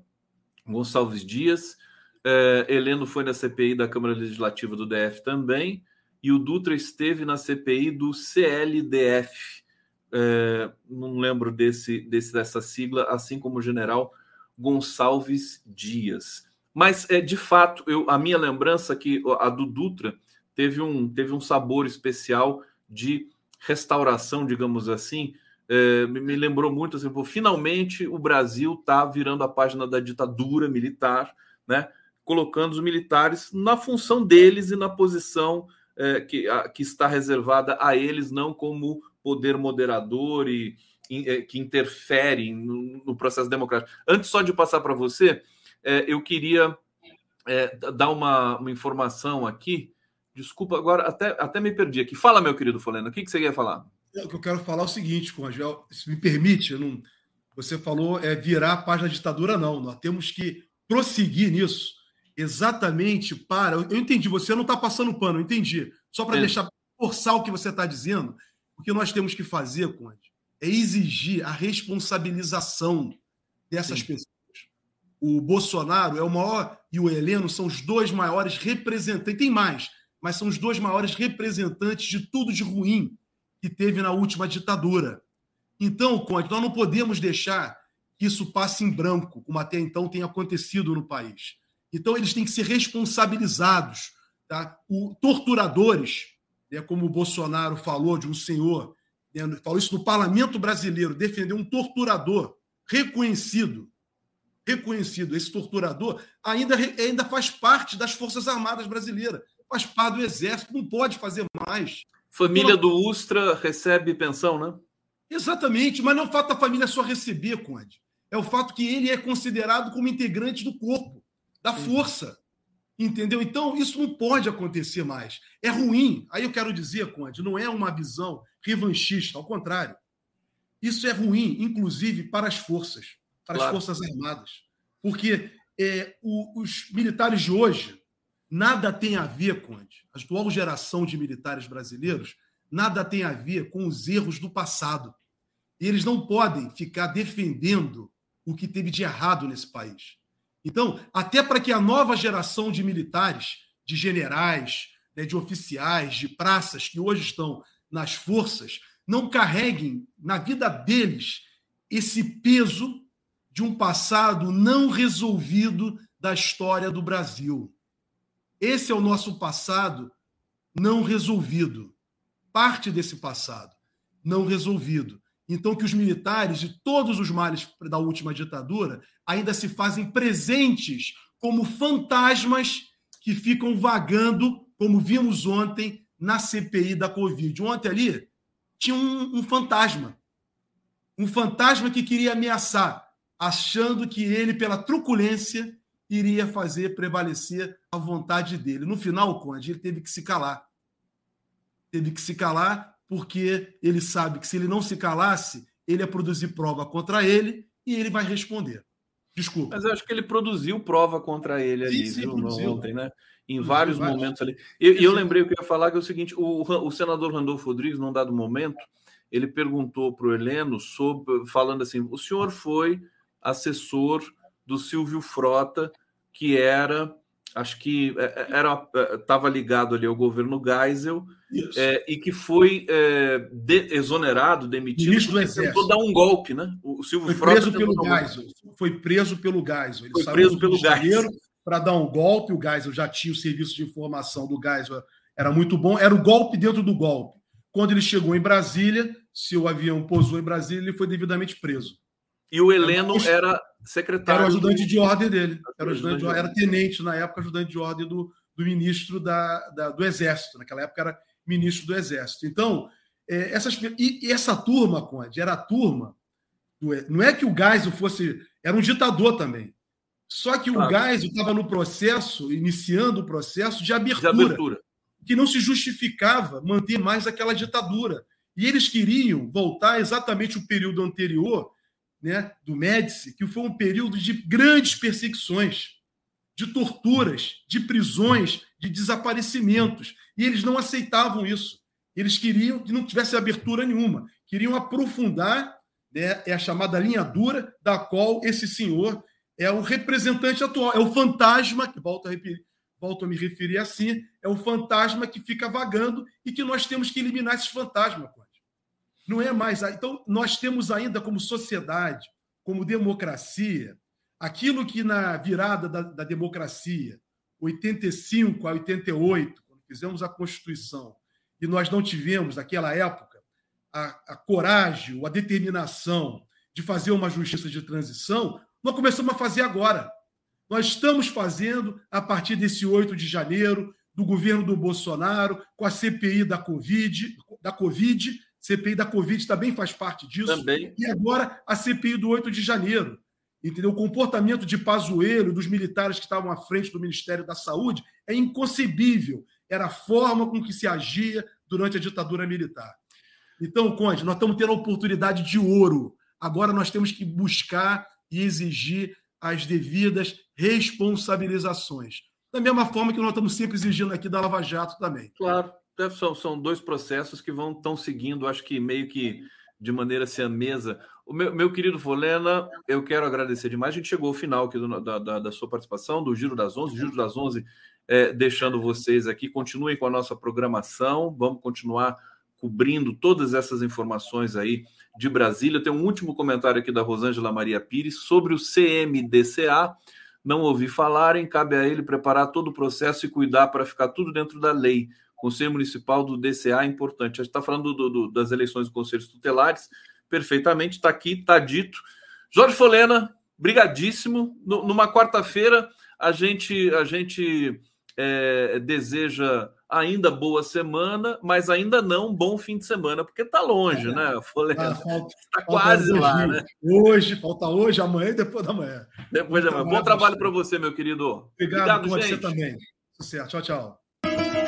Gonçalves Dias, é, Heleno foi na CPI da Câmara Legislativa do DF também, e o Dutra esteve na CPI do CLDF. É, não lembro desse, desse, dessa sigla, assim como o general Gonçalves Dias. Mas, é, de fato, eu, a minha lembrança é que a do Dutra teve um, teve um sabor especial de restauração, digamos assim, é, me lembrou muito assim, pô, finalmente o Brasil está virando a página da ditadura militar, né? Colocando os militares na função deles e na posição é, que, a, que está reservada a eles, não como poder moderador e, é, que interfere no, no, processo democrático. Antes só de passar para você, é, eu queria é, dar uma, uma, informação aqui. Desculpa, agora até, até me perdi aqui. Fala, meu querido Foleno, o que, que você ia falar? O que eu quero falar é o seguinte, Congel, se me permite, não, você falou é, virar a página da ditadura, não. Nós temos que prosseguir nisso exatamente para. Eu entendi, você não está passando pano, eu entendi. Só para é. deixar forçar o que você está dizendo, o que nós temos que fazer, Conde, é exigir a responsabilização dessas Sim. pessoas. O Bolsonaro é o maior e o Heleno são os dois maiores representantes, tem mais, mas são os dois maiores representantes de tudo de ruim que teve na última ditadura. Então, Conde, nós não podemos deixar que isso passe em branco, como até então tem acontecido no país. Então, eles têm que ser responsabilizados. Tá? O, torturadores, né, como o Bolsonaro falou de um senhor, né, falou isso no parlamento brasileiro, defendeu um torturador reconhecido. Reconhecido, esse torturador ainda, ainda faz parte das Forças Armadas brasileiras, faz parte do Exército, não pode fazer mais. Família do Ustra recebe pensão, né? Exatamente, mas não é o fato da família só receber, Conde. É o fato que ele é considerado como integrante do corpo da força. Entendeu? Então, isso não pode acontecer mais. É ruim. Aí eu quero dizer, Conde, não é uma visão revanchista, ao contrário. Isso é ruim, inclusive, para as forças, para claro. as Forças Armadas. Porque é, o, os militares de hoje nada tem a ver, Conde, a atual geração de militares brasileiros, nada tem a ver com os erros do passado. E eles não podem ficar defendendo o que teve de errado nesse país. Então, até para que a nova geração de militares, de generais, né, de oficiais, de praças que hoje estão nas forças, não carreguem na vida deles esse peso de um passado não resolvido da história do Brasil. Esse é o nosso passado não resolvido. Parte desse passado não resolvido. Então, que os militares de todos os males da última ditadura ainda se fazem presentes como fantasmas que ficam vagando, como vimos ontem na CPI da Covid. Ontem ali tinha um, um fantasma. Um fantasma que queria ameaçar, achando que ele, pela truculência, iria fazer prevalecer a vontade dele. No final, Conde, ele teve que se calar. Teve que se calar porque ele sabe que se ele não se calasse, ele ia produzir prova contra ele e ele vai responder. Desculpa. Mas eu acho que ele produziu prova contra ele ali, sim, sim, viu, ontem, né? Em vários, vários momentos ali. E eu, eu, lembrei o que eu ia falar, que é o seguinte: o, o senador Randolfo Rodrigues, num dado momento, ele perguntou para o Heleno sobre, falando assim: o senhor foi assessor do Silvio Frota, que era acho que é, é, era estava ligado ali ao governo Geisel é, e que foi é, de, exonerado, demitido, Ministro do Exército. dar um golpe, né? O Silvio foi Frota preso pelo Geisel. Foi preso pelo Geisel. Ele foi preso pelo Geisel para dar um golpe. O Geisel já tinha o serviço de informação do Geisel, era muito bom. Era o golpe dentro do golpe. Quando ele chegou em Brasília, se o avião pousou em Brasília, ele foi devidamente preso. E o Heleno era secretário. Era o ajudante de ordem dele. Era, ajudante de era tenente, na época, ajudante de ordem do, do ministro da, da, do Exército. Naquela época era ministro do Exército. Então, é, essas, e, e, essa turma, Conde, era a turma. Do, não é que o Geisel fosse. Era um ditador também. Só que claro. o Geisel estava no processo, iniciando o processo de abertura, de abertura, que não se justificava manter mais aquela ditadura. E eles queriam voltar exatamente o período anterior né, do Médici, que foi um período de grandes perseguições, de torturas, de prisões, de desaparecimentos. E eles não aceitavam isso. Eles queriam que não tivesse abertura nenhuma. Queriam aprofundar né, é a chamada linha dura, da qual esse senhor é o representante atual, é o fantasma, que volto a, volto a me referir assim, é o fantasma que fica vagando e que nós temos que eliminar esses fantasmas. Não é mais. Então, nós temos ainda como sociedade, como democracia, aquilo que na virada da, da democracia, 85 a 88, quando fizemos a Constituição, e nós não tivemos, naquela época, a, a coragem, a determinação de fazer uma justiça de transição, nós começamos a fazer agora. Nós estamos fazendo a partir desse 8 de janeiro, do governo do Bolsonaro, com a CPI da Covid, da Covid, CPI da Covid também faz parte disso. Também. E agora a CPI do 8 de janeiro. Entendeu? O comportamento de Pazuello, dos militares que estavam à frente do Ministério da Saúde, é inconcebível. Era a forma com que se agia durante a ditadura militar. Então, Conde, nós estamos tendo a oportunidade de ouro. Agora nós temos que buscar e exigir as devidas responsabilizações. Da mesma forma que nós estamos sempre exigindo aqui da Lava Jato também. Claro, são, são dois processos que vão estão seguindo, acho que meio que de maneira mesa. O meu, meu querido Folena, eu quero agradecer demais. A gente chegou ao final aqui do, da, da, da, sua participação, do Giro das Onze. Giro das Onze, é, deixando vocês aqui. Continuem com a nossa programação. Vamos continuar cobrindo todas essas informações aí de Brasília. Tem um último comentário aqui da Rosângela Maria Pires sobre o CMDCA. Não ouvi falarem, cabe a ele preparar todo o processo e cuidar para ficar tudo dentro da lei. Conselho Municipal do DCA é importante. A gente está falando do, do, das eleições dos conselhos tutelares, perfeitamente, está aqui, está dito. Jorge Folena, brigadíssimo. No, numa quarta-feira, a gente, a gente é, deseja ainda boa semana, mas ainda não bom fim de semana, porque está longe, é, né? Folena está quase hoje, lá, né? Hoje, falta hoje, amanhã e depois da manhã. Depois da manhã. Bom trabalho para você, meu querido. Obrigado, Obrigado gente. você também. Sucesso. Tchau, tchau.